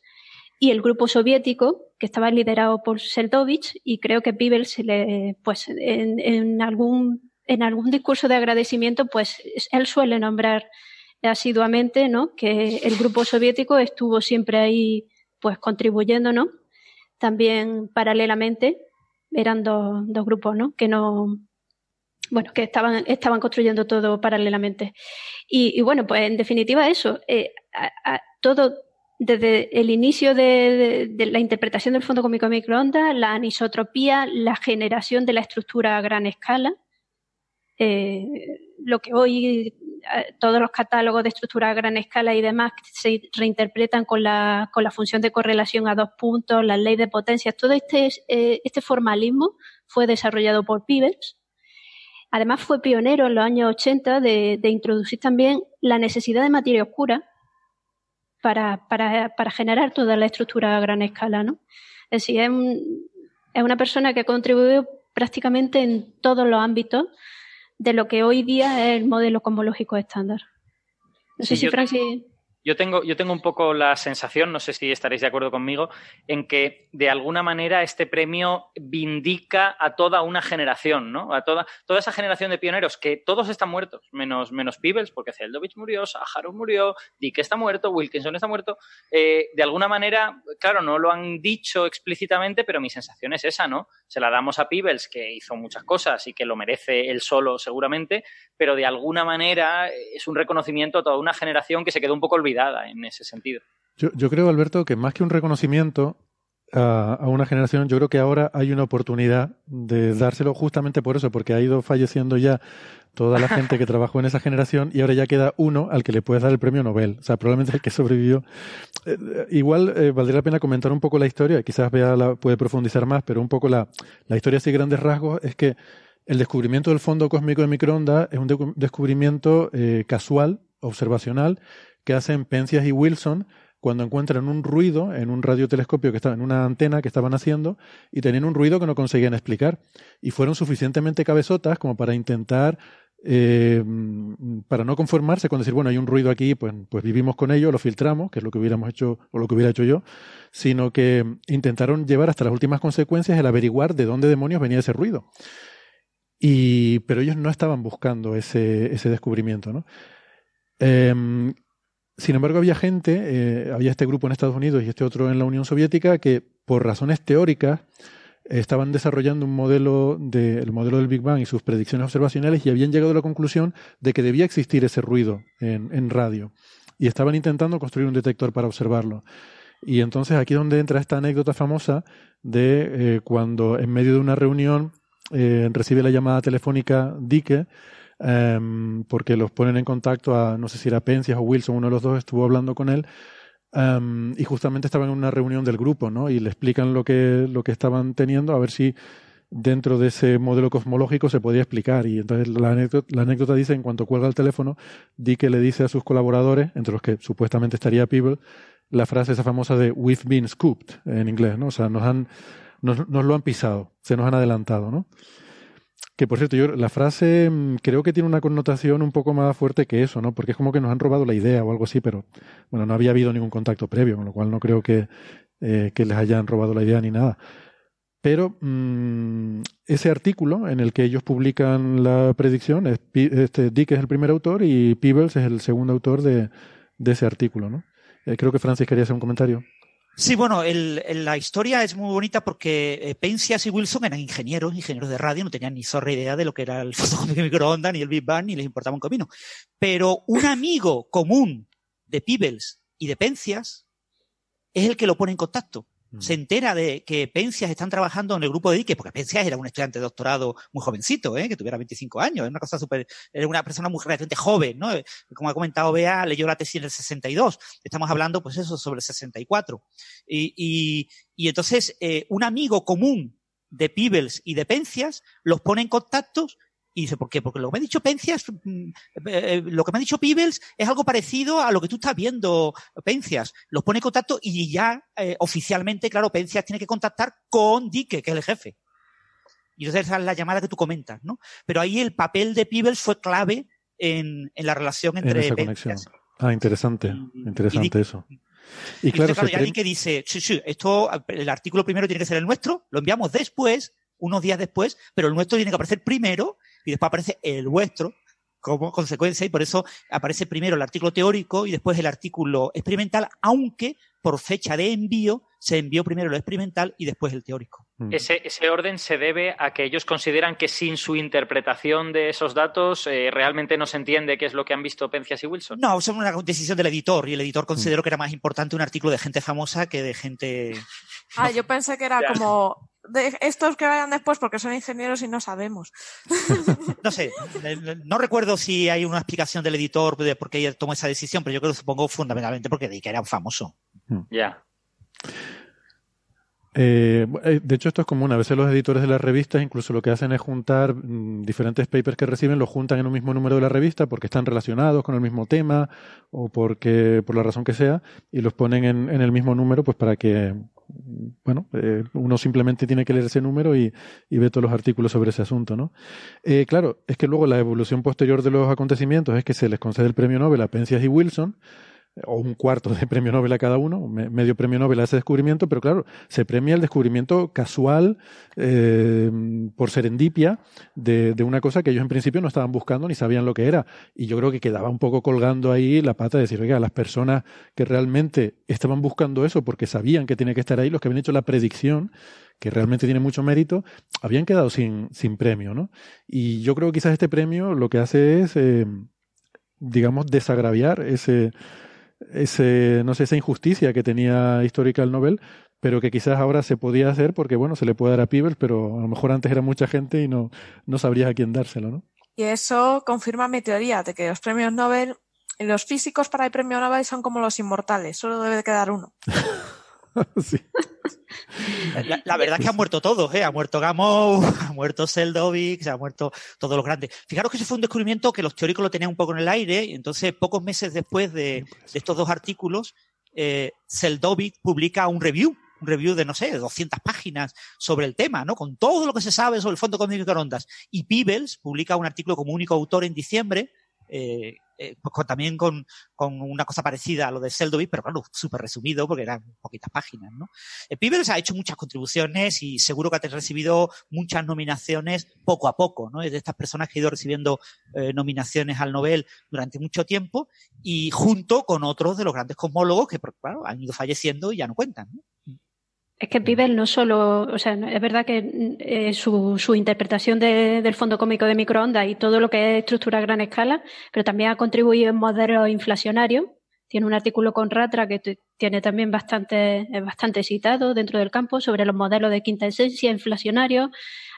y el grupo soviético, que estaba liderado por Seldovich, y creo que Peebles, le, pues, en, en, algún, en algún discurso de agradecimiento, pues él suele nombrar asiduamente, ¿no? Que el grupo soviético estuvo siempre ahí, pues, contribuyendo, ¿no? También paralelamente eran dos, dos grupos, ¿no? Que no, bueno, que estaban, estaban construyendo todo paralelamente. Y, bueno, pues en definitiva eso, eh, todo desde el inicio de, la interpretación del fondo cómico de microondas, la anisotropía, la generación de la estructura a gran escala, eh, lo que hoy eh, todos los catálogos de estructura a gran escala y demás se reinterpretan con la, con la función de correlación a dos puntos, la ley de potencias, todo este, eh, este formalismo fue desarrollado por Peebles. Además fue pionero en los años 80 de, de introducir también la necesidad de materia oscura para, para, para generar toda la estructura a gran escala, ¿no? Es decir, es, un, es una persona que ha contribuido prácticamente en todos los ámbitos de lo que hoy día es el modelo cosmológico estándar. No sí, sé si Francis... Yo tengo, yo tengo un poco la sensación, no sé si estaréis de acuerdo conmigo, en que de alguna manera este premio vindica a toda una generación, ¿no? A toda, toda esa generación de pioneros que todos están muertos, menos, menos Peebles, porque Zeldovich murió, Saharov murió, Dick está muerto, Wilkinson está muerto. Eh, de alguna manera, claro, no lo han dicho explícitamente, pero mi sensación es esa, ¿no? Se la damos a Peebles, que hizo muchas cosas y que lo merece él solo seguramente, pero de alguna manera es un reconocimiento a toda una generación que se quedó un poco olvidada en ese sentido. Yo, yo, creo, Alberto, que más que un reconocimiento a, a, una generación, yo creo que ahora hay una oportunidad de dárselo justamente por eso, porque ha ido falleciendo ya toda la gente que <laughs> trabajó en esa generación y ahora ya queda uno al que le puedes dar el premio Nobel. O sea, probablemente el que sobrevivió. Eh, igual eh, valdría la pena comentar un poco la historia, quizás Bea la, puede profundizar más, pero un poco la, la historia así grandes rasgos es que el descubrimiento del fondo cósmico de microondas es un de descubrimiento eh, casual, observacional, que hacen Penzias y Wilson cuando encuentran un ruido en un radiotelescopio que estaba en una antena que estaban haciendo y tenían un ruido que no conseguían explicar. Y fueron suficientemente cabezotas como para intentar, eh, para no conformarse con decir, bueno, hay un ruido aquí, pues, pues vivimos con ello, lo filtramos, que es lo que hubiéramos hecho o lo que hubiera hecho yo, sino que intentaron llevar hasta las últimas consecuencias el averiguar de dónde demonios venía ese ruido. Y, pero ellos no estaban buscando ese, ese descubrimiento, ¿no? Eh, sin embargo, había gente, eh, había este grupo en Estados Unidos y este otro en la Unión Soviética que, por razones teóricas, estaban desarrollando un modelo de, el modelo del Big Bang y sus predicciones observacionales y habían llegado a la conclusión de que debía existir ese ruido en, en radio. Y estaban intentando construir un detector para observarlo. Y entonces aquí es donde entra esta anécdota famosa de eh, cuando en medio de una reunión eh, recibe la llamada telefónica Dicke um, porque los ponen en contacto a, no sé si era Penzias o Wilson, uno de los dos estuvo hablando con él, um, y justamente estaban en una reunión del grupo, ¿no? Y le explican lo que, lo que estaban teniendo, a ver si dentro de ese modelo cosmológico se podía explicar. Y entonces la anécdota, la anécdota dice, en cuanto cuelga el teléfono, Di que le dice a sus colaboradores, entre los que supuestamente estaría Peeble, la frase esa famosa de we've been scooped en inglés, ¿no? O sea, nos han, nos, nos lo han pisado, se nos han adelantado, ¿no? Que por cierto, yo la frase mm, creo que tiene una connotación un poco más fuerte que eso, ¿no? Porque es como que nos han robado la idea o algo así, pero bueno, no había habido ningún contacto previo, con lo cual no creo que, eh, que les hayan robado la idea ni nada. Pero mmm, ese artículo en el que ellos publican la predicción, es, este, Dick es el primer autor y Peebles es el segundo autor de, de ese artículo, ¿no? Eh, creo que Francis quería hacer un comentario. Sí, bueno, la historia es muy bonita porque eh, y Wilson eran ingenieros, ingenieros de radio, no tenían ni zorra idea de lo que era el <laughs> de microondas, ni el Big Bang, ni les importaba un comino. Pero un amigo común de Peebles y de Penzias es el que lo pone en contacto. Mm. se entera de que Pencias están trabajando en el grupo de Dique, porque Pencias era un estudiante de doctorado muy jovencito, ¿eh? que tuviera 25 años, era una cosa súper, era una persona muy relativamente joven, ¿no? Como ha comentado Bea, leyó la tesis en el 62, estamos hablando, pues eso, sobre el 64. Y, y, y entonces, eh, un amigo común de Peebles y de Pencias los pone en contactos y dice, ¿por qué? Porque lo que me ha dicho Pencias, mm, eh, lo que me ha dicho Peebles es algo parecido a lo que tú estás viendo, Pencias. Los pone en contacto y ya eh, oficialmente, claro, Pencias tiene que contactar con Dique, que es el jefe. Y entonces esa es la llamada que tú comentas, ¿no? Pero ahí el papel de Peebles fue clave en, en la relación entre en esa conexión. Ah, interesante, interesante eso. Y, claro, claro ya Dique dice, sí, sí, esto, el artículo primero tiene que ser el nuestro, lo enviamos después, unos días después, pero el nuestro tiene que aparecer primero y después aparece el vuestro como consecuencia y por eso aparece primero el artículo teórico y después el artículo experimental, aunque por fecha de envío se envió primero lo experimental y después el teórico. Mm. Ese, ese orden se debe a que ellos consideran que sin su interpretación de esos datos eh, realmente no se entiende qué es lo que han visto Pencias y Wilson. No, es una decisión del editor y el editor consideró mm. que era más importante un artículo de gente famosa que de gente... Ah, yo pensé que era como de estos que vayan después porque son ingenieros y no sabemos. <laughs> no sé, no recuerdo si hay una explicación del editor de por qué tomó esa decisión, pero yo creo que supongo fundamentalmente porque que era un famoso. Hmm. Ya. Eh, eh, de hecho, esto es común. A veces los editores de las revistas incluso lo que hacen es juntar mm, diferentes papers que reciben, los juntan en un mismo número de la revista porque están relacionados con el mismo tema o porque por la razón que sea y los ponen en, en el mismo número pues para que bueno, eh, uno simplemente tiene que leer ese número y, y ve todos los artículos sobre ese asunto, ¿no? Eh, claro, es que luego la evolución posterior de los acontecimientos es que se les concede el premio Nobel a Penzias y Wilson, o un cuarto de premio Nobel a cada uno, medio premio Nobel a ese descubrimiento, pero claro, se premia el descubrimiento casual eh, por serendipia de, de, una cosa que ellos en principio no estaban buscando ni sabían lo que era. Y yo creo que quedaba un poco colgando ahí la pata de decir, oiga, las personas que realmente estaban buscando eso porque sabían que tenía que estar ahí, los que habían hecho la predicción, que realmente tiene mucho mérito, habían quedado sin, sin premio, ¿no? Y yo creo que quizás este premio lo que hace es, eh, digamos, desagraviar ese ese, no sé, esa injusticia que tenía Historical Nobel, pero que quizás ahora se podía hacer porque, bueno, se le puede dar a Peebles, pero a lo mejor antes era mucha gente y no, no sabrías a quién dárselo, ¿no? Y eso confirma mi teoría de que los premios Nobel, los físicos para el premio Nobel son como los inmortales, solo debe quedar uno. <laughs> sí. <laughs> La, verdad es que han muerto todos, ¿eh? Ha muerto Gamow, <laughs> ha muerto Seldovich, se ha muerto todos los grandes. Fijaros que ese fue un descubrimiento que los teóricos lo tenían un poco en el aire, y entonces pocos meses después de, estos dos artículos, eh, publica un review, un review de, no sé, 200 páginas sobre el tema, ¿no? Con todo lo que se sabe sobre el fondo con microondas. Y Peebles publica un artículo como único autor en diciembre, eh, eh, pues también con, con, una cosa parecida a lo de Seldovic, pero claro, súper resumido porque eran poquitas páginas, ¿no? El ha hecho muchas contribuciones y seguro que ha recibido muchas nominaciones poco a poco, ¿no? Es de estas personas que ha ido recibiendo eh, nominaciones al Nobel durante mucho tiempo y junto con otros de los grandes cosmólogos que, claro, han ido falleciendo y ya no cuentan, ¿no? Es que Pibel no solo, o sea, es verdad que eh, su, su, interpretación de, del fondo cómico de microondas y todo lo que es estructura a gran escala, pero también ha contribuido en modelos inflacionarios. Tiene un artículo con Ratra que tiene también bastante, bastante citado dentro del campo sobre los modelos de quinta esencia inflacionarios.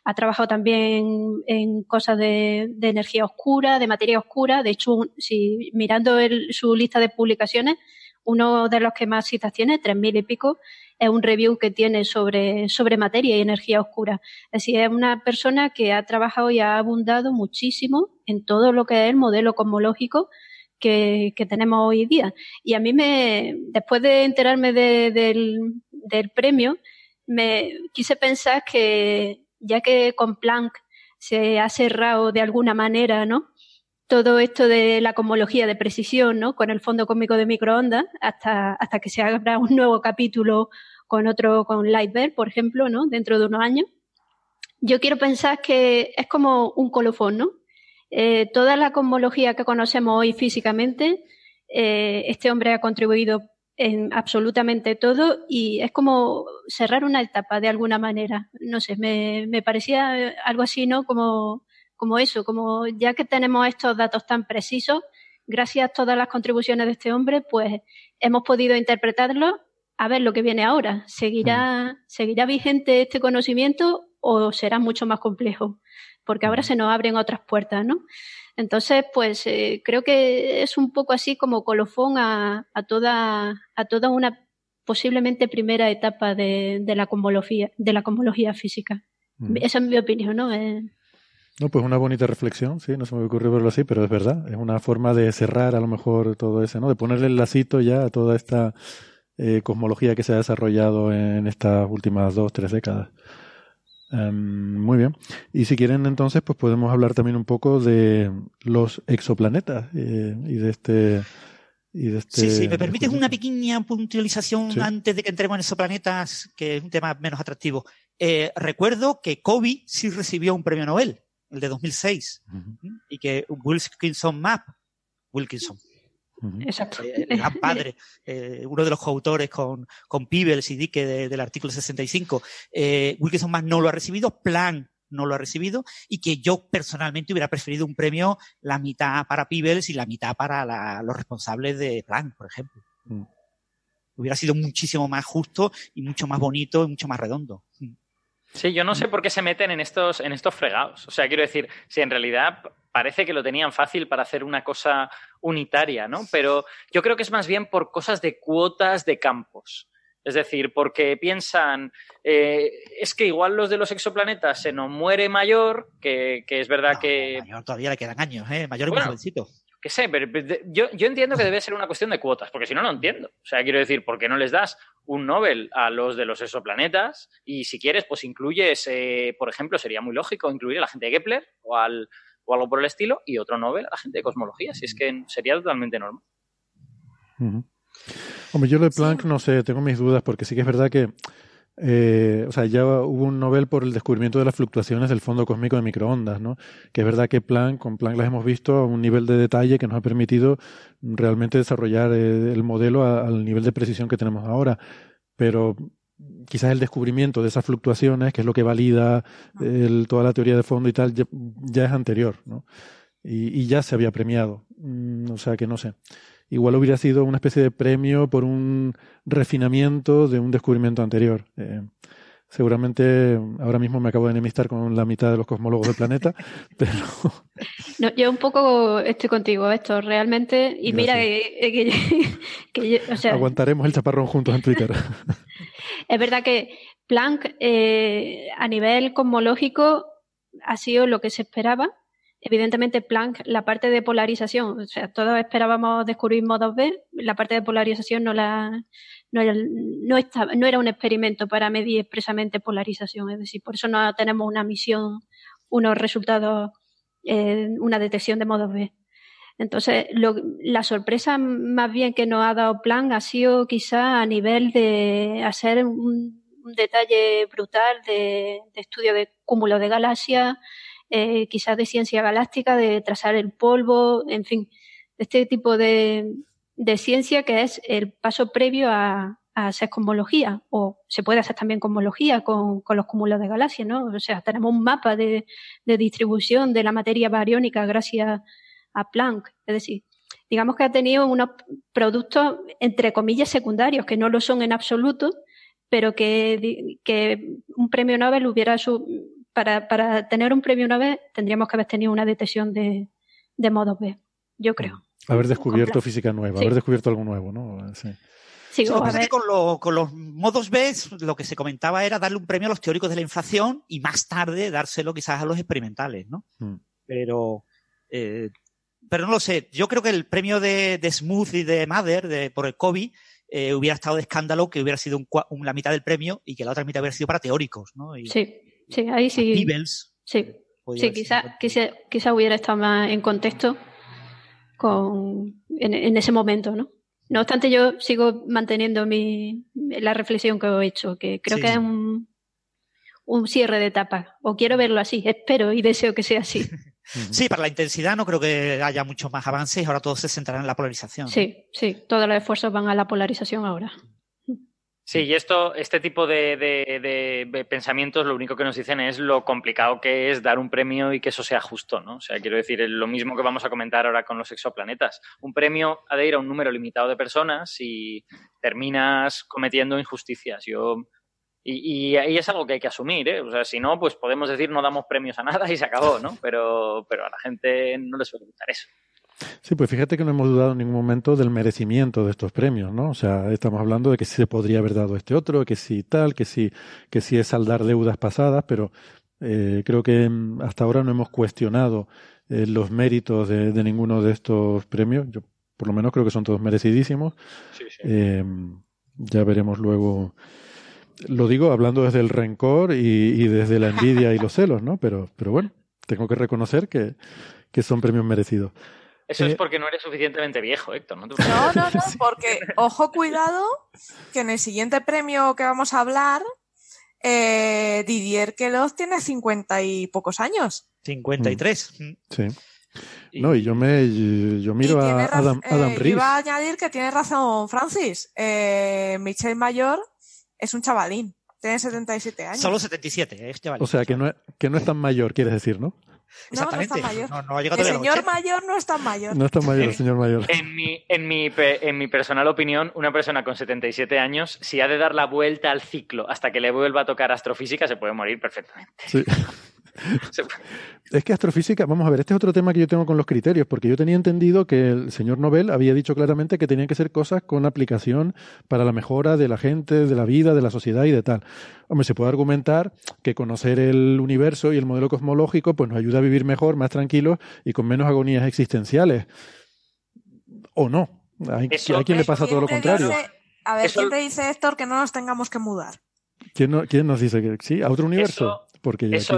Ha trabajado también en cosas de, energía oscura, de materia oscura. De hecho, si mirando su lista de publicaciones, uno de los que más citas tiene, tres mil y pico, es un review que tiene sobre, sobre materia y energía oscura. Es decir, es una persona que ha trabajado y ha abundado muchísimo en todo lo que es el modelo cosmológico que, que tenemos hoy día. Y a mí me, después de enterarme del, del premio, me quise pensar que ya que con Planck se ha cerrado de alguna manera, ¿no? todo esto de la cosmología de precisión, ¿no? Con el fondo cósmico de microondas, hasta, hasta que se abra un nuevo capítulo con otro, con Lightbear, por ejemplo, ¿no? Dentro de unos años. Yo quiero pensar que es como un colofón, ¿no? Eh, toda la cosmología que conocemos hoy físicamente, eh, este hombre ha contribuido en absolutamente todo y es como cerrar una etapa de alguna manera. No sé, me, me parecía algo así, ¿no? Como, como eso, como ya que tenemos estos datos tan precisos, gracias a todas las contribuciones de este hombre, pues hemos podido interpretarlo a ver lo que viene ahora. ¿Seguirá, mm. ¿seguirá vigente este conocimiento o será mucho más complejo? Porque ahora mm. se nos abren otras puertas, ¿no? Entonces, pues eh, creo que es un poco así como colofón a, a, toda, a toda una posiblemente primera etapa de, de la cosmología, de la cosmología física. Mm. Esa es mi opinión, ¿no? Eh, no, pues una bonita reflexión, sí, no se me ocurrió verlo así, pero es verdad, es una forma de cerrar a lo mejor todo eso, ¿no? De ponerle el lacito ya a toda esta eh, cosmología que se ha desarrollado en estas últimas dos, tres décadas. Em, muy bien. Y si quieren entonces, pues podemos hablar también un poco de los exoplanetas eh, y de este... Y de este sí, sí, me permites una pequeña puntualización antes de que entremos en exoplanetas, que es un tema menos atractivo. Eh, recuerdo que Kobe sí recibió un premio Nobel, el de 2006, y que Wilkinson Map, Wilkinson, Exacto. Eh, el gran padre, eh, uno de los coautores con, con Peebles y Dicke del artículo 65. Eh, Wilkinson más no lo ha recibido, Plan no lo ha recibido y que yo personalmente hubiera preferido un premio la mitad para Peebles y la mitad para los responsables de Plan, por ejemplo. Mm. Hubiera sido muchísimo más justo y mucho más bonito y mucho más redondo. Mm. Sí, yo no sé por qué se meten en estos, en estos fregados. O sea, quiero decir, si en realidad parece que lo tenían fácil para hacer una cosa unitaria, ¿no? Pero yo creo que es más bien por cosas de cuotas de campos. Es decir, porque piensan, eh, es que igual los de los exoplanetas se nos muere mayor, que, es verdad que... Mayor todavía le quedan años, ¿eh? Mayor y jovencito. Que sé, pero yo, yo entiendo que debe ser una cuestión de cuotas, porque si no, no entiendo. O sea, quiero decir, ¿por qué no les das un Nobel a los de los exoplanetas? Y si quieres, pues incluyes, eh, por ejemplo, sería muy lógico incluir a la gente de Kepler o al, o algo por el estilo, y otro Nobel a la gente de cosmología, si es que sería totalmente normal. Hombre, yo lo de Planck no sé, tengo mis dudas, porque sí que es verdad que, eh, o sea, ya hubo un Nobel por el descubrimiento de las fluctuaciones del fondo cósmico de microondas, ¿no? Que es verdad que Planck, con Planck las hemos visto a un nivel de detalle que nos ha permitido realmente desarrollar eh, el modelo al nivel de precisión que tenemos ahora. Pero quizás el descubrimiento de esas fluctuaciones, que es lo que valida toda la teoría de fondo y tal, ya, es anterior, ¿no? Y, ya se había premiado. Mm, o sea que no sé. Igual hubiera sido una especie de premio por un refinamiento de un descubrimiento anterior. Eh, seguramente ahora mismo me acabo de enemistar con la mitad de los cosmólogos del planeta, <laughs> pero... No, yo un poco estoy contigo, esto realmente, y mira que, <laughs> Aguantaremos el chaparrón juntos en Twitter. <laughs> Es verdad que Planck eh, a nivel cosmológico ha sido lo que se esperaba. Evidentemente, Planck, la parte de polarización, o sea, todos esperábamos descubrir modos B, la parte de polarización no la no era, no, era un experimento para medir expresamente polarización, es decir, por eso no tenemos una misión, unos resultados, eh, una detección de modos B. Entonces, la sorpresa más bien que nos ha dado Plan ha sido quizá a nivel de hacer un, detalle brutal de, estudio de cúmulo de galaxias, eh, quizás de ciencia galáctica, de trazar el polvo, en fin, este tipo de, ciencia que es el paso previo a, hacer cosmología, o se puede hacer también cosmología con, los cúmulos de galaxias, ¿no? O sea, tenemos un mapa de, de distribución de la materia bariónica gracias a Planck. Es decir, digamos que ha tenido unos productos, entre comillas, secundarios, que no lo son en absoluto, pero que, que un premio Nobel hubiera su, para, para, tener un premio Nobel tendríamos que haber tenido una detección de, de modos B, yo creo. Haber descubierto física nueva, haber descubierto algo nuevo, ¿no? Sí. Sí, con, con, los modos B lo que se comentaba era darle un premio a los teóricos de la inflación y más tarde dárselo quizás a los experimentales, ¿no? Mm. Pero eh, pero no lo sé. Yo creo que el premio de, Smooth y de Mother de, por el COVID eh, hubiera estado de escándalo que hubiera sido un, la mitad del premio y que la otra mitad hubiera sido para teóricos, ¿no? sí, sí, ahí sí. Sí, sí quizá, quizá, hubiera estado más en contexto con, en, ese momento, ¿no? No obstante, yo sigo manteniendo mi, la reflexión que he hecho, que creo que es un, un cierre de etapa, o quiero verlo así, <laughs> espero y deseo que sea así. <laughs> Sí, para la intensidad no creo que haya mucho más avances, ahora todo se centrará en la polarización. Sí, sí, todos los esfuerzos van a la polarización ahora. Sí, y esto, este tipo de, de, pensamientos lo único que nos dicen es lo complicado que es dar un premio y que eso sea justo, ¿no? O sea, quiero decir, es lo mismo que vamos a comentar ahora con los exoplanetas. Un premio ha de ir a un número limitado de personas y terminas cometiendo injusticias. Yo y, y, es algo que hay que asumir, ¿eh? O sea, si no, pues podemos decir no damos premios a nada y se acabó, ¿no? Pero, pero a la gente no les suele gustar eso. Sí, pues fíjate que no hemos dudado en ningún momento del merecimiento de estos premios, ¿no? O sea, estamos hablando de que sí se podría haber dado este otro, que sí tal, que sí, que sí es saldar deudas pasadas, pero eh, creo que mm, hasta ahora no hemos cuestionado eh, los méritos de, de, ninguno de estos premios. Yo, por lo menos, creo que son todos merecidísimos. Sí, sí. Eh, ya veremos luego. Lo digo hablando desde el rencor y, y desde la envidia y los celos, ¿no? Pero, pero bueno, tengo que reconocer que, que son premios merecidos. Eso es eh, porque no eres suficientemente viejo, Héctor. No, no, no, <laughs> no, porque, ojo, cuidado, que en el siguiente premio que vamos a hablar, eh, Didier Queloz tiene cincuenta y pocos años. 53. Mm. Sí. No, y yo me yo miro a Adam, Adam eh, Iba a añadir que tiene razón Francis. Eh, Michel Mayor es un chavalín. Tiene 77 años. Solo 77, es chavalín. O sea, que no, que no es tan mayor, quieres decir, ¿no? Exactamente. No, no, está mayor. el señor mayor no es tan mayor. No es tan mayor el señor mayor. En mi, en, mi, en mi personal opinión, una persona con 77 años, si ha de dar la vuelta al ciclo hasta que le vuelva a tocar astrofísica, se puede morir perfectamente. Sí. <laughs> <laughs> es que astrofísica, vamos a ver, este es otro tema que yo tengo con los criterios, porque yo tenía entendido que el señor Nobel había dicho claramente que tenían que ser cosas con aplicación para la mejora de la gente, de la vida, de la sociedad y de tal. Hombre, se puede argumentar que conocer el universo y el modelo cosmológico pues nos ayuda a vivir mejor, más tranquilos y con menos agonías existenciales. O no. Hay, quien le pasa todo lo contrario. a ver, ¿quién te dice, Héctor, que no nos tengamos que mudar? ¿Quién, ¿Quién, nos dice que sí? ¿A otro universo? Eso,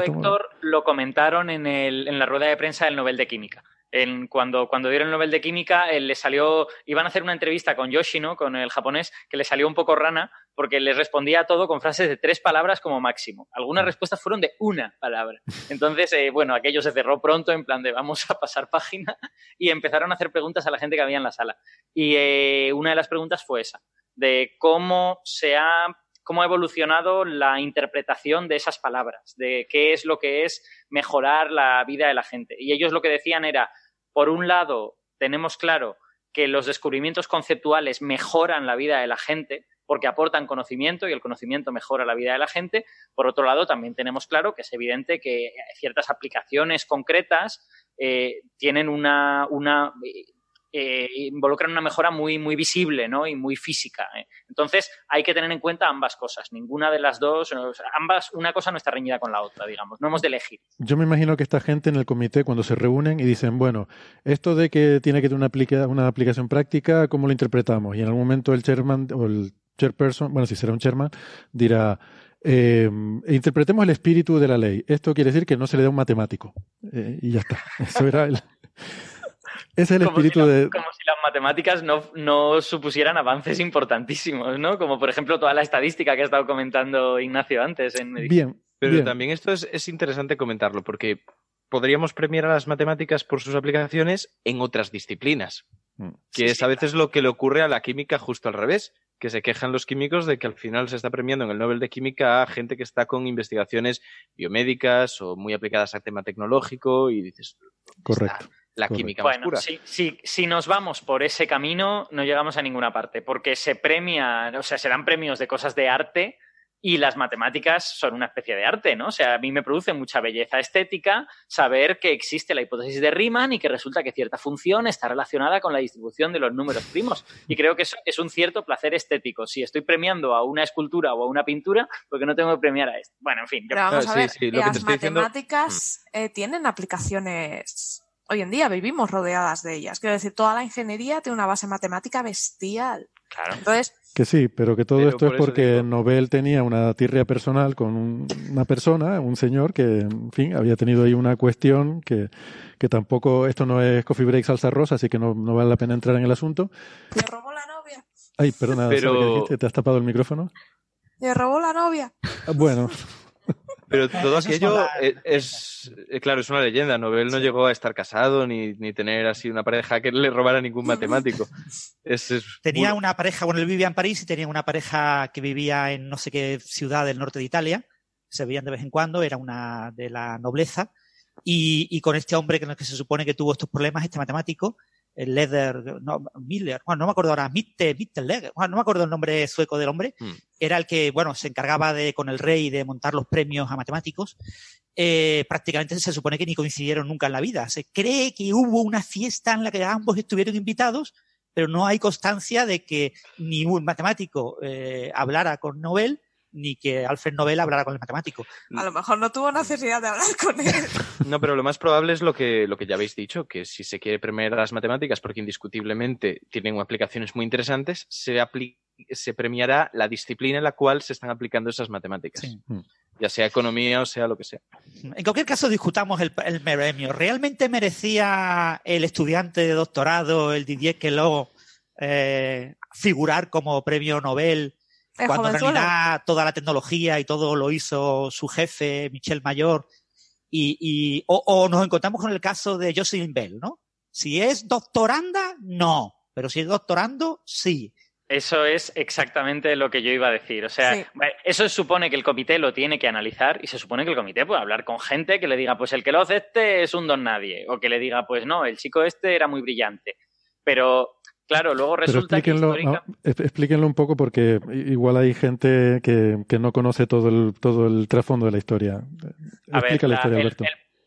Héctor, lo comentaron en, el, en la rueda de prensa del Nobel de Química. En, cuando, cuando dieron el Nobel de Química, él le salió, iban a hacer una entrevista con Yoshino, con el japonés, que le salió un poco rana, porque les respondía todo con frases de tres palabras como máximo. Algunas respuestas fueron de una palabra. <laughs> Entonces, eh, bueno, aquello se cerró pronto, en plan de vamos a pasar página, <laughs> y empezaron a hacer preguntas a la gente que había en la sala. Y eh, una de las preguntas fue esa, de cómo se ha cómo ha evolucionado la interpretación de esas palabras, de qué es lo que es mejorar la vida de la gente. Y ellos lo que decían era, por un lado, tenemos claro que los descubrimientos conceptuales mejoran la vida de la gente porque aportan conocimiento y el conocimiento mejora la vida de la gente. Por otro lado, también tenemos claro que es evidente que ciertas aplicaciones concretas eh, tienen una, una eh, involucran una mejora muy, muy visible ¿no? y muy física. ¿eh? Entonces, hay que tener en cuenta ambas cosas. Ninguna de las dos, ambas, una cosa no está reñida con la otra, digamos. No hemos de elegir. Yo me imagino que esta gente en el comité, cuando se reúnen y dicen, bueno, esto de que tiene que tener una, aplicación práctica, ¿cómo lo interpretamos? Y en algún momento el chairman o el chairperson, bueno, si será un chairman, dirá, eh, interpretemos el espíritu de la ley. Esto quiere decir que no se le da un matemático. y ya está. <laughs> Eso era el es el espíritu de. Como si las matemáticas no, no, supusieran avances importantísimos, ¿no? Como por ejemplo toda la estadística que ha estado comentando Ignacio antes en Bien. Pero también esto es, es interesante comentarlo, porque podríamos premiar a las matemáticas por sus aplicaciones en otras disciplinas. Mm. Que es a veces lo que le ocurre a la química justo al revés, que se quejan los químicos de que al final se está premiando en el Nobel de Química a gente que está con investigaciones biomédicas o muy aplicadas al tema tecnológico y dices, Correcto la química bueno, pura. Si, si, nos vamos por ese camino, no llegamos a ninguna parte, porque se premia, o sea, se dan premios de cosas de arte y las matemáticas son una especie de arte, ¿no? O sea, a mí me produce mucha belleza estética saber que existe la hipótesis de Riemann y que resulta que cierta función está relacionada con la distribución de los números primos. Y creo que eso es un cierto placer estético. Si estoy premiando a una escultura o a una pintura, porque no tengo que premiar a esto. Bueno, en fin. vamos a ver, las matemáticas eh, tienen aplicaciones hoy en día vivimos rodeadas de ellas. Quiero decir, toda la ingeniería tiene una base matemática bestial. Claro. Entonces, que sí, pero que todo esto es porque Nobel tenía una tirria personal con una persona, un señor que, en fin, había tenido ahí una cuestión que, que tampoco, esto no es Coffee Break Salsa Rosa, así que no, no vale la pena entrar en el asunto. Le robó la novia. Ay, perdona, pero... ¿te has tapado el micrófono? Le robó la novia. Bueno. Pero todo aquello es, eh, claro, es una leyenda. Nobel no llegó a estar casado ni, ni, tener así una pareja que le robara ningún matemático. <laughs> tenía una pareja, bueno, él vivía en París y tenía una pareja que vivía en no sé qué ciudad del norte de Italia. Se veían de vez en cuando, era una de la nobleza. Y, y con este hombre que, que se supone que tuvo estos problemas, este matemático, Leder, no, Miller, bueno, no me acuerdo ahora, Mitte, bueno, no me acuerdo el nombre sueco del hombre, hmm. era el que, bueno, se encargaba de, con el rey de montar los premios a matemáticos. Eh, prácticamente se supone que ni coincidieron nunca en la vida. Se cree que hubo una fiesta en la que ambos estuvieron invitados, pero no hay constancia de que ni un matemático eh, hablara con Nobel ni que Alfred Nobel hablara con el matemático. A lo mejor no tuvo necesidad de hablar con él. <laughs> No, pero lo más probable es lo que, lo que ya habéis dicho, que si se quiere premiar a las matemáticas, porque indiscutiblemente tienen aplicaciones muy interesantes, se, se premiará la disciplina en la cual se están aplicando esas matemáticas. Ya sea economía o sea lo que sea. En cualquier caso, discutamos el, el premio. ¿Realmente merecía el estudiante de doctorado, el Didier Queloz, eh, figurar como premio Nobel cuando en realidad toda la tecnología y todo lo hizo su jefe, Michel Mayor, y, o, nos encontramos con el caso de Jocelyn Bell, ¿no? Si es doctoranda, no, pero si es doctorando, sí. Eso es exactamente lo que yo iba a decir. O sea, eso supone que el comité lo tiene que analizar y se supone que el comité puede hablar con gente que le diga, pues el que lo hace este es un don nadie, o que le diga, pues no, el chico este era muy brillante. Pero Claro, luego resulta explíquenlo, que explíquenlo un poco porque igual hay gente que, no conoce todo el, todo el trasfondo de la historia. Explica la, historia, Alberto.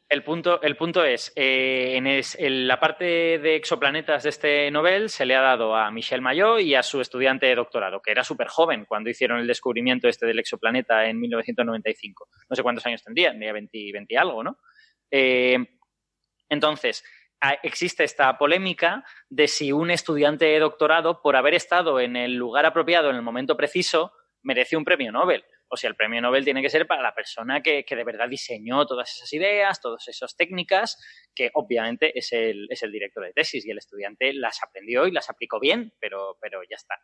El, punto, el punto es, eh, en, la parte de exoplanetas de este Nobel se le ha dado a Michel Maillot y a su estudiante de doctorado, que era súper joven cuando hicieron el descubrimiento este del exoplaneta en 1995. No sé cuántos años tendría, tendría 20, 20 algo, ¿no? Eh, entonces, existe esta polémica de si un estudiante de doctorado, por haber estado en el lugar apropiado en el momento preciso, merece un premio Nobel. O sea, el premio Nobel tiene que ser para la persona que, de verdad diseñó todas esas ideas, todas esas técnicas, que obviamente es el, es el director de tesis y el estudiante las aprendió y las aplicó bien, pero, pero ya está.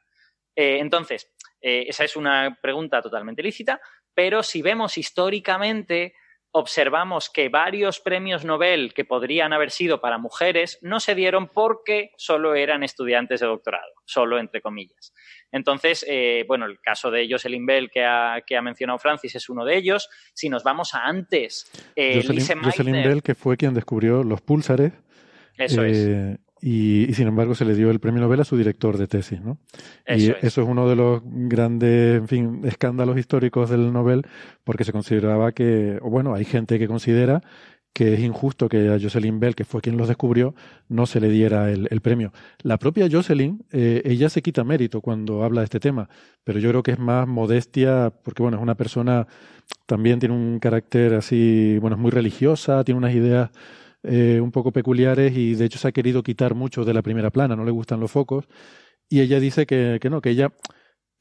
Eh, entonces, eh, esa es una pregunta totalmente lícita, pero si vemos históricamente observamos que varios premios Nobel que podrían haber sido para mujeres no se dieron porque solo eran estudiantes de doctorado, solo entre comillas. Entonces, eh, bueno, el caso de Jocelyn Bell que ha, que ha, mencionado Francis es uno de ellos. Si nos vamos a antes, eh, Jocelyn, Bell, que fue quien descubrió los púlsares. Eso es eh, y, sin embargo se le dio el premio Nobel a su director de tesis, ¿no? y eso es uno de los grandes, en fin, escándalos históricos del Nobel, porque se consideraba que, o bueno, hay gente que considera que es injusto que a Jocelyn Bell, que fue quien los descubrió, no se le diera el, premio. La propia Jocelyn, eh, ella se quita mérito cuando habla de este tema, pero yo creo que es más modestia, porque bueno, es una persona, también tiene un carácter así, bueno, es muy religiosa, tiene unas ideas eh, un poco peculiares y de hecho se ha querido quitar mucho de la primera plana, no le gustan los focos. Y ella dice que, que no, que ella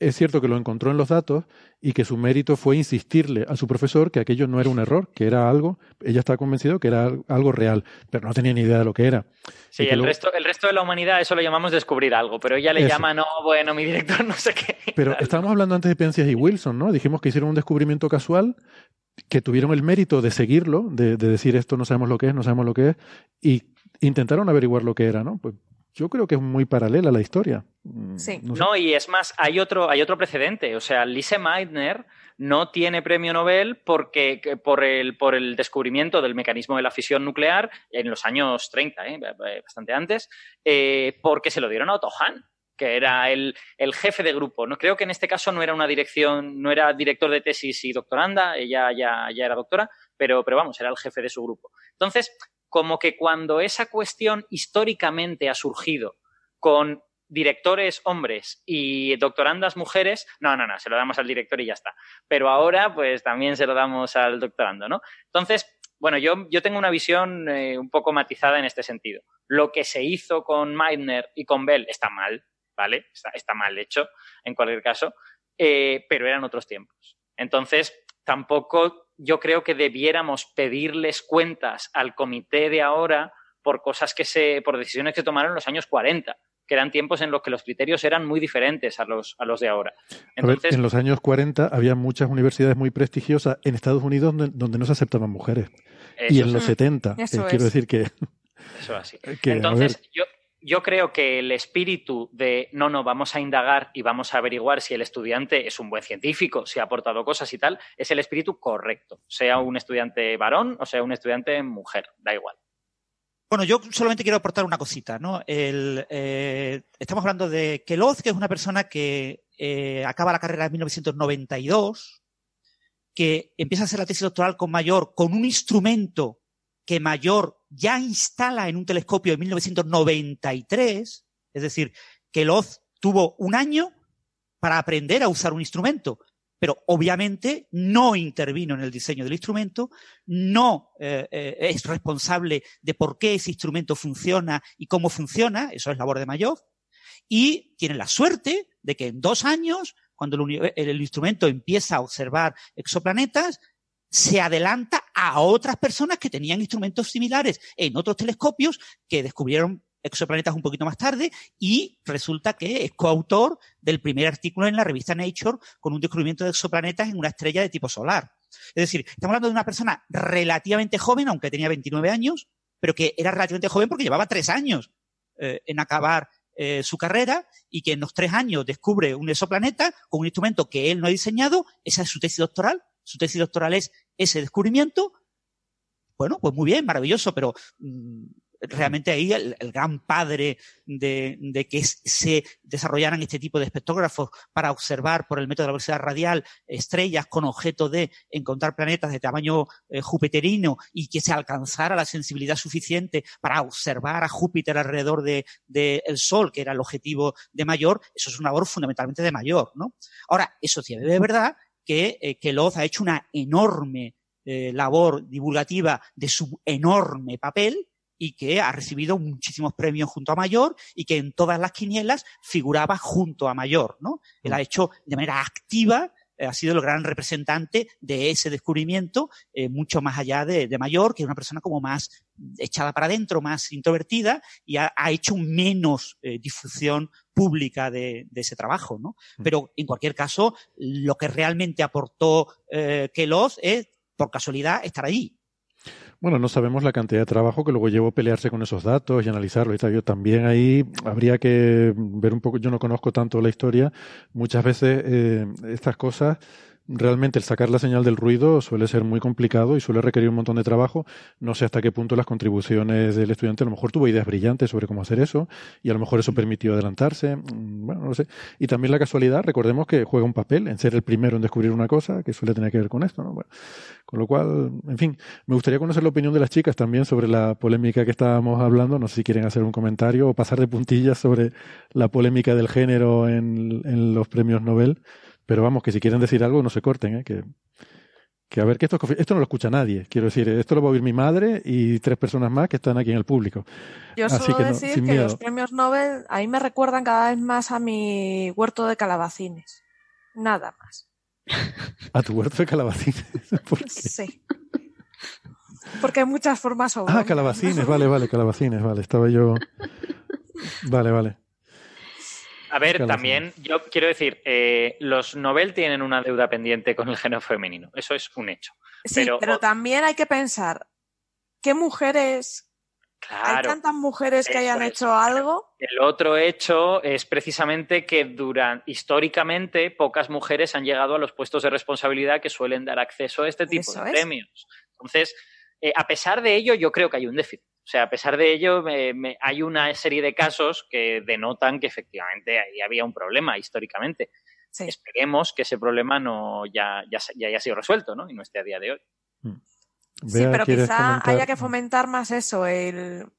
es cierto que lo encontró en los datos y que su mérito fue insistirle a su profesor que aquello no era un error, que era algo, ella estaba convencida que era algo real, pero no tenía ni idea de lo que era. Sí, el, resto, el resto de la humanidad eso lo llamamos descubrir algo, pero ella le llama, no, bueno, mi director <laughs> no sé qué. Pero estábamos hablando antes de Penzias y Wilson, ¿no? Dijimos que hicieron un descubrimiento casual, que tuvieron el mérito de seguirlo, de, decir esto no sabemos lo que es, no sabemos lo que es, y intentaron averiguar lo que era, ¿no? Pues yo creo que es muy paralela a la historia. Mm, sí. No, y es más, hay otro, hay otro precedente. O sea, Lise Meitner no tiene premio Nobel porque, por, el, por el descubrimiento del mecanismo de la fisión nuclear en los años 30, ¿eh? bastante antes, eh, porque se lo dieron a Otto Hahn que era el, jefe de grupo. ¿no? Creo que en este caso no era una dirección, no era director de tesis y doctoranda, ella ya, ya era doctora, pero, pero vamos, era el jefe de su grupo. Entonces, como que cuando esa cuestión históricamente ha surgido con directores hombres y doctorandas mujeres, no, no, no, se lo damos al director y ya está. Pero ahora, pues también se lo damos al doctorando, ¿no? Entonces, bueno, yo, yo tengo una visión eh, un poco matizada en este sentido. Lo que se hizo con Meitner y con Bell está mal, ¿vale? Está, mal hecho, en cualquier caso, eh, pero eran otros tiempos. Entonces, tampoco yo creo que debiéramos pedirles cuentas al comité de ahora por cosas que se, por decisiones que tomaron en los años 40, que eran tiempos en los que los criterios eran muy diferentes a los, a los de ahora. en los años 40 había muchas universidades muy prestigiosas en Estados Unidos donde, no se aceptaban mujeres. y en los 70, eh, quiero decir que... Eso así. <laughs> Entonces, yo, yo creo que el espíritu de no, no, vamos a indagar y vamos a averiguar si el estudiante es un buen científico, si ha aportado cosas y tal, es el espíritu correcto, sea un estudiante varón o sea un estudiante mujer, da igual. Bueno, yo solamente quiero aportar una cosita, ¿no? Eh, estamos hablando de Keloz, que es una persona que eh, acaba la carrera en 1992, que empieza a hacer la tesis doctoral con Mayor con un instrumento que Mayor ya instala en un telescopio en 1993, es decir, que Loz tuvo un año para aprender a usar un instrumento, pero obviamente no intervino en el diseño del instrumento, no eh, eh, es responsable de por qué ese instrumento funciona y cómo funciona, eso es labor de Mayor, y tiene la suerte de que en dos años, cuando el instrumento empieza a observar exoplanetas, se adelanta a otras personas que tenían instrumentos similares en otros telescopios que descubrieron exoplanetas un poquito más tarde y resulta que es coautor del primer artículo en la revista Nature con un descubrimiento de exoplanetas en una estrella de tipo solar. Es decir, estamos hablando de una persona relativamente joven, aunque tenía 29 años, pero que era relativamente joven porque llevaba tres años eh, en acabar eh, su carrera y que en los tres años descubre un exoplaneta con un instrumento que él no ha diseñado, esa es su tesis doctoral su tesis doctoral es ese descubrimiento, bueno, pues muy bien, maravilloso, pero mm, realmente ahí el, gran padre de, que se desarrollaran este tipo de espectrógrafos para observar por el método de la velocidad radial estrellas con objeto de encontrar planetas de tamaño eh, jupiterino y que se alcanzara la sensibilidad suficiente para observar a Júpiter alrededor del de, Sol, que era el objetivo de mayor, eso es una labor fundamentalmente de mayor, ¿no? Ahora, eso sí es verdad que, eh, que Loz ha hecho una enorme eh, labor divulgativa de su enorme papel y que ha recibido muchísimos premios junto a Mayor y que en todas las quinielas figuraba junto a Mayor, ¿no? Él ha mm. hecho de manera activa ha sido el gran representante de ese descubrimiento, mucho más allá de, Mayor, que es una persona como más echada para adentro, más introvertida, y ha, hecho menos difusión pública de, ese trabajo, ¿no? Mm. Pero en cualquier caso, lo que realmente aportó eh, Kelos es, por casualidad, estar allí. Bueno, no sabemos la cantidad de trabajo que luego llevó pelearse con esos datos y analizarlo y tal. Yo también ahí habría que ver un poco, yo no conozco tanto la historia, muchas veces eh, estas cosas realmente el sacar la señal del ruido suele ser muy complicado y suele requerir un montón de trabajo. No sé hasta qué punto las contribuciones del estudiante a lo mejor tuvo ideas brillantes sobre cómo hacer eso y a lo mejor eso permitió adelantarse. Mm, bueno, no sé. Y también la casualidad, recordemos que juega un papel en ser el primero en descubrir una cosa que suele tener que ver con esto. ¿no? Con lo cual, en fin, me gustaría conocer la opinión de las chicas también sobre la polémica que estábamos hablando. No sé si quieren hacer un comentario o pasar de puntillas sobre la polémica del género en los premios Nobel. Pero vamos, que si quieren decir algo, no se corten, ¿eh? que, que a ver, que esto, esto no lo escucha nadie. Quiero decir, esto lo va a oír mi madre y tres personas más que están aquí en el público. Yo suelo decir que los premios Nobel a mí me recuerdan cada vez más a mi huerto de calabacines. Nada más. <laughs> ¿A tu huerto de calabacines? <laughs> Sí. Porque hay muchas formas sobre. Ah, calabacines, vale, vale, calabacines, vale. Estaba yo. Vale, vale. A ver, también yo quiero decir, eh, los Nobel tienen una deuda pendiente con el género femenino, eso es un hecho. Sí, pero, también hay que pensar, ¿qué mujeres Claro. ¿Hay tantas mujeres que hayan hecho algo? El otro hecho es precisamente que durante, históricamente pocas mujeres han llegado a los puestos de responsabilidad que suelen dar acceso a este tipo de premios. Entonces, eh, a pesar de ello, yo creo que hay un déficit. O sea, a pesar de ello, hay una serie de casos que denotan que efectivamente ahí había un problema históricamente. Esperemos que ese problema no ya, ya, haya sido resuelto, ¿no? Y no esté a día de hoy. Mm. sí, pero quizá haya que fomentar más eso, el,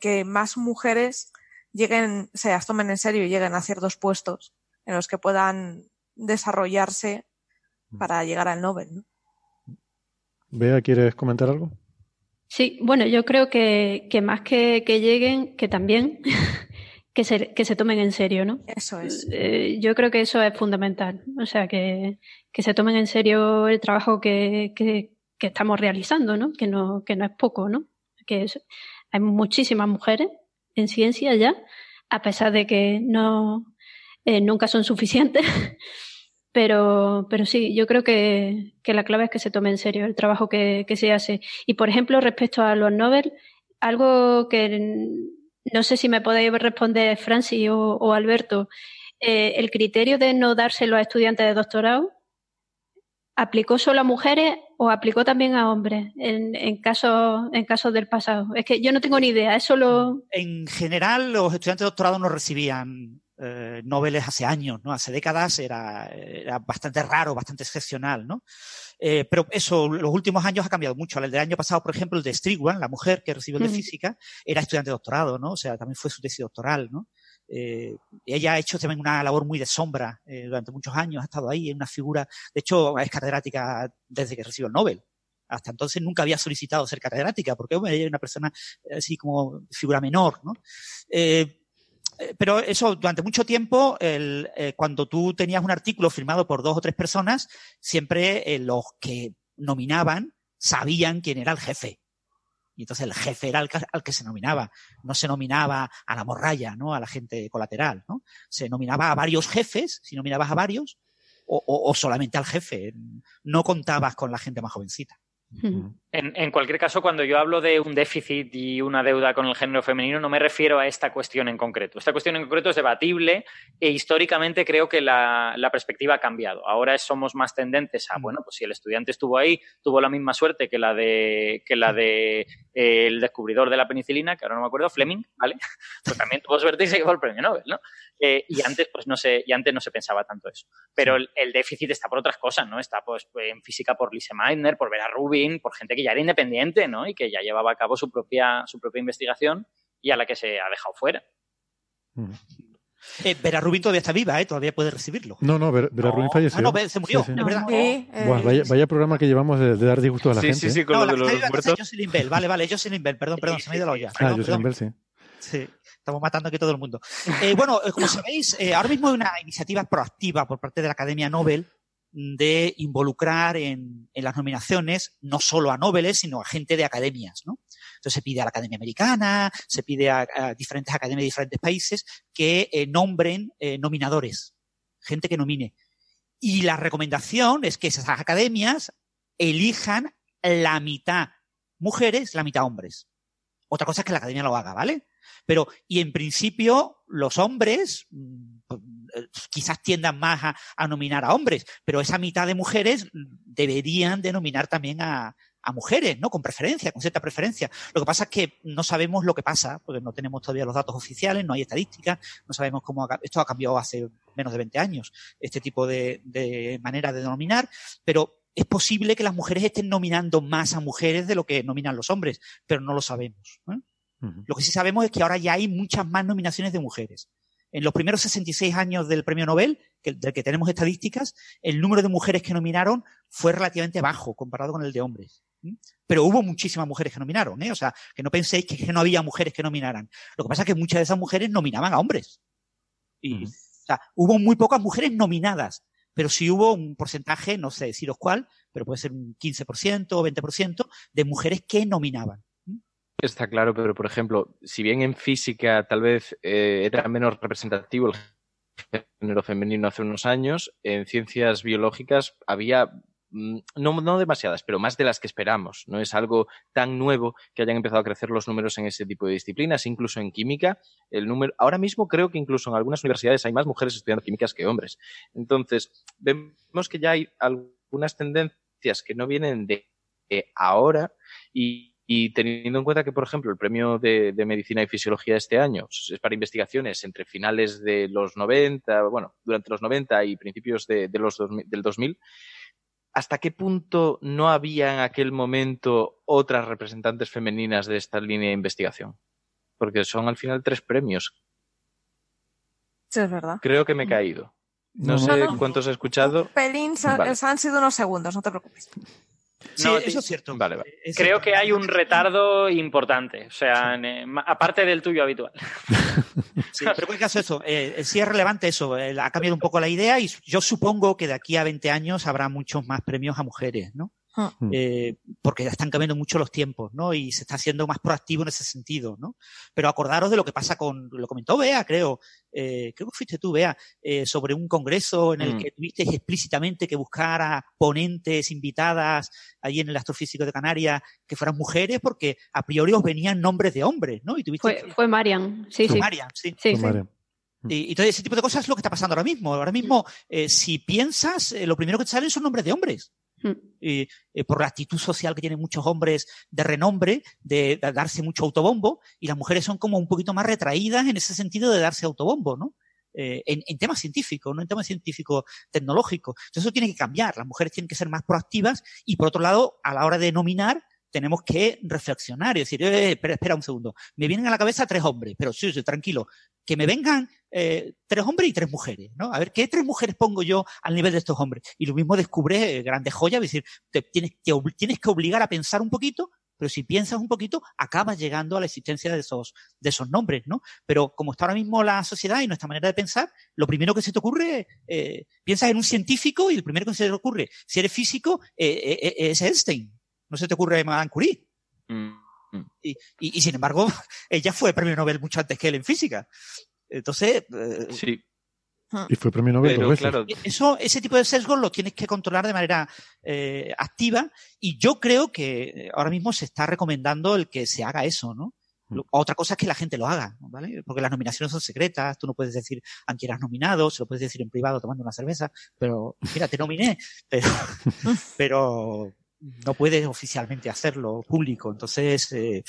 que más mujeres lleguen, se las tomen en serio y lleguen a ciertos puestos en los que puedan desarrollarse mm. para llegar al Nobel. ¿no? Bea, ¿quieres comentar algo? Sí, bueno, yo creo que, más que, lleguen, que también <laughs> que, se, que se tomen en serio, ¿no? Eso es. Eh, yo creo que eso es fundamental. O sea, que, se tomen en serio el trabajo que, estamos realizando, ¿no? Que no, que no es poco, ¿no? Que hay muchísimas mujeres en ciencia ya, a pesar de que no eh, nunca son suficientes. <laughs> pero, pero sí, yo creo que, la clave es que se tome en serio el trabajo que, se hace. Y por ejemplo, respecto a los Nobel, algo que no sé si me podéis responder Francis o, Alberto, eh, el criterio de no dárselo a estudiantes de doctorado, ¿aplicó solo a mujeres o aplicó también a hombres en, en, casos, en casos del pasado? Es que yo no tengo ni idea, es solo... En general, los estudiantes de doctorado no recibían eh, noveles hace años, ¿no? Hace décadas era, era bastante raro, bastante excepcional, ¿no? Eh, pero eso, los últimos años ha cambiado mucho. El del año pasado, por ejemplo, el de Strigwan, la mujer que recibió el de física, era estudiante de doctorado, ¿no? O sea, también fue su tesis doctoral, ¿no? Eh, ella ha hecho también una labor muy de sombra eh, durante muchos años, ha estado ahí, en una figura, de hecho, es catedrática desde que recibió el Nobel. Hasta entonces nunca había solicitado ser catedrática, porque ella es una persona así como figura menor, ¿no? Eh, pero eso, durante mucho tiempo, el, eh, cuando tú tenías un artículo firmado por dos o tres personas, siempre eh, los que nominaban sabían quién era el jefe. Y entonces el jefe era al que se nominaba. No se nominaba a la morralla, ¿no? A la gente colateral, ¿no? Se nominaba a varios jefes, si nominabas a varios, o, o solamente al jefe. No contabas con la gente más jovencita. En, cualquier caso, cuando yo hablo de un déficit y una deuda con el género femenino, no me refiero a esta cuestión en concreto. Esta cuestión en concreto es debatible e históricamente creo que la, perspectiva ha cambiado. Ahora somos más tendentes a, bueno, pues si el estudiante estuvo ahí, tuvo la misma suerte que la de, que la de eh, el descubridor de la penicilina, que ahora no me acuerdo, Fleming, ¿vale? <laughs> Pues también tuvo suerte y se llevó el premio Nobel, ¿no? Eh, y antes, pues no se, y antes no se pensaba tanto eso. Pero el, déficit está por otras cosas, ¿no? Está pues, en física por Lise Meitner, por Vera Rubin, por gente que ya era independiente, ¿no? Y que ya llevaba a cabo su propia, su propia investigación y a la que se ha dejado fuera. Mm. Eh, Vera Rubin todavía está viva, ¿eh? Todavía puede recibirlo. No, no, Vera, Rubin falleció. Ah, no, se murió, es verdad. vaya, vaya, programa que llevamos de, dar disgusto a la gente. Sí, sí, con no, lo de los muertos. Jocelyn Bell, vale, vale, Jocelyn Bell, perdón, perdón, se me ha ido la olla. Ah, Jocelyn Bell, sí. Sí, estamos matando aquí todo el mundo. Eh, bueno, eh, como sabéis, eh, ahora mismo hay una iniciativa proactiva por parte de la Academia Nobel de involucrar en, las nominaciones no solo a Nobel, sino a gente de academias, ¿no? Entonces se pide a la Academia Americana, se pide a, diferentes academias de diferentes países que nombren nominadores, gente que nomine. Y la recomendación es que esas academias elijan la mitad mujeres, la mitad hombres. Otra cosa es que la academia lo haga, ¿vale? Pero, y en principio, los hombres mm, eh, quizás tiendan más a, nominar a hombres, pero esa mitad de mujeres deberían de nominar también a, mujeres, ¿no? Con preferencia, con cierta preferencia. Lo que pasa es que no sabemos lo que pasa, porque no tenemos todavía los datos oficiales, no hay estadísticas, no sabemos cómo esto ha cambiado hace menos de 20 años, este tipo de, de manera de denominar, pero es posible que las mujeres estén nominando más a mujeres de lo que nominan los hombres, pero no lo sabemos. ¿eh? Lo que sí sabemos es que ahora ya hay muchas más nominaciones de mujeres. En los primeros 66 años del premio Nobel, del que tenemos estadísticas, el número de mujeres que nominaron fue relativamente bajo comparado con el de hombres. Pero hubo muchísimas mujeres que nominaron, ¿eh? O sea, que no penséis que, no había mujeres que nominaran. Lo que pasa es que muchas de esas mujeres nominaban a hombres. Y, O sea, hubo muy pocas mujeres nominadas, pero sí hubo un porcentaje, no sé deciros cuál, pero puede ser un 15% o 20% de mujeres que nominaban. Está claro, pero por ejemplo, si bien en física tal vez eh, era menos representativo el género femenino hace unos años, en ciencias biológicas había mm, no, no, demasiadas, pero más de las que esperamos. No es algo tan nuevo que hayan empezado a crecer los números en ese tipo de disciplinas. Incluso en química, el número, ahora mismo creo que incluso en algunas universidades hay más mujeres estudiando químicas que hombres. Entonces, vemos que ya hay algunas tendencias que no vienen de ahora y, y teniendo en cuenta que, por ejemplo, el premio de, Medicina y Fisiología este año es para investigaciones entre finales de los 90, bueno, durante los 90 y principios de, los del 2000, ¿hasta qué punto no había en aquel momento otras representantes femeninas de esta línea de investigación? Porque son al final tres premios. Sí, es verdad. Creo que me he caído. No, sé cuántos he escuchado. Pelín, han sido unos segundos, no te preocupes. Sí, eso es cierto. Vale, vale. Creo que hay un retardo importante, o sea, eh, aparte del tuyo habitual. <laughs> Sí, pero en cualquier caso eso, eh, sí es relevante eso, eh, ha cambiado un poco la idea y yo supongo que de aquí a 20 años habrá muchos más premios a mujeres, ¿no? Ah. Hmm. Eh, porque ya están cambiando mucho los tiempos, ¿no? Y se está haciendo más proactivo en ese sentido, ¿no? Pero acordaros de lo que pasa con, lo comentó Bea, creo, eh, creo que fuiste tú, Bea, eh, sobre un congreso en el hmm. que tuviste explícitamente que buscar a ponentes invitadas ahí en el astrofísico de Canarias que fueran mujeres, porque a priori os venían nombres de hombres, ¿no? Y tuviste fue, Marian, sí, sí. Marian, sí. sí, Y, todo ese tipo de cosas es lo que está pasando ahora mismo. Ahora mismo, si piensas, lo primero que te salen son nombres de hombres. Hmm. Y, eh, por la actitud social que tienen muchos hombres de renombre, de, darse mucho autobombo, y las mujeres son como un poquito más retraídas en ese sentido de darse autobombo, ¿no? Eh, en, temas científicos, no en temas científicos tecnológicos. Entonces eso tiene que cambiar. Las mujeres tienen que ser más proactivas y, por otro lado, a la hora de nominar, tenemos que reflexionar y decir, eh, espera, espera un segundo, me vienen a la cabeza tres hombres, pero sí, tranquilo, que me vengan eh, tres hombres y tres mujeres, ¿no? A ver, ¿qué tres mujeres pongo yo al nivel de estos hombres? Y lo mismo descubre eh, grandes joyas, es decir, te tienes, que, tienes que obligar a pensar un poquito, pero si piensas un poquito, acabas llegando a la existencia de esos, de esos nombres, ¿no? Pero como está ahora mismo la sociedad y nuestra manera de pensar, lo primero que se te ocurre, eh, piensas en un científico y el primero que se te ocurre, si eres físico, eh, es Einstein, no se te ocurre Madame Curie. Mm, mm. Y, y, sin embargo, <laughs> ella fue premio Nobel mucho antes que él en física. Entonces. Eh, sí. Ah. Y fue premio Nobel dos veces. Eso, ese tipo de sesgos lo tienes que controlar de manera eh, activa y yo creo que ahora mismo se está recomendando el que se haga eso, ¿no? Mm. Otra cosa es que la gente lo haga, ¿vale? Porque las nominaciones son secretas, tú no puedes decir a quién has nominado, se lo puedes decir en privado tomando una cerveza, pero mira, te nominé, pero, <laughs> pero no puedes oficialmente hacerlo público. Entonces, eh...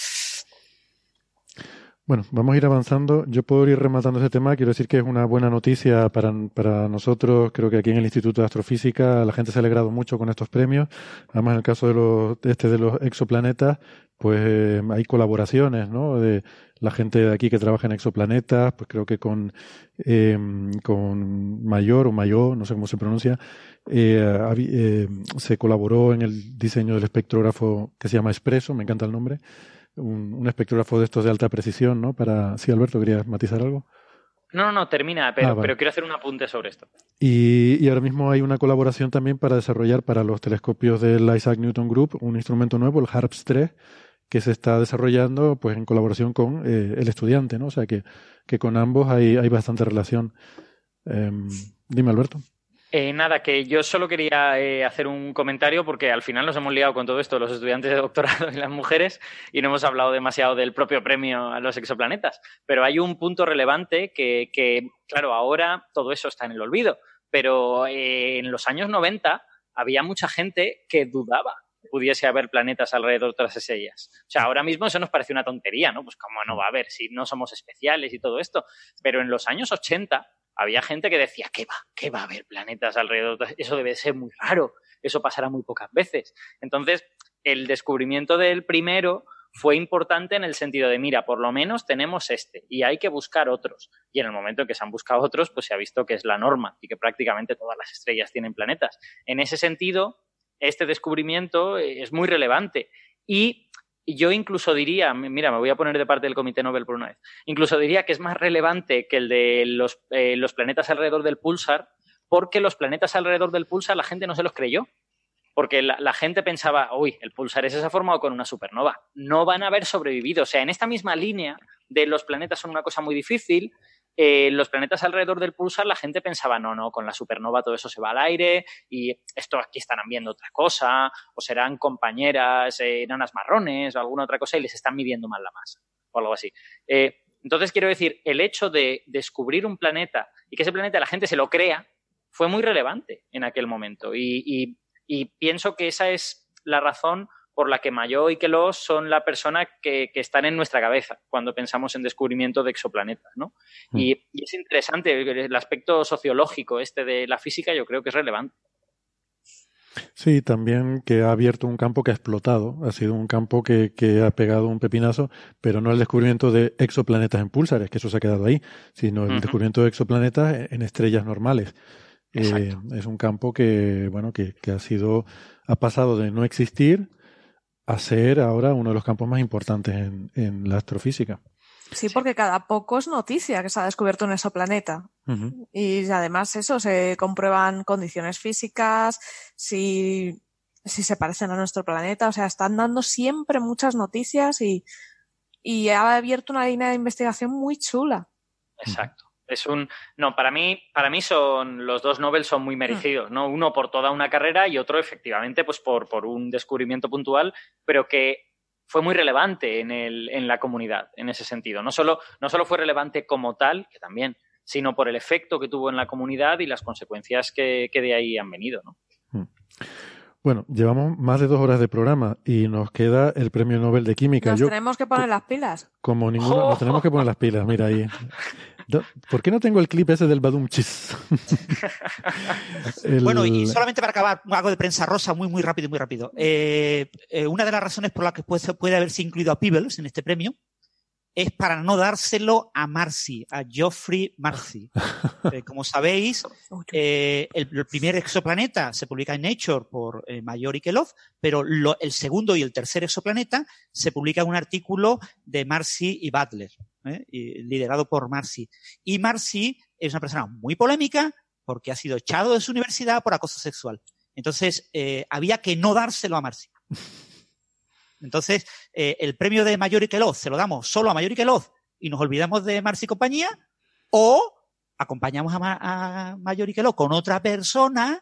bueno, vamos a ir avanzando. Yo puedo ir rematando ese tema. Quiero decir que es una buena noticia para, para nosotros. Creo que aquí en el Instituto de Astrofísica la gente se ha alegrado mucho con estos premios. Además, en el caso de los, este de los exoplanetas, pues eh, hay colaboraciones, ¿no? De la gente de aquí que trabaja en exoplanetas, pues creo que con, eh, con Mayor o Mayor, no sé cómo se pronuncia, eh, eh, se colaboró en el diseño del espectrógrafo que se llama Expreso, me encanta el nombre, un, un espectrógrafo de estos de alta precisión, ¿no? Para, sí, Alberto, ¿querías matizar algo? No, no, no, termina, pero, ah, pero quiero hacer un apunte sobre esto. Y, y, ahora mismo hay una colaboración también para desarrollar para los telescopios del Isaac Newton Group un instrumento nuevo, el HARPS 3, que se está desarrollando pues en colaboración con eh, el estudiante, ¿no? O sea que, que con ambos hay, hay bastante relación. Em, dime, Alberto. Eh, nada, que yo solo quería eh, hacer un comentario porque al final nos hemos liado con todo esto, los estudiantes de doctorado y las mujeres, y no hemos hablado demasiado del propio premio a los exoplanetas. Pero hay un punto relevante que, que claro, ahora todo eso está en el olvido, pero en los años 90 había mucha gente que dudaba pudiese haber planetas alrededor de otras estrellas. O sea, ahora mismo eso nos parece una tontería, ¿no? Pues cómo no va a haber si no somos especiales y todo esto. Pero en los años 80 había gente que decía, ¿qué va? ¿Qué va a haber planetas alrededor? De... Eso debe ser muy raro. Eso pasará muy pocas veces. Entonces, el descubrimiento del primero fue importante en el sentido de, mira, por lo menos tenemos este y hay que buscar otros. Y en el momento en que se han buscado otros, pues se ha visto que es la norma y que prácticamente todas las estrellas tienen planetas. En ese sentido, este descubrimiento es muy relevante. Y yo incluso diría, mira, me voy a poner de parte del Comité Nobel por una vez, incluso diría que es más relevante que el de los, eh, los planetas alrededor del pulsar, porque los planetas alrededor del pulsar la gente no se los creyó. Porque la, la, gente pensaba, uy, el pulsar ese se ha formado con una supernova. No van a haber sobrevivido. O sea, en esta misma línea de los planetas son una cosa muy difícil, eh, los planetas alrededor del pulsar, la gente pensaba, no, no, con la supernova todo eso se va al aire y esto aquí estarán viendo otra cosa, o serán compañeras eh, enanas marrones o alguna otra cosa y les están midiendo mal la masa o algo así. Eh, entonces, quiero decir, el hecho de descubrir un planeta y que ese planeta la gente se lo crea fue muy relevante en aquel momento y pienso que esa es la razón por la que Mayo y Queloz son la persona que, están en nuestra cabeza cuando pensamos en descubrimiento de exoplanetas, ¿no? Mm. Y, es interesante, el aspecto sociológico este de la física yo creo que es relevante. Sí, también que ha abierto un campo que ha explotado, ha sido un campo que, ha pegado un pepinazo, pero no el descubrimiento de exoplanetas en pulsares, que eso se ha quedado ahí, sino el descubrimiento de exoplanetas en estrellas normales. Eh, es un campo que, bueno, que, que, ha sido, ha pasado de no existir a ser ahora uno de los campos más importantes en, la astrofísica. Sí, porque cada poco es noticia que se ha descubierto un exoplaneta. Y además eso, se comprueban condiciones físicas, si si se parecen a nuestro planeta. O sea, están dando siempre muchas noticias y, y ha abierto una línea de investigación muy chula. Exacto. Es un no, para mí, para mí son los dos Nobel son muy merecidos, ¿no? Uno por toda una carrera y otro efectivamente pues por, por un descubrimiento puntual, pero que fue muy relevante en, el, en la comunidad en ese sentido. No solo, no solo fue relevante como tal, que también, sino por el efecto que tuvo en la comunidad y las consecuencias que, que de ahí han venido, ¿no? Mm. Bueno, llevamos más de dos horas de programa y nos queda el premio Nobel de Química. Nos tenemos que poner las pilas. Como ninguno, nos tenemos que poner las pilas, mira ahí. <laughs> ¿Por qué no tengo el clip ese del Badum Chis? <laughs> Bueno, y solamente para acabar, algo de prensa rosa muy, muy rápido, muy rápido. Eh, eh, una de las razones por las que puede, puede haberse incluido a Peebles en este premio es para no dárselo a Marcy, a Geoffrey Marcy. <laughs> Eh, como sabéis, eh, el, primer exoplaneta se publica en Nature por eh, Mayor y Kelov, pero el segundo y el tercer exoplaneta se publica en un artículo de Marcy y Butler, liderado por Marcy. Y Marcy es una persona muy polémica porque ha sido echado de su universidad por acoso sexual. Entonces, había que no dárselo a Marcy. <laughs> Entonces, eh, el premio de Mayor y Queloz se lo damos solo a Mayor y nos olvidamos de Marcy y compañía, o acompañamos a, Mayor y Queloz con otra persona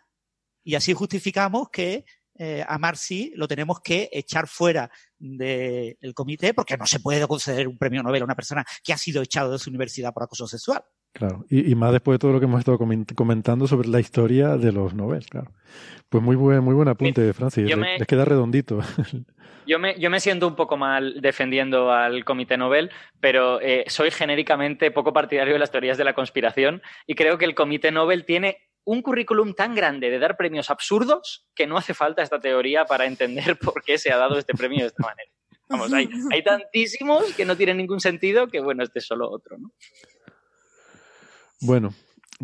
y así justificamos que eh, a Marcy lo tenemos que echar fuera del comité porque no se puede conceder un premio Nobel a una persona que ha sido echado de su universidad por acoso sexual. Claro, y, más después de todo lo que hemos estado comentando sobre la historia de los Nobel, claro. Pues muy buen, muy buen apunte, Francis. Les queda redondito. <laughs> Yo me, yo me siento un poco mal defendiendo al Comité Nobel, pero eh, soy genéricamente poco partidario de las teorías de la conspiración y creo que el Comité Nobel tiene un currículum tan grande de dar premios absurdos que no hace falta esta teoría para entender <laughs> por qué se ha dado este premio de esta manera. Vamos, hay, hay tantísimos que no tienen ningún sentido que, bueno, este es solo otro, ¿no? Bueno,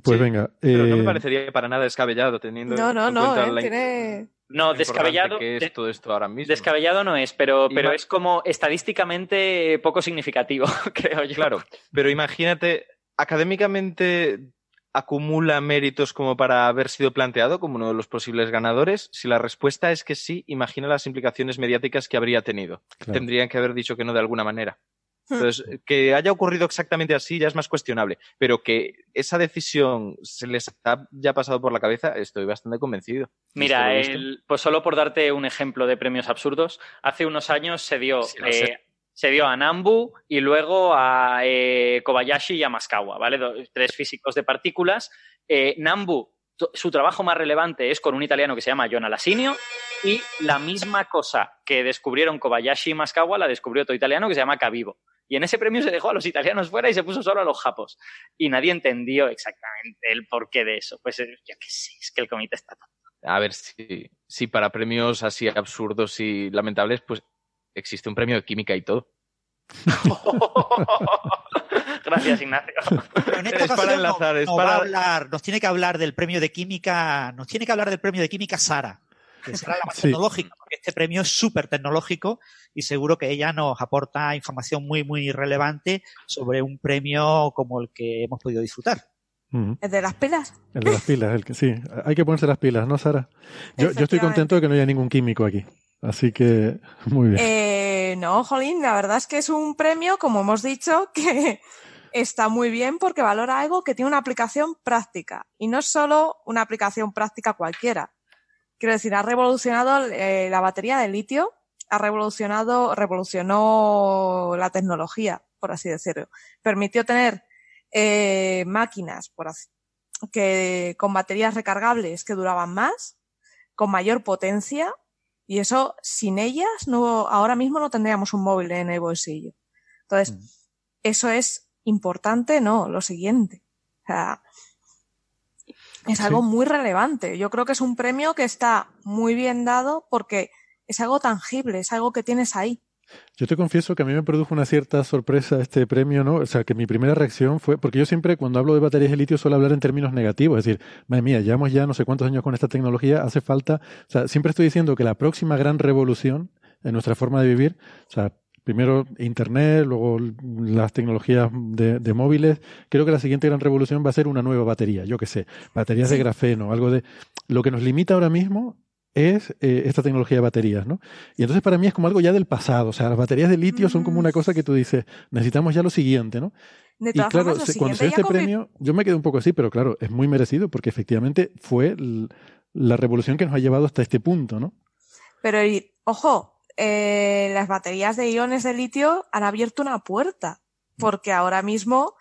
pues venga. Pero no me eh, parecería para nada descabellado teniendo no, no, en no, cuenta eh, tiene... No, descabellado. Que es todo esto ahora mismo. Descabellado no es, pero, pero es como estadísticamente poco significativo, <laughs> creo yo. Claro, pero imagínate, académicamente acumula méritos como para haber sido planteado como uno de los posibles ganadores? Si la respuesta es que sí, imagina las implicaciones mediáticas que habría tenido. Tendrían que haber dicho que no de alguna manera. Entonces, que haya ocurrido exactamente así ya es más cuestionable, pero que esa decisión se les ha ya pasado por la cabeza, estoy bastante convencido. Mira, pues solo por darte un ejemplo de premios absurdos, hace unos años se dio, eh, se dio a Nambu y luego a eh, Kobayashi y a Maskawa, ¿vale? tres físicos de partículas. Eh, Nambu, su trabajo más relevante es con un italiano que se llama John Alasinio y la misma cosa que descubrieron Kobayashi y Maskawa la descubrió otro italiano que se llama Cavivo. Y en ese premio se dejó a los italianos fuera y se puso solo a los japos. Y nadie entendió exactamente el porqué de eso. Pues eh, yo qué sé, es que el comité está tonto. A ver, si, si para premios así absurdos y lamentables, pues existe un premio de química y todo. <laughs> <laughs> Gracias, Ignacio. <laughs> en esta ocasión para hablar, nos tiene que hablar del premio de química, nos tiene que hablar del premio de química Sara que <laughs> será la más tecnológica, porque este premio es súper tecnológico y seguro que ella nos aporta información muy, muy relevante sobre un premio como el que hemos podido disfrutar. ¿El de las pilas? El de las pilas, el que sí. Hay que ponerse las pilas, ¿no, Sara? Yo, estoy contento de que no haya ningún químico aquí. Así que, muy bien. Eh, no, Jolín, la verdad es que es un premio, como hemos dicho, <laughs> que está muy bien porque valora algo que tiene una aplicación práctica. Y no es solo una aplicación práctica cualquiera. Quiero decir, ha revolucionado eh, la batería de litio, ha revolucionado, revolucionó la tecnología, por así decirlo. Permitió tener eh, máquinas por que con baterías recargables que duraban más, con mayor potencia, y eso sin ellas no, ahora mismo no tendríamos un móvil en el bolsillo. Entonces, mm. eso es importante, no, lo siguiente. O sea, es algo muy relevante. Yo creo que es un premio que está muy bien dado porque es algo tangible, es algo que tienes ahí. Yo te confieso que a mí me produjo una cierta sorpresa este premio, ¿no? O sea, que mi primera reacción fue, porque yo siempre cuando hablo de baterías de litio suelo hablar en términos negativos, es decir, madre mía, llevamos ya no sé cuántos años con esta tecnología, hace falta, o sea, siempre estoy diciendo que la próxima gran revolución en nuestra forma de vivir, o sea, primero Internet, luego las tecnologías de, móviles. Creo que la siguiente gran revolución va a ser una nueva batería, yo qué sé, baterías de grafeno, algo de... Lo que nos limita ahora mismo es eh, esta tecnología de baterías, ¿no? Y entonces para mí es como algo ya del pasado, o sea, las baterías de litio son como una mm. cosa que tú dices, necesitamos ya lo siguiente, ¿no? y claro, cuando se este premio, yo me quedé un poco así, pero claro, es muy merecido porque efectivamente fue la revolución que nos ha llevado hasta este punto, ¿no? Pero, ojo, eh, las baterías de iones de litio han abierto una puerta, porque ahora mismo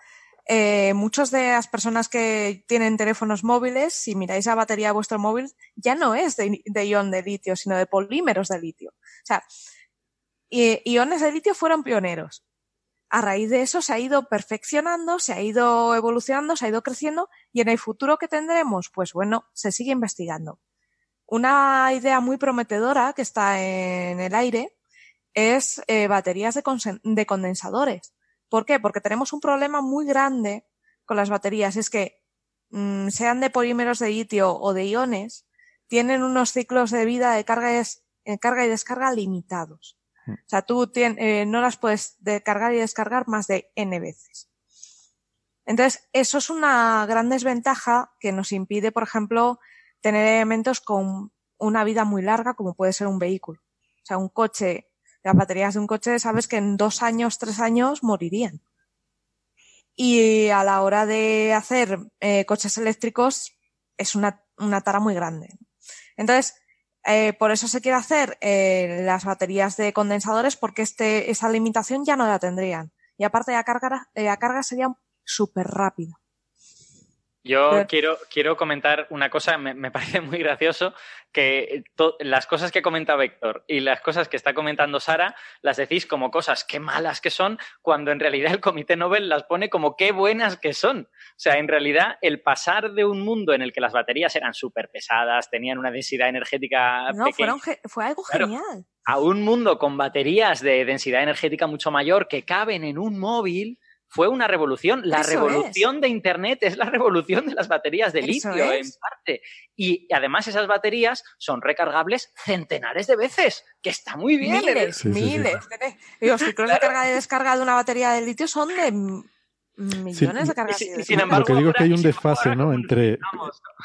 eh, muchas de las personas que tienen teléfonos móviles, si miráis la batería de vuestro móvil, ya no es de, ion de litio, sino de polímeros de litio. O sea, iones de litio fueron pioneros. A raíz de eso se ha ido perfeccionando, se ha ido evolucionando, se ha ido creciendo y en el futuro que tendremos, pues bueno, se sigue investigando. Una idea muy prometedora que está en el aire es eh, baterías de condensadores ¿Por qué? Porque tenemos un problema muy grande con las baterías. Es que mm, sean de polímeros de litio o de iones, tienen unos ciclos de vida de carga y, eh, carga y descarga limitados. Hmm. O sea, tú eh, no las puedes cargar y descargar más de n veces. Entonces, eso es una gran desventaja que nos impide, por ejemplo, tener elementos con una vida muy larga, como puede ser un vehículo. O sea, un coche las baterías de un coche sabes que en dos años, tres años morirían. Y a la hora de hacer eh, coches eléctricos es una, una, tara muy grande. Entonces, eh, por eso se quiere hacer eh, las baterías de condensadores porque este, esa limitación ya no la tendrían. Y aparte la carga, la carga sería súper rápida. Yo quiero, quiero comentar una cosa, me, me <laughs> parece muy gracioso, que las cosas que comenta Víctor y las cosas que está comentando Sara las decís como cosas qué malas que son, cuando en realidad el Comité Nobel las pone como qué buenas que son. O sea, en realidad el pasar de un mundo en el que las baterías eran súper pesadas, tenían una densidad energética no, fue algo genial. A un mundo con baterías de densidad energética mucho mayor que caben en un móvil fue una revolución. La revolución de Internet es la revolución de las baterías de litio, en parte. Y además esas baterías son recargables centenares de veces, que está muy bien. Miles, miles. los ciclos de carga y descarga de una batería de litio son de millones de cargas. Lo que digo es que hay un desfase, ¿no? Entre,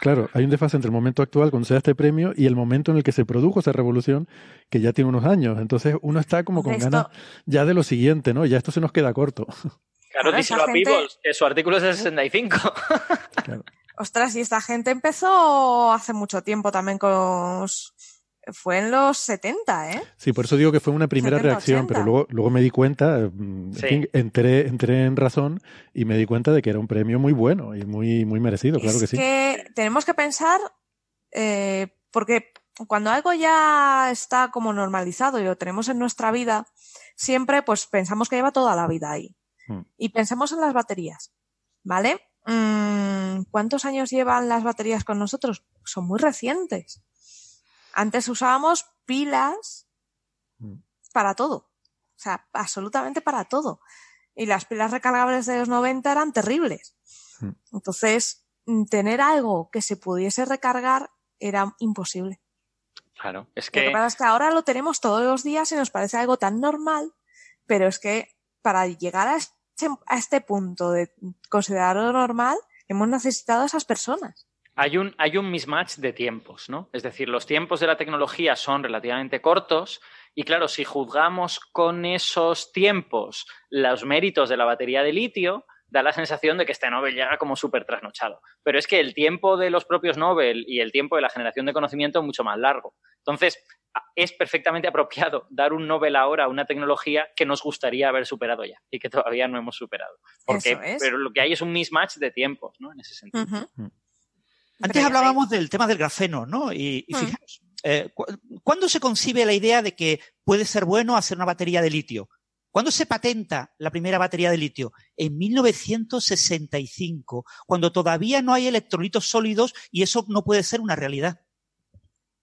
claro, hay un desfase entre el momento actual cuando se da este premio y el momento en el que se produjo esa revolución, que ya tiene unos años. Entonces uno está como con ganas ya de lo siguiente, ¿no? Ya esto se nos queda corto. Claro, díselo a Pibos, que su artículo es de 65. <laughs> Ostras, y esta gente empezó hace mucho tiempo también con... Fue en los 70, ¿eh? Sí, por eso digo que fue una primera reacción, pero luego, luego me di cuenta, mm, entré, entré en razón y me di cuenta de que era un premio muy bueno y muy, muy merecido, claro que sí. que tenemos que pensar, eh, porque cuando algo ya está como normalizado y lo tenemos en nuestra vida, siempre pues pensamos que lleva toda la vida ahí. Hmm. Y pensemos en las baterías, ¿vale? Mm, ¿Cuántos años llevan las baterías con nosotros? Son muy recientes. Antes usábamos pilas hmm. para todo. O sea, absolutamente para todo. Y las pilas recargables de los 90 eran terribles. Entonces, mm, tener algo que se pudiese recargar era imposible. Claro, es que... Lo que pasa es que ahora lo tenemos todos los días y nos parece algo tan normal, pero es que para llegar a a este punto de considerarlo normal, hemos necesitado a esas personas. Hay un, hay un mismatch de tiempos, ¿no? Es decir, los tiempos de la tecnología son relativamente cortos y claro, si juzgamos con esos tiempos los méritos de la batería de litio, da la sensación de que este Nobel llega como súper trasnochado. Pero es que el tiempo de los propios Nobel y el tiempo de la generación de conocimiento es mucho más largo. Entonces, es perfectamente apropiado dar un Nobel ahora a una tecnología que nos gustaría haber superado ya y que todavía no hemos superado. Porque, Pero lo que hay es un mismatch de tiempos, ¿no? En ese sentido. Mm. Antes hablábamos del tema del grafeno, ¿no? Y, y mm. eh, ¿cuándo se concibe la idea de que puede ser bueno hacer una batería de litio? ¿Cuándo se patenta la primera batería de litio? En 1965, cuando todavía no hay electrolitos sólidos y eso no puede ser una realidad.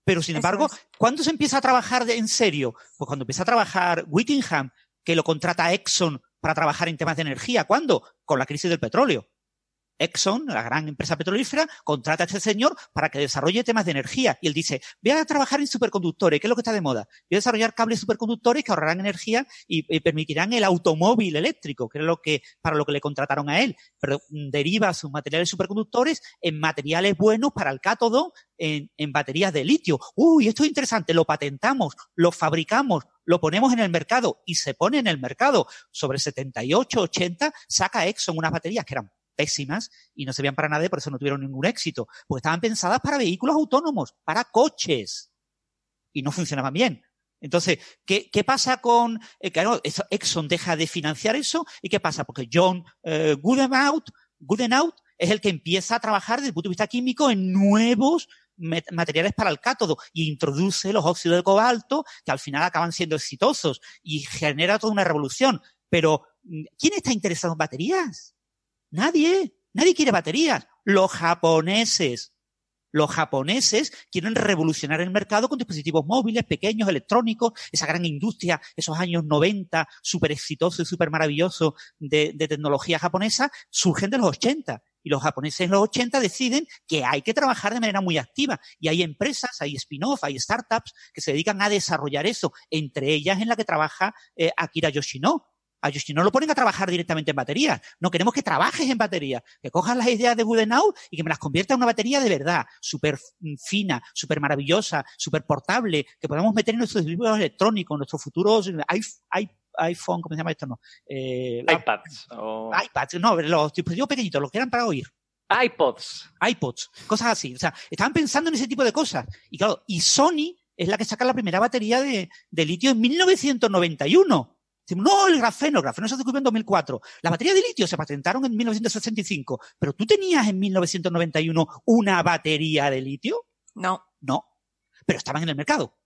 Pero sin embargo, ¿cuándo se empieza a trabajar en serio? Pues cuando empieza a trabajar Whittingham, que lo contrata Exxon para trabajar en temas de energía. ¿Cuándo? Con la crisis del petróleo. Exxon, la gran empresa petrolífera, contrata a este señor para que desarrolle temas de energía. Y él dice, voy a trabajar en superconductores, ¿qué es lo que está de moda? Voy a desarrollar cables superconductores que ahorrarán energía y, permitirán el automóvil eléctrico, que es lo que, para lo que le contrataron a él. Pero mm, deriva sus materiales superconductores en materiales buenos para el cátodo, en, en baterías de litio. Uy, esto es interesante, lo patentamos, lo fabricamos, lo ponemos en el mercado y se pone en el mercado. Sobre 78, 80, saca Exxon unas baterías que eran pésimas y no servían para nada y por eso no tuvieron ningún éxito. Porque estaban pensadas para vehículos autónomos, para coches. Y no funcionaban bien. Entonces, ¿qué, qué pasa con... Eh, claro, Exxon deja de financiar eso. ¿Y qué pasa? Porque John eh, Goodenout, Goodenout es el que empieza a trabajar desde el punto de vista químico en nuevos materiales para el cátodo y introduce los óxidos de cobalto que al final acaban siendo exitosos y genera toda una revolución. Pero, ¿quién está interesado en baterías? Nadie, nadie quiere baterías. Los japoneses. Los japoneses quieren revolucionar el mercado con dispositivos móviles, pequeños, electrónicos, esa gran industria, esos años 90, súper exitoso y súper maravilloso de, de, tecnología japonesa, surgen de los 80. Y los japoneses en los 80 deciden que hay que trabajar de manera muy activa. Y hay empresas, hay spin-off, hay startups que se dedican a desarrollar eso, entre ellas en la que trabaja eh, Akira Yoshino, a no lo ponen a trabajar directamente en baterías. No queremos que trabajes en baterías, que cojas las ideas de Budenau y que me las conviertas en una batería de verdad, súper fina, súper maravillosa, súper portable, que podamos meter en nuestros dispositivos electrónicos, en nuestros futuros iPhone, ¿cómo se llama esto? No. Eh, iPads. iPads, no, los dispositivos pequeñitos, los que eran para oír. iPods. iPods, cosas así. O sea, estaban pensando en ese tipo de cosas. Y claro, y Sony es la que saca la primera batería de, de litio en 1991 no, el grafeno, el grafeno se descubrió en 2004. Las baterías de litio se patentaron en 1965. Pero tú tenías en 1991 una batería de litio? No. No. Pero estaban en el mercado.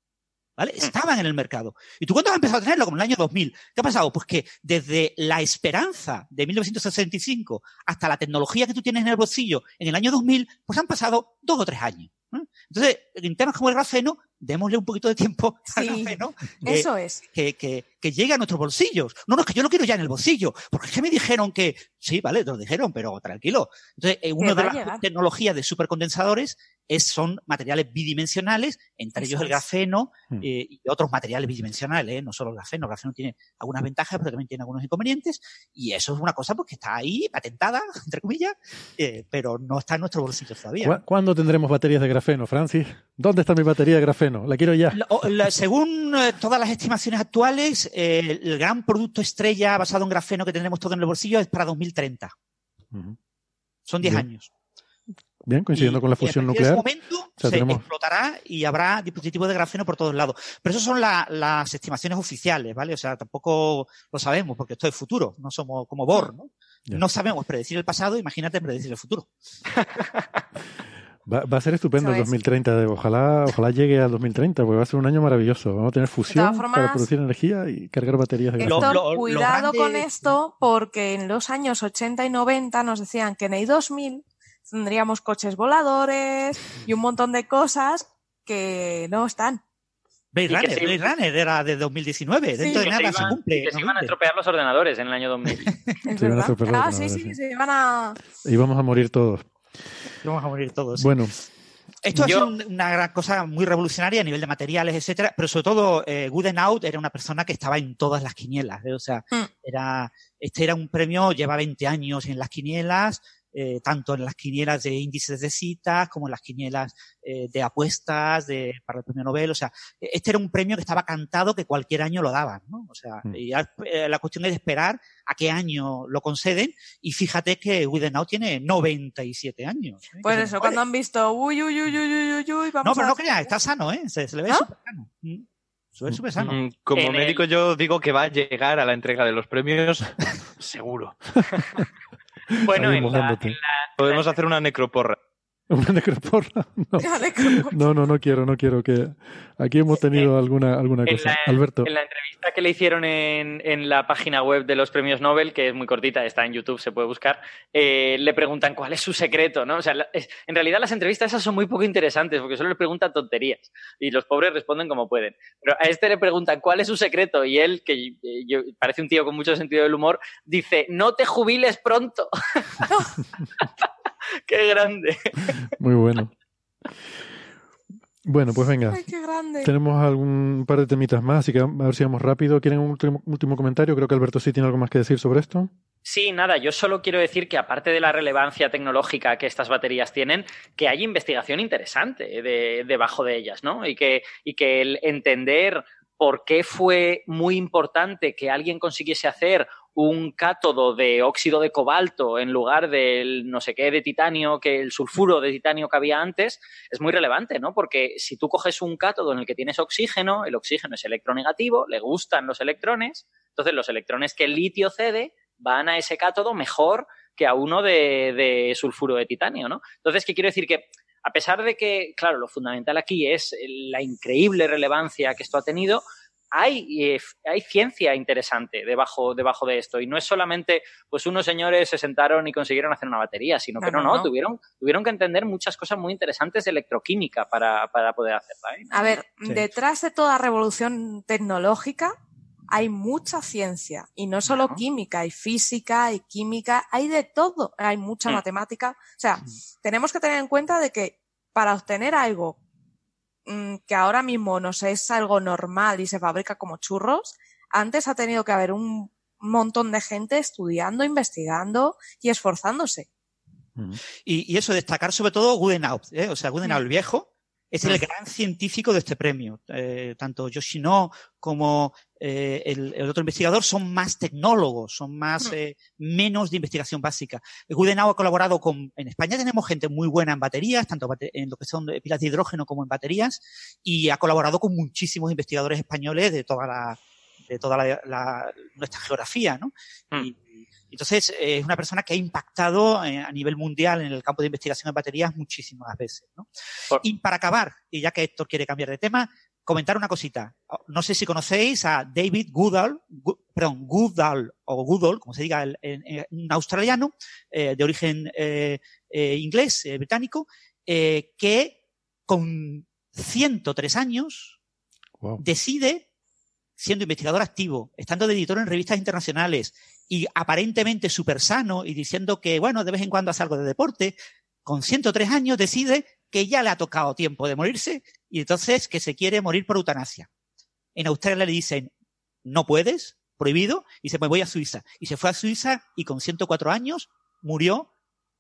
¿Vale? Mm. Estaban en el mercado. ¿Y tú cuándo has empezado a tenerlo? Como en el año 2000. ¿Qué ha pasado? Pues que desde la esperanza de 1965 hasta la tecnología que tú tienes en el bolsillo en el año 2000, pues han pasado dos o tres años. Entonces, en temas como el grafeno, démosle un poquito de tiempo al grafeno. Eso es. Que, que, que, llegue a nuestros bolsillos. No, no, es que yo lo quiero ya en el bolsillo. Porque es que me dijeron que, sí, vale, te lo dijeron, pero tranquilo. Entonces, eh, una de las tecnologías de supercondensadores es, son materiales bidimensionales, entre ellos el grafeno hmm. eh, y otros materiales bidimensionales, ¿eh? no solo el grafeno. El grafeno tiene algunas ventajas, pero también tiene algunos inconvenientes. Y eso es una cosa pues, que está ahí, patentada, <laughs> entre comillas, eh, pero no está en nuestro bolsillo todavía. ¿Cuándo tendremos baterías de grafeno, Francis? ¿Dónde está mi batería de grafeno? La quiero ya. según todas las estimaciones actuales, el gran producto estrella basado en grafeno que tendremos todo en el bolsillo es para 2030. Son 10 años. Bien, coincidiendo con la fusión nuclear. En ese momento se explotará y habrá dispositivos de grafeno por todos lados. Pero eso son las estimaciones oficiales, ¿vale? O sea, tampoco lo sabemos porque esto es futuro, no somos como Bohr, ¿no? No sabemos predecir el pasado, imagínate predecir el futuro. <laughs> Va, a ser estupendo el 2030. Ojalá, ojalá llegue al 2030, porque va a ser un año maravilloso. Vamos a tener fusión para producir energía y cargar baterías de. Cuidado con esto, porque en los años 80 y 90 nos decían que en el 2000 tendríamos coches voladores y un montón de cosas que no están. Blade Runner, Blade Runner era de 2019, dentro de nada se, cumple. Y que se iban a estropear los ordenadores en el año 2000. <laughs> ¿Es verdad? Ah, sí, sí, se iban a... Y vamos a morir todos. Vamos a morir todos. Bueno. Esto ha sido una gran cosa muy revolucionaria a nivel de materiales, etcétera, pero sobre todo eh, Goodenhout era una persona que estaba en todas las quinielas, ¿eh? o sea, mm. era este era un premio, lleva 20 años en las quinielas, eh, tanto en las quinielas de índices de citas como en las quinielas eh, de apuestas de, para el premio Nobel. O sea, este era un premio que estaba cantado que cualquier año lo daban, ¿no? O sea, mm. y eh, la cuestión es esperar a qué año lo conceden y fíjate que Widenau tiene 97 años. Pues eso, cuando han visto, uy, uy, uy, uy, uy, uy, vamos No, pero no creas, está sano, ¿eh? Se, le ve súper sano. Mm. Súper sano. Mm, como médico yo digo que va a llegar a la entrega de los premios <laughs> seguro. <laughs> Bueno, podemos hacer una necroporra. <laughs> ¿Una necroporra? <laughs> No. no, no, quiero, no quiero que... Aquí hemos tenido alguna, alguna cosa. Alberto. En la entrevista que le hicieron en, en, la página web de los premios Nobel, que es muy cortita, está en YouTube, se puede buscar, eh, le preguntan cuál es su secreto, ¿no? O sea, en realidad las entrevistas esas son muy poco interesantes porque solo le preguntan tonterías y los pobres responden como pueden. Pero a este le preguntan cuál es su secreto y él, que eh, parece un tío con mucho sentido del humor, dice, no te jubiles pronto. <laughs> <laughs> ¡Qué grande! Muy bueno. Bueno, pues venga. Tenemos algún par de temitas más, así que a ver si vamos rápido. ¿Quieren un último, comentario? Creo que Alberto sí tiene algo más que decir sobre esto. Sí, nada, yo solo quiero decir que aparte de la relevancia tecnológica que estas baterías tienen, que hay investigación interesante debajo de ellas, ¿no? Y que, y que el entender por qué fue muy importante que alguien consiguiese hacer un cátodo de óxido de cobalto en lugar del no sé qué de titanio, que el sulfuro de titanio que había antes, es muy relevante, ¿no? Porque si tú coges un cátodo en el que tienes oxígeno, el oxígeno es electronegativo, le gustan los electrones, entonces los electrones que el litio cede van a ese cátodo mejor que a uno de, sulfuro de titanio, ¿no? Entonces, ¿qué quiero decir? Que a pesar de que, claro, lo fundamental aquí es la increíble relevancia que esto ha tenido, hay, eh, hay ciencia interesante debajo, debajo de esto. Y no es solamente, pues unos señores se sentaron y consiguieron hacer una batería, sino que no, no, Tuvieron, tuvieron que entender muchas cosas muy interesantes de electroquímica para, poder hacerla. ¿eh? A ver, detrás de toda revolución tecnológica hay mucha ciencia. Y no solo química, hay física, hay química, hay de todo. Hay mucha mm. matemática. O sea, tenemos que tener en cuenta de que para obtener algo mm, que ahora mismo nos es algo normal y se fabrica como churros, antes ha tenido que haber un montón de gente estudiando, investigando y esforzándose. Y, eso, destacar sobre todo Gudenau, ¿eh? o sea, Gudenau el viejo, es el gran científico de este premio. Eh, tanto Yoshino como eh, el, otro investigador son más tecnólogos, son más eh, menos de investigación básica. Gudenau ha colaborado con, en España tenemos gente muy buena en baterías, tanto en lo que son pilas de hidrógeno como en baterías, y ha colaborado con muchísimos investigadores españoles de toda la, de toda la, nuestra geografía, ¿no? Hmm. Entonces, eh, es una persona que ha impactado eh, a nivel mundial en el campo de investigación de baterías muchísimas veces. ¿no? Y para acabar, y ya que Héctor quiere cambiar de tema, comentar una cosita. No sé si conocéis a David Goodall, perdón, Goodall o Goodall, como se diga, un australiano eh, de origen inglés, británico, que con 103 años decide, siendo investigador activo, estando de editor en revistas internacionales, y aparentemente súper sano y diciendo que, bueno, de vez en cuando hace algo de deporte, con 103 años decide que ya le ha tocado tiempo de morirse y entonces que se quiere morir por eutanasia. En Australia le dicen, no puedes, prohibido, y se me voy a Suiza. Y se fue a Suiza y con 104 años murió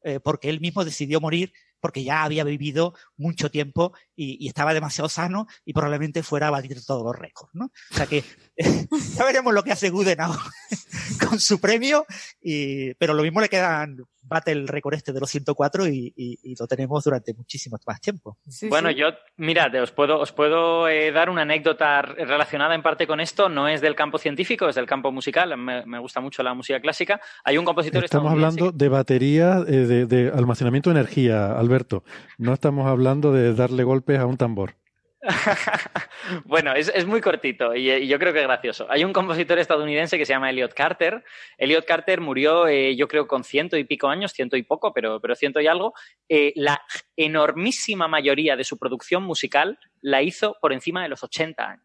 eh, porque él mismo decidió morir porque ya había vivido mucho tiempo y, estaba demasiado sano y probablemente fuera a batir todos los récords, ¿no? O sea que <laughs> ya veremos lo que hace Gudenau <laughs> con su premio, y, pero lo mismo le quedan bate el récord este de los 104 y, y, lo tenemos durante muchísimo más tiempo. bueno, yo, mirad, os puedo, os puedo eh, dar una anécdota relacionada en parte con esto, no es del campo científico, es del campo musical, me, gusta mucho la música clásica. Hay un compositor Estamos hablando de batería, eh, de, de almacenamiento de energía, Alberto. No estamos hablando de darle golpes a un tambor. <laughs> bueno, es, muy cortito y, yo creo que es gracioso. Hay un compositor estadounidense que se llama Elliot Carter. Elliot Carter murió, eh, yo creo, con ciento y pico años, ciento y poco, pero, pero ciento y algo. Eh, la enormísima mayoría de su producción musical la hizo por encima de los 80 años.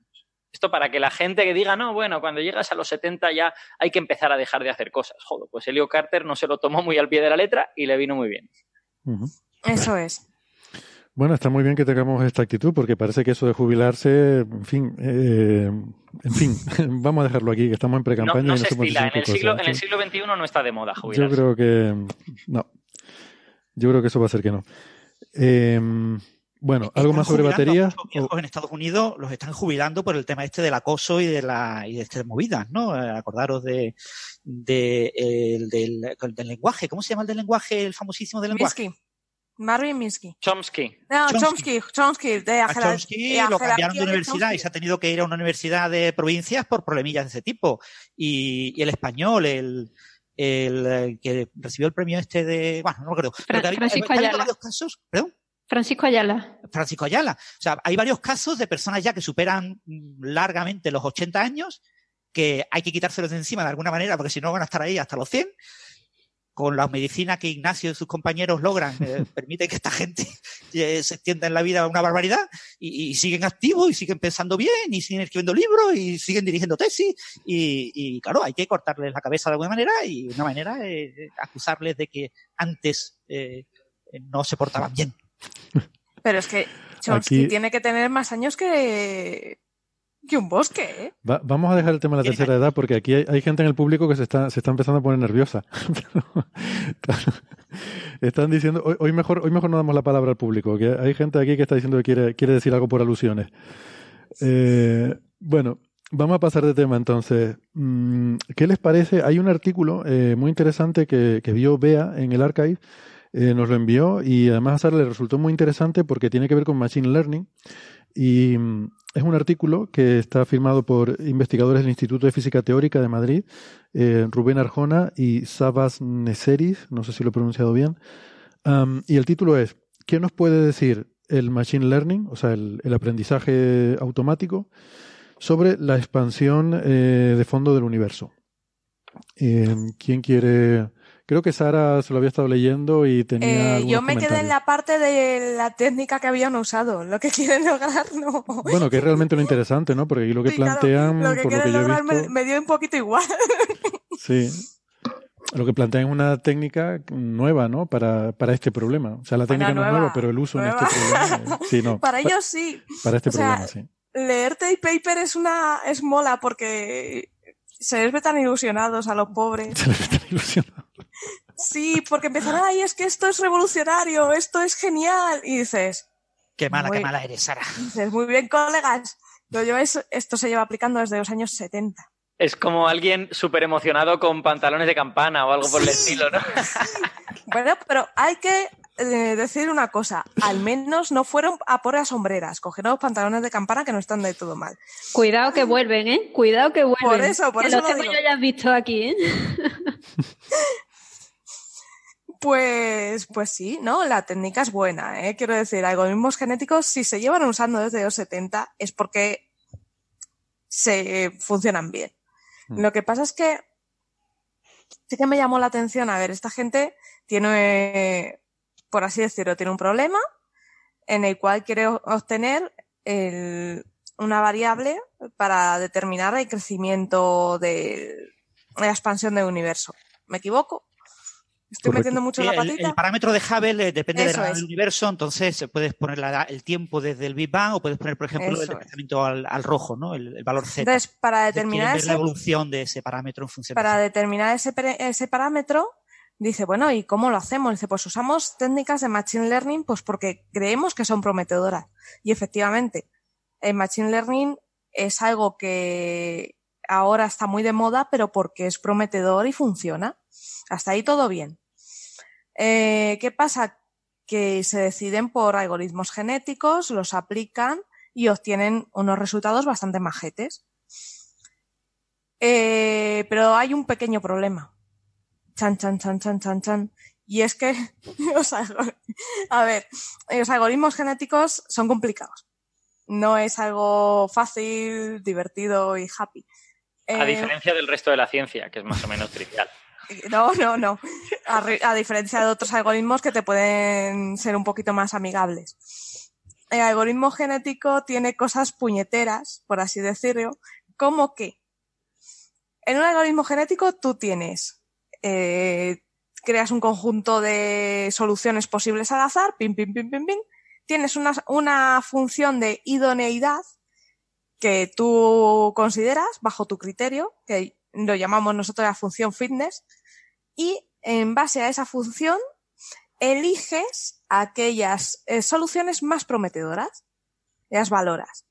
Esto para que la gente que diga, no, bueno, cuando llegas a los 70 ya hay que empezar a dejar de hacer cosas. Joder, pues Elliot Carter no se lo tomó muy al pie de la letra y le vino muy bien. Eso es. Bueno, está muy bien que tengamos esta actitud porque parece que eso de jubilarse, en fin, eh, en fin, <laughs> <laughs> vamos a dejarlo aquí, que estamos en pre-campaña. No, se estila, en el, siglo, en el siglo XXI no está de moda jubilarse. Yo creo que, no, yo creo que eso va a ser que no. Em, bueno, ¿algo más sobre baterías? En Estados Unidos los están jubilando por el tema este del acoso y de la y de estas movidas, ¿no? Eh, acordaros de, del, del, lenguaje, ¿cómo se llama el del lenguaje, el famosísimo del lenguaje? Marvin Minsky. Chomsky. No, Chomsky, Chomsky, de a Chomsky lo cambiaron de universidad y se ha tenido que ir a una universidad de provincias por problemillas de ese tipo. Y, el español, el, el, que recibió el premio este de, bueno, no lo creo. Francisco Ayala. casos, ¿perdón? Francisco Ayala. Francisco Ayala. O sea, hay varios casos de personas ya que superan largamente los 80 años, que hay que quitárselos de encima de alguna manera, porque si no van a estar ahí hasta los 100. Con la medicina que Ignacio y sus compañeros logran, eh, <laughs> permite que esta gente eh, se extienda en la vida una barbaridad y, siguen activos y siguen pensando bien y siguen escribiendo libros y siguen dirigiendo tesis. Y, claro, hay que cortarles la cabeza de alguna manera y una manera es acusarles de que antes eh, no se portaban bien. Pero es que Chomsky tiene que tener más años que, que un bosque. ¿eh? vamos a dejar el tema de la tercera edad porque aquí hay, gente en el público que se está, se está empezando a poner nerviosa. <laughs> Están diciendo, hoy, mejor, hoy mejor no damos la palabra al público, que hay gente aquí que está diciendo que quiere, quiere decir algo por alusiones. Eh, bueno, vamos a pasar de tema entonces. Mm, ¿Qué les parece? Hay un artículo eh, muy interesante que, que vio Bea en el archive eh, nos lo envió y además a Sara le resultó muy interesante porque tiene que ver con Machine Learning y mm, es un artículo que está firmado por investigadores del Instituto de Física Teórica de Madrid, eh, Rubén Arjona y Sabas Neseris, no sé si lo he pronunciado bien, y el título es ¿Qué nos puede decir el Machine Learning, o sea, el, aprendizaje automático, sobre la expansión eh, de fondo del universo? ¿Quién quiere Creo que Sara se lo había estado leyendo y tenía. Eh, yo me quedé en la parte de la técnica que habían usado. Lo que <laughs> quieren lograr, no. Bueno, que es realmente lo interesante, ¿no? Porque aquí lo que plantean. lo que por lo que lograr me, dio un poquito igual. <laughs> sí. Lo que plantean es una técnica nueva, ¿no? Para, para este problema. O sea, la técnica no es nueva, pero el uso en este problema. sí, no. <laughs> Para ellos sí. Para este problema, sí. Leerte el paper es una. es mola porque se les ve tan ilusionados a los pobres. Se les ve tan ilusionados. Sí, porque empezarán ahí, es que esto es revolucionario, esto es genial. Y dices. Qué mala, qué mala eres, Sara. <laughs> Dices, muy bien, colegas. Lo lleváis, esto se lleva aplicando desde los años 70. Es como alguien súper emocionado con pantalones de campana o algo por el estilo, ¿no? <laughs> bueno, pero hay que eh, decir una cosa, al menos no fueron a por las sombreras, cogieron los pantalones de campana que no están de todo mal. Cuidado que vuelven, ¿eh? Cuidado que vuelven. Por eso, por eso. Lo tengo yo ya visto aquí, ¿eh? <laughs> Pues, pues sí, ¿no? La técnica es buena, ¿eh? Quiero decir, algoritmos genéticos, si se llevan usando desde los 70, es porque se funcionan bien. Mm. Lo que pasa es que sí que me llamó la atención, a ver, esta gente tiene por así decirlo, tiene un problema en el cual quiere obtener una variable para determinar el crecimiento de, la expansión del universo. ¿Me equivoco? Estoy metiendo mucho la patita. El, parámetro de Hubble eh, depende del universo, entonces puedes poner el tiempo desde el Big Bang o puedes poner, por ejemplo, el desplazamiento al, rojo, ¿no? El, valor Z. Entonces, para determinar la evolución de ese parámetro en función Para determinar ese, ese parámetro, dice, bueno, ¿y cómo lo hacemos? Dice, pues usamos técnicas de Machine Learning pues porque creemos que son prometedoras. Y efectivamente, el Machine Learning es algo que ahora está muy de moda, pero porque es prometedor y funciona. Hasta ahí todo bien. Eh, ¿Qué pasa? Que se deciden por algoritmos genéticos, los aplican y obtienen unos resultados bastante majetes. Eh, pero hay un pequeño problema. Chan, chan, chan, chan, chan, chan. Y es que, <laughs> a ver, los algoritmos genéticos son complicados. No es algo fácil, divertido y happy. A eh, diferencia del resto de la ciencia, que es más o menos trivial. <laughs> No, no, no. A, diferencia de otros algoritmos que te pueden ser un poquito más amigables. El algoritmo genético tiene cosas puñeteras, por así decirlo, como que en un algoritmo genético tú tienes eh, creas un conjunto de soluciones posibles al azar, pim, pim, pim, pim, pim. Tienes una, una función de idoneidad que tú consideras bajo tu criterio, que lo llamamos nosotros la función fitness, y en base a esa función eliges aquellas eh, soluciones más prometedoras, las valoras.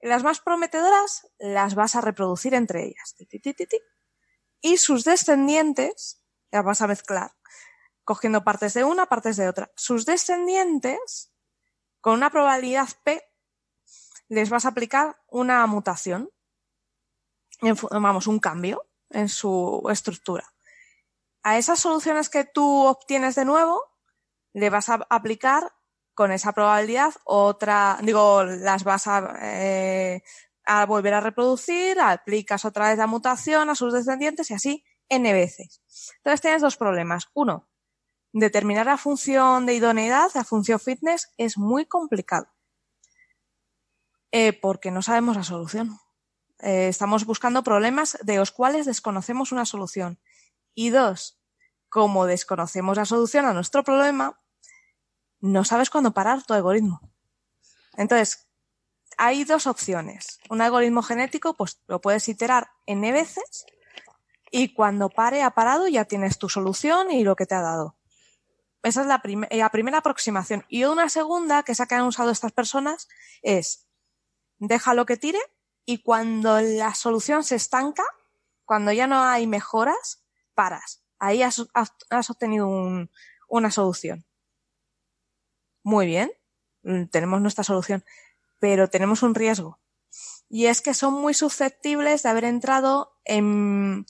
Las más prometedoras las vas a reproducir entre ellas y sus descendientes, las vas a mezclar, cogiendo partes de una, partes de otra. Sus descendientes, con una probabilidad P, les vas a aplicar una mutación, vamos, un cambio en su estructura. a esas soluciones que tú obtienes de nuevo, le vas a aplicar con esa probabilidad otra, digo, las vas a, eh, a volver a reproducir, aplicas otra vez la mutación a sus descendientes y así n veces. Entonces tienes dos problemas. Uno, determinar la función de idoneidad, la función fitness, es muy complicado. Eh, porque no sabemos la solución. Eh, estamos buscando problemas de los cuales desconocemos una solución. Y dos, como desconocemos la solución a nuestro problema, no sabes cuándo parar tu algoritmo. Entonces, hay dos opciones. Un algoritmo genético, pues lo puedes iterar n veces y cuando pare ha parado ya tienes tu solución y lo que te ha dado. Esa es la, la primera aproximación. Y una segunda, que es la que han usado estas personas, es déjalo que tire y cuando la solución se estanca, cuando ya no hay mejoras, paras. Ahí has, obtenido una solución. Muy bien, mm, tenemos nuestra solución, pero tenemos un riesgo. Y es que son muy susceptibles de haber entrado en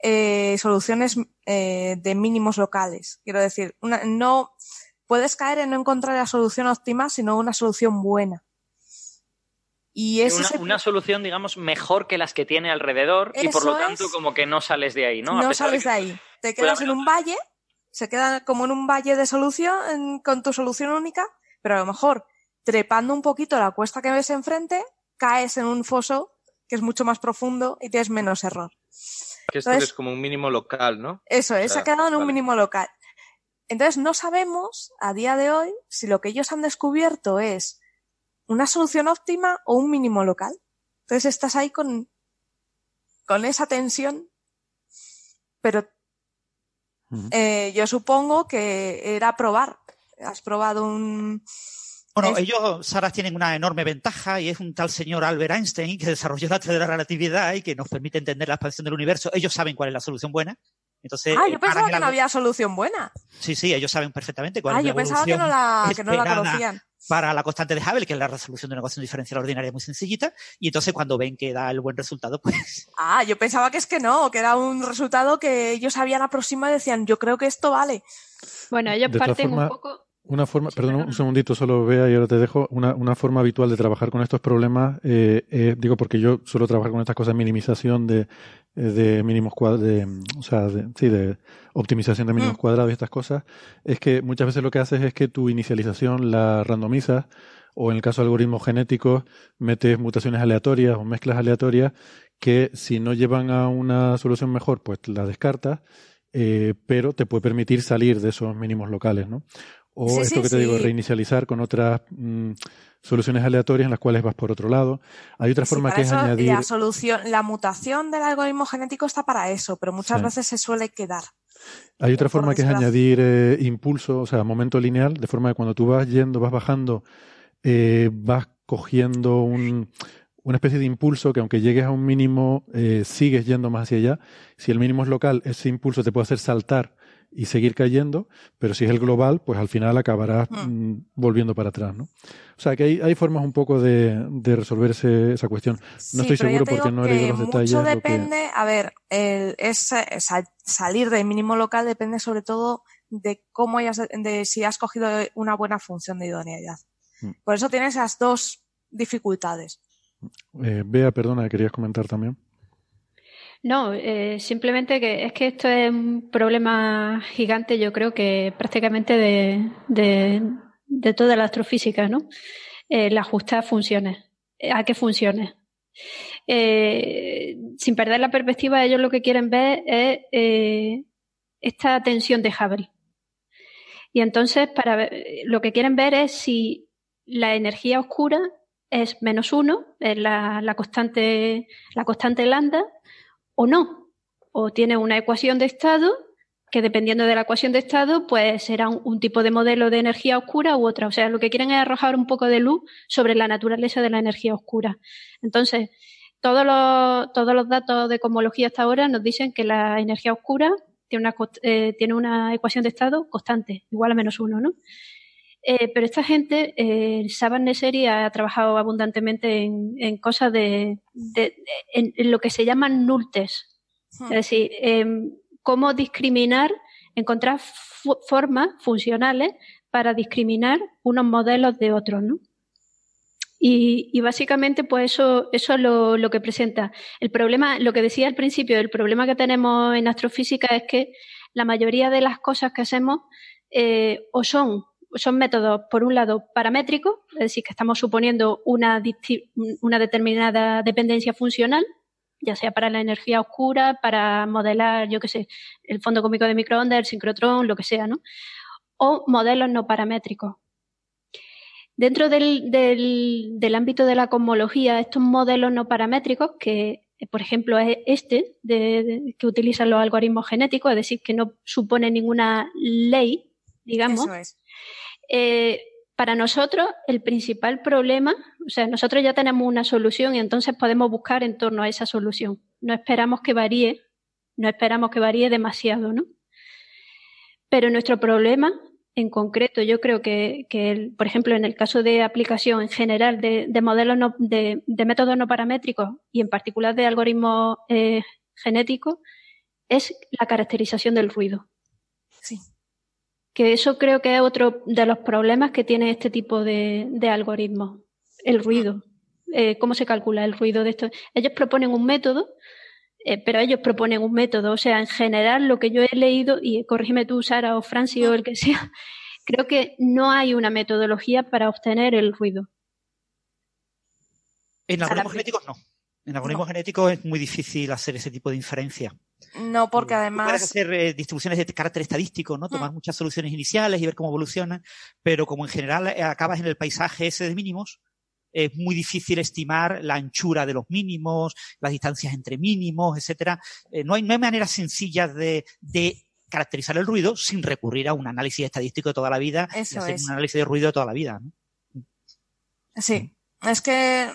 eh, soluciones eh, de mínimos locales. Quiero decir, no puedes caer en no encontrar la solución óptima, sino una solución buena. Y es una, solución, digamos, mejor que las que tiene alrededor y por lo tanto como que no sales de ahí, ¿no? No sales de ahí. Te quedas en un valle, se queda como en un valle de solución, con tu solución única, pero a lo mejor trepando un poquito la cuesta que ves enfrente, caes en un foso que es mucho más profundo y tienes menos error. Que esto es como un mínimo local, ¿no? Eso es, se ha quedado en un mínimo local. Entonces no sabemos a día de hoy si lo que ellos han descubierto es una solución óptima o un mínimo local. Entonces estás ahí con, con esa tensión, pero eh, yo supongo que era probar. Has probado un... Bueno, ellos, Sara, tienen una enorme ventaja y es un tal señor Albert Einstein que <laughs> desarrolló la teoría de la relatividad y que nos permite entender la expansión del universo. Ellos saben cuál es la solución buena. Entonces, ah, yo pensaba que no había solución buena. Sí, sí, ellos saben perfectamente cuál ah, es la yo pensaba que no la, que no la conocían para la constante de Hubble, que es la resolución de una ecuación diferencial ordinaria muy sencillita, y entonces cuando ven que da el buen resultado, <laughs> pues... Ah, yo pensaba que es que no, que era un resultado que ellos habían aproximado y decían, yo creo que esto vale. Bueno, ellos parten un poco una forma, perdón, un segundito, solo vea y ahora te dejo. Una, una forma habitual de trabajar con estos problemas, eh, eh, digo porque yo suelo trabajar con estas cosas de minimización de, eh, de mínimos cuadrados, de, o sea, de, sí, de optimización de mínimos mm. cuadrados y estas cosas, es que muchas veces lo que haces es que tu inicialización la randomizas o en el caso de algoritmos genéticos metes mutaciones aleatorias o mezclas aleatorias que si no llevan a una solución mejor, pues la descartas. Eh, pero te puede permitir salir de esos mínimos locales, ¿no? O esto que te digo, reinicializar con otras mm, soluciones aleatorias en las cuales vas por otro lado. Hay otra forma que es añadir. La solución, la mutación del algoritmo genético está para eso, pero muchas veces se suele quedar. Hay otra forma que es añadir eh, impulso, o sea, momento lineal, de forma que cuando tú vas yendo, vas bajando, eh, vas cogiendo un, una especie de impulso que aunque llegues a un mínimo, eh, sigues yendo más hacia allá. Si el mínimo es local, ese impulso te puede hacer saltar y seguir cayendo, pero si es el global, pues al final acabarás hmm. mm, volviendo para atrás, ¿no? O sea, que hay, hay formas un poco de, de resolverse esa cuestión. No estoy seguro porque no he leído los detalles. Mucho depende, a ver, el, es, salir del mínimo local depende sobre todo de cómo hayas, de si has cogido una buena función de idoneidad. Hmm. Por eso tienes esas dos dificultades. Eh, Bea, perdona, querías comentar también. No, eh, simplemente que es que esto es un problema gigante, yo creo que prácticamente de, de, toda la astrofísica, ¿no? El ajustar funciones. Eh, ¿A qué funciones? Eh, sin perder la perspectiva, ellos lo que quieren ver es esta tensión de Hubble. Y entonces, para lo que quieren ver es si la energía oscura es menos uno, es la, la constante, la constante lambda, o no. O tiene una ecuación de estado que dependiendo de la ecuación de estado, pues será un, tipo de modelo de energía oscura u otra. O sea, lo que quieren es arrojar un poco de luz sobre la naturaleza de la energía oscura. Entonces, todos los, datos de cosmología hasta ahora nos dicen que la energía oscura tiene una, eh, tiene una ecuación de estado constante, igual a menos uno, ¿no? Eh, pero esta gente, eh, Saban Neseri ha trabajado abundantemente en, cosas de, en, lo que se llaman nultes. Hmm. Es decir, em, cómo discriminar, encontrar formas funcionales para discriminar unos modelos de otros, ¿no? Y, básicamente, pues eso, eso es lo, que presenta. El problema, lo que decía al principio, el problema que tenemos en astrofísica es que la mayoría de las cosas que hacemos eh, o son, son métodos, por un lado, paramétricos, es decir, que estamos suponiendo una, determinada dependencia funcional, ya sea para la energía oscura, para modelar, yo qué sé, el fondo cómico de microondas, el sincrotrón, lo que sea, ¿no? O modelos no paramétricos. Dentro del, del, ámbito de la cosmología, estos modelos no paramétricos, que por ejemplo es este, que utilizan los algoritmos genéticos, es decir, que no supone ninguna ley, digamos, eh, para nosotros el principal problema, o sea, nosotros ya tenemos una solución y entonces podemos buscar en torno a esa solución. No esperamos que varíe, no esperamos que varíe demasiado, ¿no? Pero nuestro problema en concreto, yo creo que, por ejemplo, en el caso de aplicación en general de, modelos de, métodos no paramétricos y en particular de algoritmos eh, genéticos, es la caracterización del ruido. Sí. Que eso creo que es otro de los problemas que tiene este tipo de, algoritmos, el ruido. Eh, ¿Cómo se calcula el ruido de esto? Ellos proponen un método eh, pero ellos proponen un método. O sea, en general, lo que yo he leído, y corrígeme tú, Sara, o Francis, o el que sea, <laughs> creo que no hay una metodología para obtener el ruido. En algoritmos genéticos no. En algoritmos genéticos es muy difícil hacer ese tipo de inferencia. No, porque además. Puedes hacer eh, distribuciones de carácter estadístico, ¿no? Tomar muchas soluciones iniciales y ver cómo evolucionan, pero como en general eh, acabas en el paisaje ese de mínimos, es muy difícil estimar la anchura de los mínimos, las distancias entre mínimos, etcétera. Eh, no, hay, no hay maneras sencillas de, de caracterizar el ruido sin recurrir a un análisis estadístico de toda la vida, Eso hacer un análisis de ruido de toda la vida. Sí, es que es,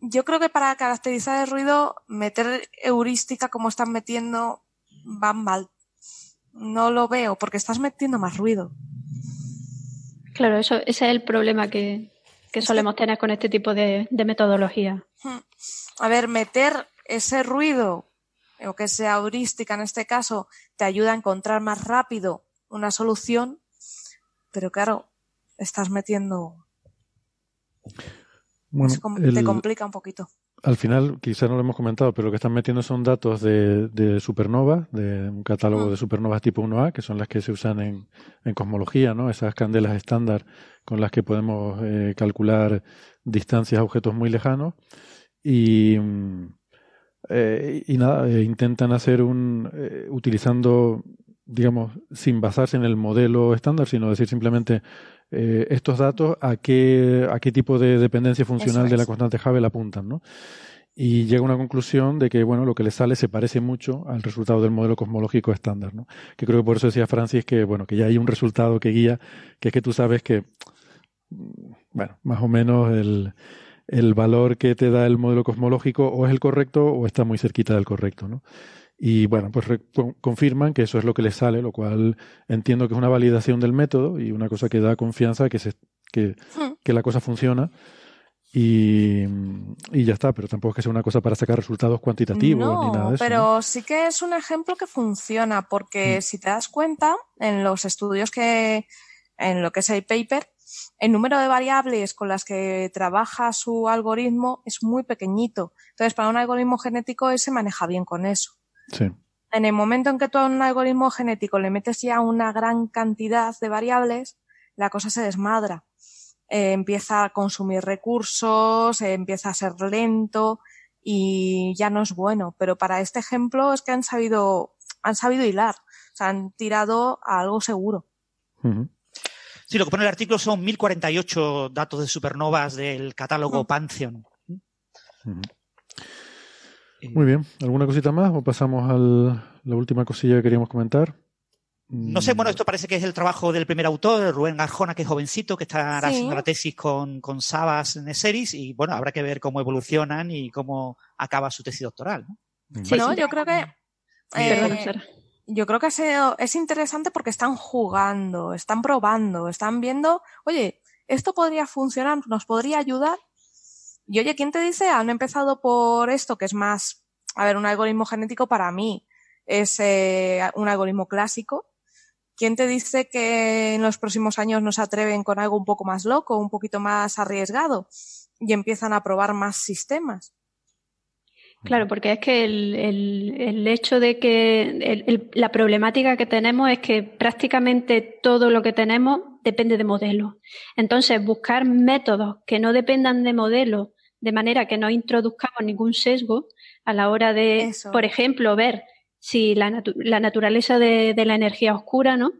yo creo que para caracterizar el ruido, meter heurística como están metiendo va mal. No lo veo porque estás metiendo más ruido. Claro, eso, ese es el problema que, que solemos tener con este tipo de, metodología. A ver, meter ese ruido, o que sea heurística en este caso, te ayuda a encontrar más rápido una solución, pero claro, estás metiendo. Te complica un poquito. Al final, quizás no lo hemos comentado, pero lo que están metiendo son datos de, de supernovas, de un catálogo mm. de supernovas tipo 1A, que son las que se usan en, en cosmología, ¿no? Esas candelas estándar con las que podemos eh, calcular distancias a objetos muy lejanos. Y, eh, y nada, eh, intentan hacer un. utilizando, digamos, sin basarse en el modelo estándar, sino decir simplemente eh, estos datos a qué, a qué tipo de dependencia funcional de la constante Hubble apuntan, ¿no? Y llega a una conclusión de que, bueno, lo que le sale se parece mucho al resultado del modelo cosmológico estándar, ¿no? Que creo que por eso decía Francis que, bueno, que ya hay un resultado que guía, que es que tú sabes que, bueno, más o menos el, el valor que te da el modelo cosmológico o es el correcto o está muy cerquita del correcto, ¿no? Y bueno, pues confirman que eso es lo que les sale, lo cual entiendo que es una validación del método y una cosa que da confianza que, se, que, hmm. que la cosa funciona. Y, y, ya está, pero tampoco es que sea una cosa para sacar resultados cuantitativos ni nada de eso. Pero sí que es un ejemplo que funciona, porque hmm. si te das cuenta, en los estudios que, en lo que es el paper, el número de variables con las que trabaja su algoritmo es muy pequeñito. Entonces, para un algoritmo genético, se maneja bien con eso. En el momento en que tú a un algoritmo genético le metes ya una gran cantidad de variables, la cosa se desmadra. Eh, empieza a consumir recursos, eh, empieza a ser lento y ya no es bueno. Pero para este ejemplo es que han sabido, han sabido hilar. O sea, han tirado a algo seguro. Sí, lo que pone el artículo son 1048 datos de supernovas del catálogo Pantheon. Muy bien. ¿Alguna cosita más o pasamos a la última cosilla que queríamos comentar? No sé, bueno, esto parece que es el trabajo del primer autor, Rubén Arjona, que es jovencito, que está haciendo la tesis con, con Sabas Neseris, y bueno, habrá que ver cómo evolucionan y cómo acaba su tesis doctoral. ¿no? Sí, no, yo creo que. Eh, yo creo que es interesante porque están jugando, están probando, están viendo, oye, esto podría funcionar, nos podría ayudar, y oye, ¿quién te dice? Han empezado por esto, que es más, a ver, un algoritmo genético para mí es eh, un algoritmo clásico. ¿Quién te dice que en los próximos años no se atreven con algo un poco más loco, un poquito más arriesgado y empiezan a probar más sistemas? Claro, porque es que el, hecho de que la problemática que tenemos es que prácticamente todo lo que tenemos depende de modelos. Entonces, buscar métodos que no dependan de modelos, de manera que no introduzcamos ningún sesgo a la hora de, por ejemplo, ver si la, naturaleza de, la energía oscura, ¿no?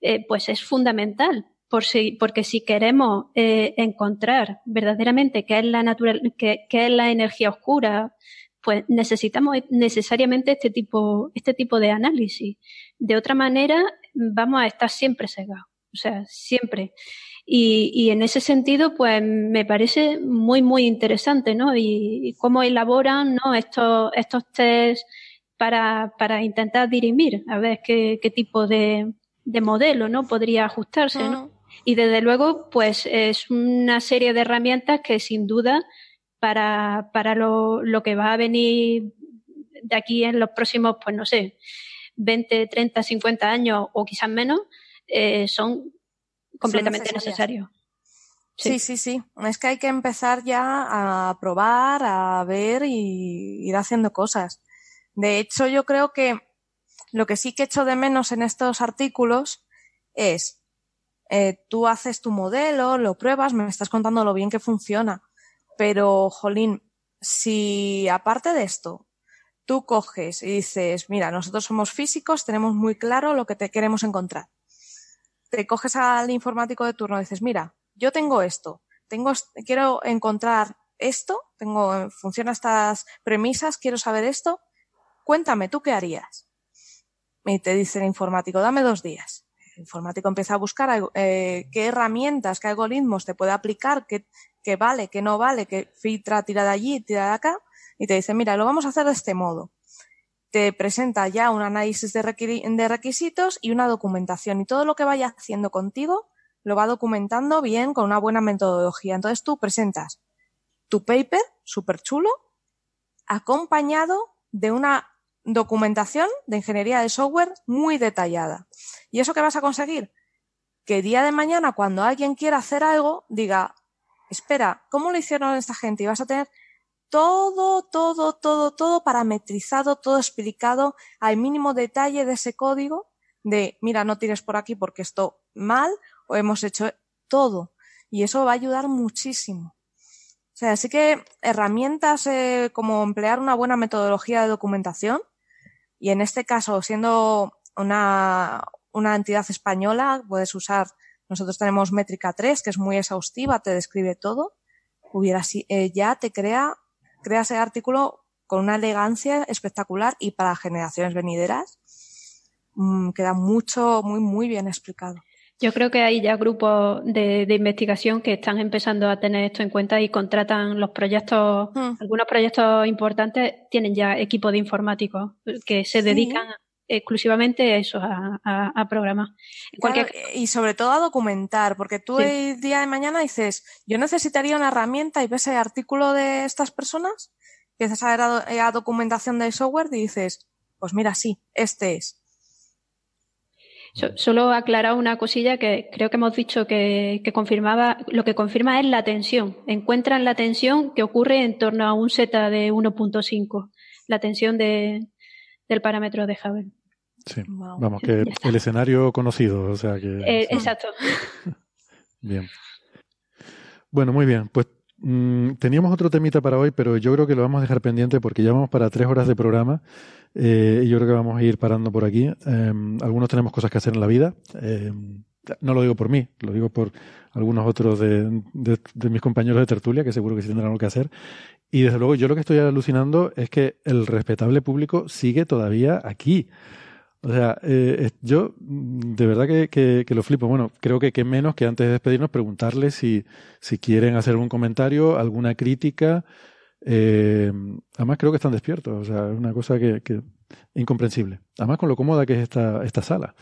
Eh, pues es fundamental. Por si, porque si queremos eh, encontrar verdaderamente qué es la natural, qué, qué es la energía oscura, pues necesitamos necesariamente este tipo, este tipo de análisis. De otra manera, vamos a estar siempre cegados, o sea, siempre. Y, en ese sentido, pues me parece muy, muy interesante, ¿no? Y, cómo elaboran, ¿no? Estos, estos test para, para intentar dirimir, a ver qué, qué tipo de, de modelo, ¿no? Podría ajustarse, ¿no? Y desde luego, pues es una serie de herramientas que sin duda para, para lo, lo, que va a venir de aquí en los próximos, pues no sé, 20, 30, 50 años o quizás menos, eh, son completamente necesarios. Sí. sí. sí, Es que hay que empezar ya a probar, a ver y ir haciendo cosas. De hecho, yo creo que lo que sí que echo de menos en estos artículos es, eh, tú haces tu modelo, lo pruebas, me estás contando lo bien que funciona, pero, Jolín, si aparte de esto, tú coges y dices, mira, nosotros somos físicos, tenemos muy claro lo que te queremos encontrar. Te coges al informático de turno y dices, mira, yo tengo esto, tengo, quiero encontrar esto, tengo, funciona estas premisas, quiero saber esto, cuéntame, ¿tú qué harías? Y te dice el informático, dame dos días el informático empieza a buscar eh, qué herramientas, qué algoritmos te puede aplicar, qué, vale, qué no vale, qué filtra, tira de allí, tira de acá, y te dice, mira, lo vamos a hacer de este modo. Te presenta ya un análisis de, requisitos y una documentación, y todo lo que vaya haciendo contigo lo va documentando bien con una buena metodología. Entonces tú presentas tu paper, súper chulo, acompañado de una documentación de ingeniería de software muy detallada. ¿Y eso qué vas a conseguir? Que día de mañana, cuando alguien quiera hacer algo, diga, espera, ¿cómo lo hicieron esta gente? Y vas a tener todo, todo, todo, todo parametrizado, todo explicado al mínimo detalle de ese código de, mira, no tires por aquí porque esto mal o hemos hecho todo. Y eso va a ayudar muchísimo. O sea, así que herramientas eh, como emplear una buena metodología de documentación, y en este caso, siendo una, una entidad española, puedes usar, nosotros tenemos métrica 3, que es muy exhaustiva, te describe todo. Hubiera, eh, ya te crea, crea ese artículo con una elegancia espectacular y para generaciones venideras mmm, queda mucho, muy, muy bien explicado. Yo creo que hay ya grupos de, investigación que están empezando a tener esto en cuenta y contratan los proyectos, hmm. algunos proyectos importantes tienen ya equipos de informáticos que se dedican exclusivamente a eso, a, programar. Y sobre todo a documentar, porque tú el día de mañana dices, yo necesitaría una herramienta y ves el artículo de estas personas, empiezas a ver a, a documentación del software y dices, pues mira, sí, este es solo aclarar una cosilla que creo que hemos dicho que, confirmaba, lo que confirma es la tensión. Encuentran la tensión que ocurre en torno a un Z de 1.5, la tensión de, del parámetro de Hubble. Sí, vamos, <laughs> que el escenario conocido, o sea que... Eh, exacto. <laughs> bien. Bueno, muy bien. Pues mm, teníamos otro temita para hoy, pero yo creo que lo vamos a dejar pendiente porque ya vamos para tres horas de programa eh, y yo creo que vamos a ir parando por aquí. Em, algunos tenemos cosas que hacer en la vida. No lo digo por mí, lo digo por algunos otros de, mis compañeros de tertulia, que seguro que sí tendrán algo que hacer. Y desde luego, yo lo que estoy alucinando es que el respetable público sigue todavía aquí. O sea, eh, yo de verdad que, lo flipo. Bueno, creo que menos que antes de despedirnos preguntarles si, si quieren hacer algún comentario, alguna crítica. Eh, además creo que están despiertos, o sea, es una cosa que, que incomprensible. Además con lo cómoda que es esta, esta sala,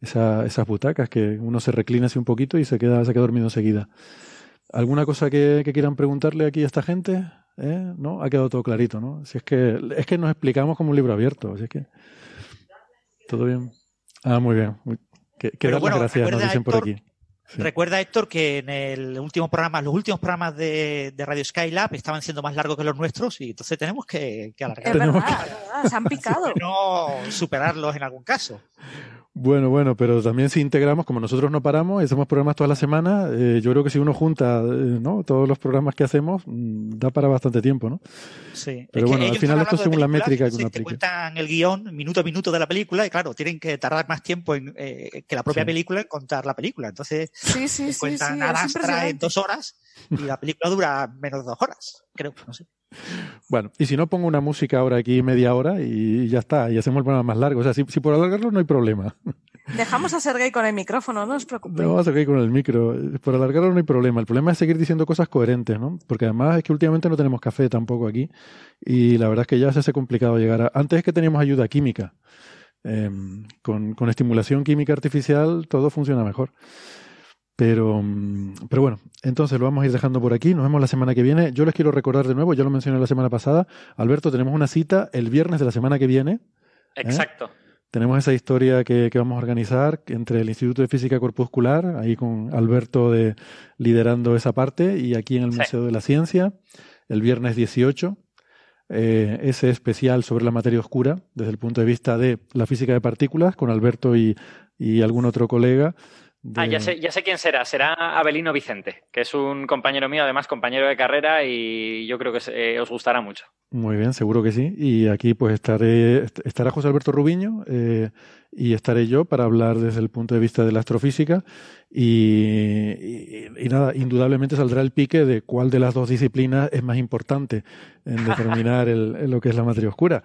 Esa, esas butacas que uno se reclina así un poquito y se queda, se queda dormido enseguida. ¿Alguna cosa que, quieran preguntarle aquí a esta gente? ¿Eh? ¿No? Ha quedado todo clarito, ¿no? Si es que, es que nos explicamos como un libro abierto, así es que... ¿Todo bien? Ah, muy bien. Que, bueno, gracias, nos dicen por aquí. Recuerda, Héctor, que en el último programa, los últimos programas de, Radio Skylab estaban siendo más largos que los nuestros y entonces tenemos que, que alargar. Es verdad, se han picado. <laughs> no superarlos en algún caso. Bueno, bueno, pero también si integramos, como nosotros no paramos y hacemos programas toda la semana, eh, yo creo que si uno junta eh, ¿no? todos los programas que hacemos, mm, da para bastante tiempo, ¿no? Sí. Pero bueno, al final esto es según la métrica que uno aplica. cuentan el guion minuto a minuto de la película y claro, tienen que tardar más tiempo en, eh, que la propia película en contar la película. Entonces, sí, sí, cuentan sí, en dos horas y la película dura menos de dos horas, creo, no sé. Bueno, y si no pongo una música ahora aquí media hora y ya está, y hacemos el programa más largo. O sea, si, por alargarlo no hay problema. Dejamos a Sergey con el micrófono, no os preocupéis. No, a Sergey con el micro. Por alargarlo no hay problema. El problema es seguir diciendo cosas coherentes, ¿no? Porque además es que últimamente no tenemos café tampoco aquí y la verdad es que ya se hace complicado llegar a... Antes es que teníamos ayuda química. Em, con, con estimulación química artificial todo funciona mejor. Pero, mm, pero bueno, entonces lo vamos a ir dejando por aquí. Nos vemos la semana que viene. Yo les quiero recordar de nuevo, ya lo mencioné la semana pasada. Alberto, tenemos una cita el viernes de la semana que viene. ¿eh? Exacto. Tenemos esa historia que, que, vamos a organizar entre el Instituto de Física Corpuscular, ahí con Alberto de, liderando esa parte, y aquí en el Museo de la Ciencia, el viernes 18. Eh, ese especial sobre la materia oscura, desde el punto de vista de la física de partículas, con Alberto y, y algún otro colega. Ah, ya sé, ya sé quién será. Será Abelino Vicente, que es un compañero mío, además compañero de carrera, y yo creo que eh, os gustará mucho. Muy bien, seguro que sí. Y aquí pues estaré, estará José Alberto Rubiño eh, y estaré yo para hablar desde el punto de vista de la astrofísica. Y, y, nada, indudablemente saldrá el pique de cuál de las dos disciplinas es más importante en <laughs> determinar el, lo que es la materia oscura.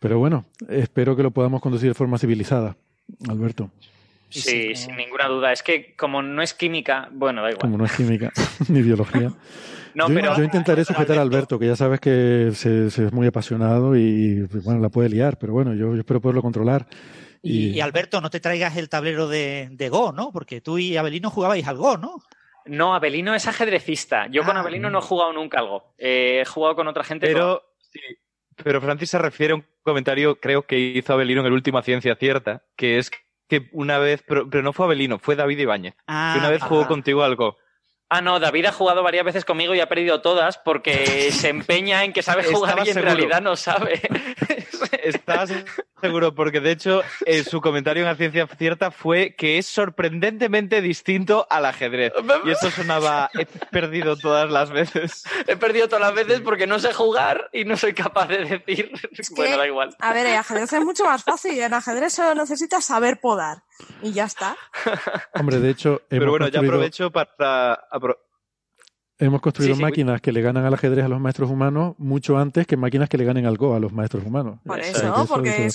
Pero bueno, espero que lo podamos conducir de forma civilizada, Alberto. Sí, sin ninguna duda. Es que como no es química, bueno, da igual. Como no es química <laughs> ni biología. <laughs> yo, yo, intentaré <laughs> sujetar a Alberto, que ya sabes que se, es muy apasionado y bueno, la puede liar, pero bueno, yo, espero poderlo controlar. Y... Alberto, no te traigas el tablero de, Go, ¿no? Porque tú y Abelino jugabais al Go, ¿no? No, Abelino es ajedrecista. Yo con ah, Abelino no he jugado nunca al Go. Eh, he jugado con otra gente. Pero, sí, pero Francis se refiere a un comentario, creo que hizo Abelino en el último Ciencia Cierta, que es que una vez, pero, no fue Abelino, fue David Ibáñez, que una vez jugó ah. contigo algo. Ah, no, David ha jugado varias veces conmigo y ha perdido todas porque <laughs> se empeña en que sabe jugar y en realidad no sabe. <laughs> Estás seguro, porque de hecho eh, su comentario en la ciencia cierta fue que es sorprendentemente distinto al ajedrez. <laughs> Y eso sonaba, he perdido todas las veces. He perdido todas las veces porque no sé jugar y no soy capaz de decir. bueno, da igual. A ver, el ajedrez es mucho más fácil. En ajedrez solo necesitas saber podar. Y ya está. Hombre, de hecho. Pero bueno, ya aprovecho para. Hemos construido máquinas que le ganan al ajedrez a los maestros humanos mucho antes que máquinas que le ganen al Go a los maestros humanos. Por eso, porque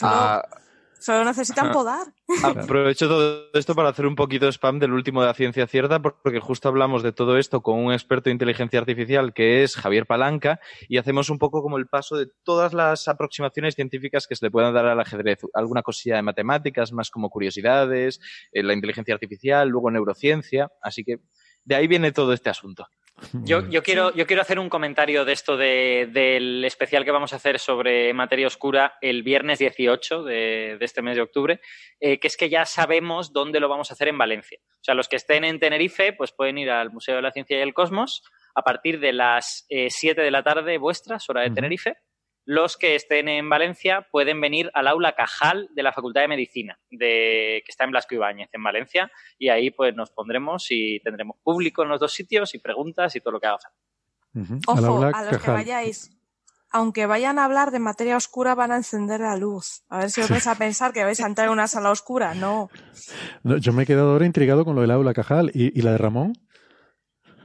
solo, necesitan podar. <laughs> Aprovecho todo esto para hacer un poquito de spam del último de la ciencia cierta, porque justo hablamos de todo esto con un experto de inteligencia artificial que es Javier Palanca, y hacemos un poco como el paso de todas las aproximaciones científicas que se le puedan dar al ajedrez. Alguna cosilla de matemáticas, más como curiosidades, eh, la inteligencia artificial, luego neurociencia. Así que de ahí viene todo este asunto. Yo, quiero, yo quiero hacer un comentario de esto del especial que vamos a hacer sobre materia oscura el viernes 18 de, este mes de octubre, eh, que es que ya sabemos dónde lo vamos a hacer en Valencia. O sea, los que estén en Tenerife, pues pueden ir al Museo de la Ciencia y el Cosmos a partir de las 7 eh, de la tarde vuestras, hora de Tenerife, los que estén en Valencia pueden venir al aula Cajal de la Facultad de Medicina, de, que está en Blasco Ibáñez, en Valencia, y ahí pues nos pondremos y tendremos público en los dos sitios y preguntas y todo lo que haga falta. Ojo, a los que vayáis, aunque vayan a hablar de materia oscura, van a encender la luz. A ver si os vais a pensar que vais a entrar en una sala oscura. No. yo me he quedado ahora intrigado con lo del aula Cajal. ¿Y, y la de Ramón?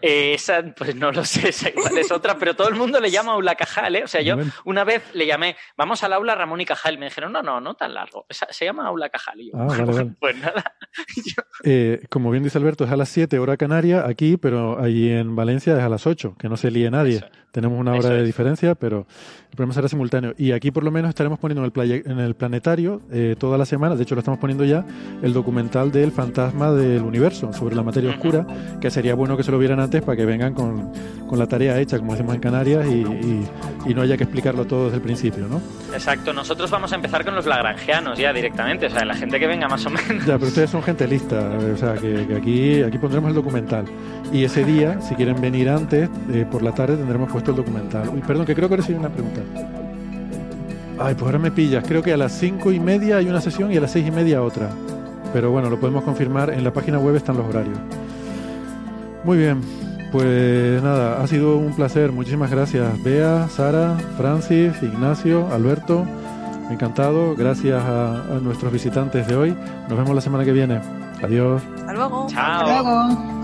Eh, esa, pues no lo sé, esa igual es otra, pero todo el mundo le llama Aula Cajal, ¿eh? O sea, yo una vez le llamé, vamos al aula Ramón y Cajal, y me dijeron, no, no, no tan largo, se llama Aula Cajal. Y yo, ah, <laughs> pues nada. <laughs> Eh, como bien dice Alberto, es a las 7 hora canaria aquí, pero allí en Valencia es a las 8, que no se líe nadie. Tenemos una hora de diferencia, pero el programa será simultáneo. Y aquí por lo menos estaremos poniendo en el, en el planetario eh, toda la semana, de hecho lo estamos poniendo ya, el documental del fantasma del universo, sobre la materia oscura, que sería bueno que se lo vieran antes para que vengan con, la tarea hecha, como decimos en Canarias, y, no haya que explicarlo todo desde el principio, ¿no? Exacto, nosotros vamos a empezar con los lagrangianos ya directamente, o sea, la gente que venga más o menos. Ya, pero ustedes son gente lista, o sea, que, aquí, aquí pondremos el documental. Y ese día, si quieren venir antes, eh, por la tarde tendremos puesto el documental. Uy, perdón, que creo que recibí una pregunta. Ay, pues ahora me pillas. Creo que a las cinco y media hay una sesión y a las seis y media otra. Pero bueno, lo podemos confirmar. En la página web están los horarios. Muy bien. Pues nada, ha sido un placer. Muchísimas gracias. Bea, Sara, Francis, Ignacio, Alberto. Encantado. Gracias a, a nuestros visitantes de hoy. Nos vemos la semana que viene. Adiós. Hasta luego. Chao. Hasta luego.